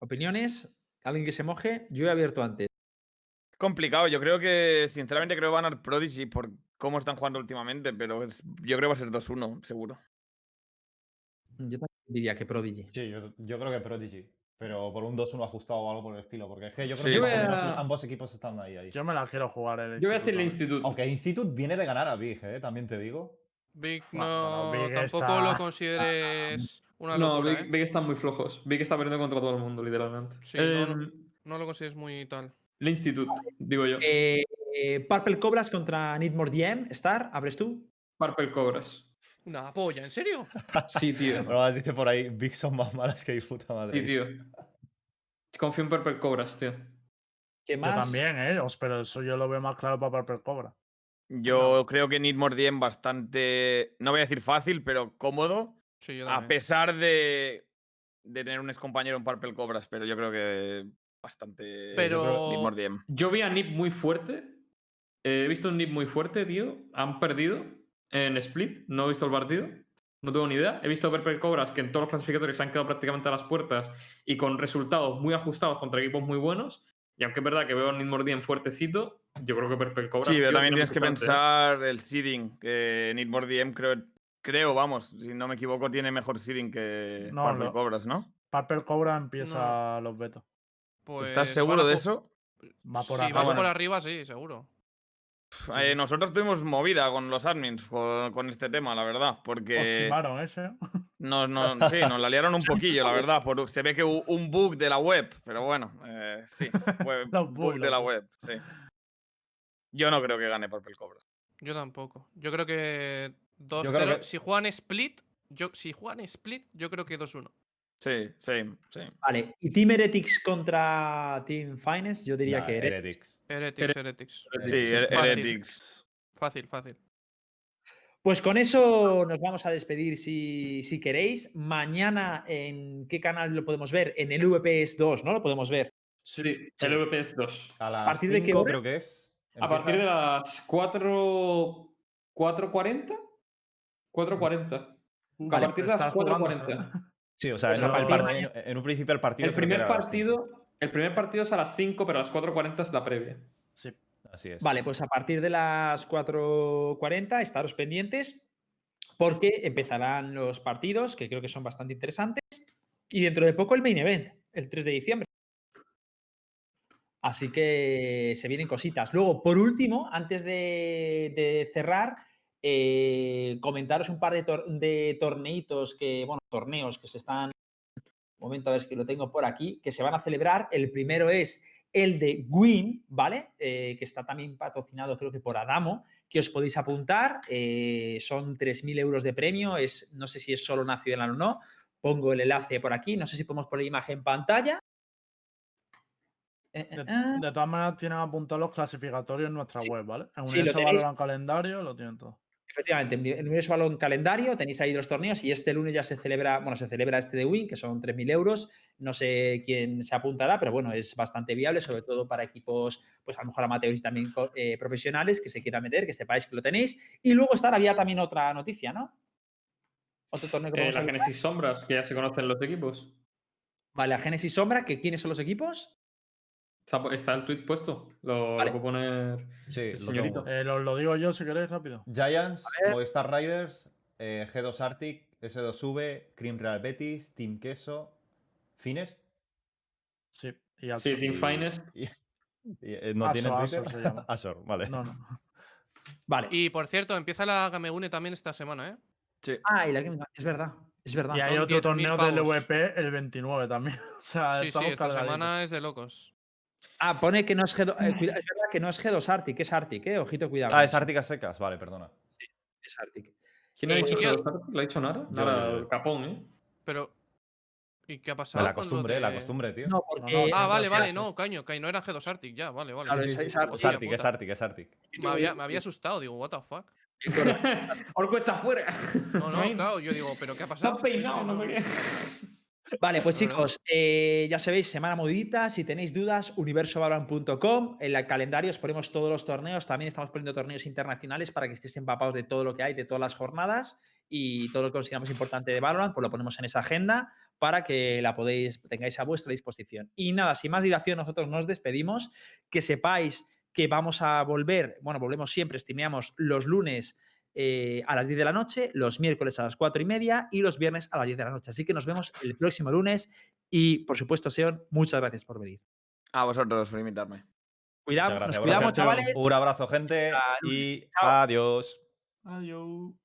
Opiniones. Alguien que se moje. Yo he abierto antes. Complicado, yo creo que, sinceramente, creo que van a ganar Prodigy por cómo están jugando últimamente, pero es- yo creo que va a ser 2-1, seguro. Yo también diría que Prodigy. Sí, yo, yo creo que Prodigy. Pero por un 2-1 ajustado o algo por el estilo. Porque es que yo Sí. creo Yo que a- ambos equipos están ahí. ahí. Yo me la quiero jugar. El Yo voy a decir el Institute. Aunque Institute viene de ganar a Big, ¿eh? también te digo. Big Bueno, no, Big tampoco está- lo consideres una No, locura, Big, ¿eh? Big están muy flojos. Big está perdiendo contra todo el mundo, literalmente. Sí, no, no, Em, no lo consideres muy tal. el Institute, digo yo. Eh, eh, Purple Cobras contra Need DM. Star, ¿abres tú? Purple Cobras. Una polla, ¿en serio? Sí, tío. Pero más dice por ahí, Big son más malas que puta madre. Sí, tío. Confío en Purple Cobras, tío. ¿Qué Yo más? también, ¿eh? Os- Pero eso yo lo veo más claro para Purple Cobra. Yo creo que Need More bastante, no voy a decir fácil, pero cómodo, Sí, yo a pesar de, de tener un excompañero en Purple Cobras, pero yo creo que bastante Pero- Need More Diem. Yo vi a Nip muy fuerte. Eh, he visto un Nip muy fuerte, tío. Han perdido en Split. No he visto el partido. No tengo ni idea. He visto Purple Cobras que en todos los clasificatorios se han quedado prácticamente a las puertas y con resultados muy ajustados contra equipos muy buenos. Y aunque es verdad que veo a Diem fuertecito, yo creo que Purple Cobras. Sí, pero también tiene tienes que ¿eh? pensar el seeding, que creo, creo, vamos, si no me equivoco, tiene mejor seeding que No, Purple lo- Cobras, ¿no? Purple Cobra empieza los betos. Pues ¿Estás seguro a de ju- eso? Va por si arriba. vas bueno. por arriba, sí, seguro. Eh, nosotros tuvimos movida con los admins con, con este tema, la verdad, porque ese. nos, nos- sí, nos la liaron un poquillo, la verdad. por- se ve que hubo un bug de la web, pero bueno, eh, sí, fue bug de la web, sí. Yo no creo que gane Purple Cobras. Yo tampoco. Yo creo que 2-0. creo que- Si juegan split, yo, si juegan split, yo creo que 2-1. Sí, same, same. Vale, y Team Heretics contra Team Finance, yo diría Nah, que Heretics. Heretics. Heretics, Heretics. Sí. Heretics. Fácil, fácil. Pues con eso nos vamos a despedir si, si queréis. Mañana, ¿en qué canal lo podemos ver? En el VPS 2, ¿no? Lo podemos ver. Sí, el VPS 2. A las partir de qué hora? creo que es. A partir de las 4. 4.40? 4.40. A Vale, partir de las Estás jugando, 4.40. Sí, o sea, Pues en, a un- partir en- un principio el partido. El primer a partido. El primer partido es a las 5, pero a las 4.40 es la previa. Sí. Así es. Vale, pues a partir de las 4.40 estaros pendientes porque empezarán los partidos, que creo que son bastante interesantes, y dentro de poco el main event, el 3 de diciembre. Así que se vienen cositas. Luego, por último, antes de, de cerrar, eh, comentaros un par de, tor- de torneitos que, bueno, torneos que se están. Un momento, a ver si lo tengo por aquí, que se van a celebrar. El primero es el de Win, ¿vale? Eh, que está también patrocinado, creo que por Adamo, que os podéis apuntar. eh, son 3.000 euros de premio. Es, no sé si es solo nacional o no. Pongo el enlace por aquí. No sé si podemos poner imagen en pantalla. Eh, eh, De, ah. de todas maneras, tienen apuntados los clasificatorios en nuestra Sí. web, ¿vale? En Sí, lo tenéis. Calendario lo tienen todo. Efectivamente, en el Universo Balón calendario tenéis ahí los torneos y este lunes ya se celebra, bueno, se celebra este de Win, que son 3.000 euros. No sé quién se apuntará, pero bueno, es bastante viable, sobre todo para equipos, pues a lo mejor amateurs y también eh, profesionales que se quieran meter, que sepáis que lo tenéis. Y luego está, había también otra noticia, ¿no? Otro torneo que Eh, la. Genesis Sombras, que ya se conocen los equipos. Vale, la Genesis Sombra, que ¿quiénes son los equipos? Está, está el tweet puesto. Lo, Vale. lo puedo poner. Sí, lo señorito. Eh, lo, lo digo yo si queréis rápido. Giants. Movistar Riders, eh, G2 Arctic, S2V, Cream Real Betis, Team Queso, Finest. Sí. Y Sí. Team Finest. y- y, eh, ¿No Asor, tienen Twitter? Asor se llama. Asor, vale. No, no. Vale. Y por cierto, empieza la Gamegune también esta semana, ¿eh? Sí. Ah, y la que es verdad, es verdad. Y hay otro 10.000 torneo del. VP el 29 también. O sea, Sí, sí, estamos esta semana es de locos. Ah, pone que no es G2, eh, cuida- es verdad que no es G2 Arctic, es Arctic, eh. Ojito, cuidado. Ah, es eso. Árticas secas, vale, perdona. Es Arctic. ¿Quién ha Eh, dicho hostia. que lo ¿Lo ha dicho Nara? Nara. Capón, ¿eh? Pero. ¿Y qué ha pasado? la costumbre, la costumbre, tío. No, porque. no, Ah, vale, sí, vale, sí. no, caño, que no era G2 Arctic, ya, vale, vale. Claro, es- es Arctic. Es Arctic, es. Arctic, es Arctic. Me había, me había asustado, digo, what the fuck. Orco está afuera. No, no, claro, yo digo, ¿pero qué ha pasado? ha peinado, Sí, sí, no sé qué. Vale, pues chicos, eh, ya sabéis, semana modita. Si tenéis dudas, universovalorant.com. En el calendario os ponemos todos los torneos. También estamos poniendo torneos internacionales para que estéis empapados de todo lo que hay, de todas las jornadas y todo lo que consideramos importante de Valorant, pues lo ponemos en esa agenda para que la podéis, tengáis a vuestra disposición. Y nada, sin más dilación, nosotros nos despedimos. Que sepáis que vamos a volver, bueno, volvemos siempre, estimeamos los lunes eh, a las 10 de la noche, los miércoles a las 4 y media y los viernes a las 10 de la noche. Así que nos vemos el próximo lunes y, por supuesto, Seon, muchas gracias por venir. A vosotros por invitarme. Gracias, nos cuidamos, chavales. Un abrazo, gente, y Chao. adiós. Adiós.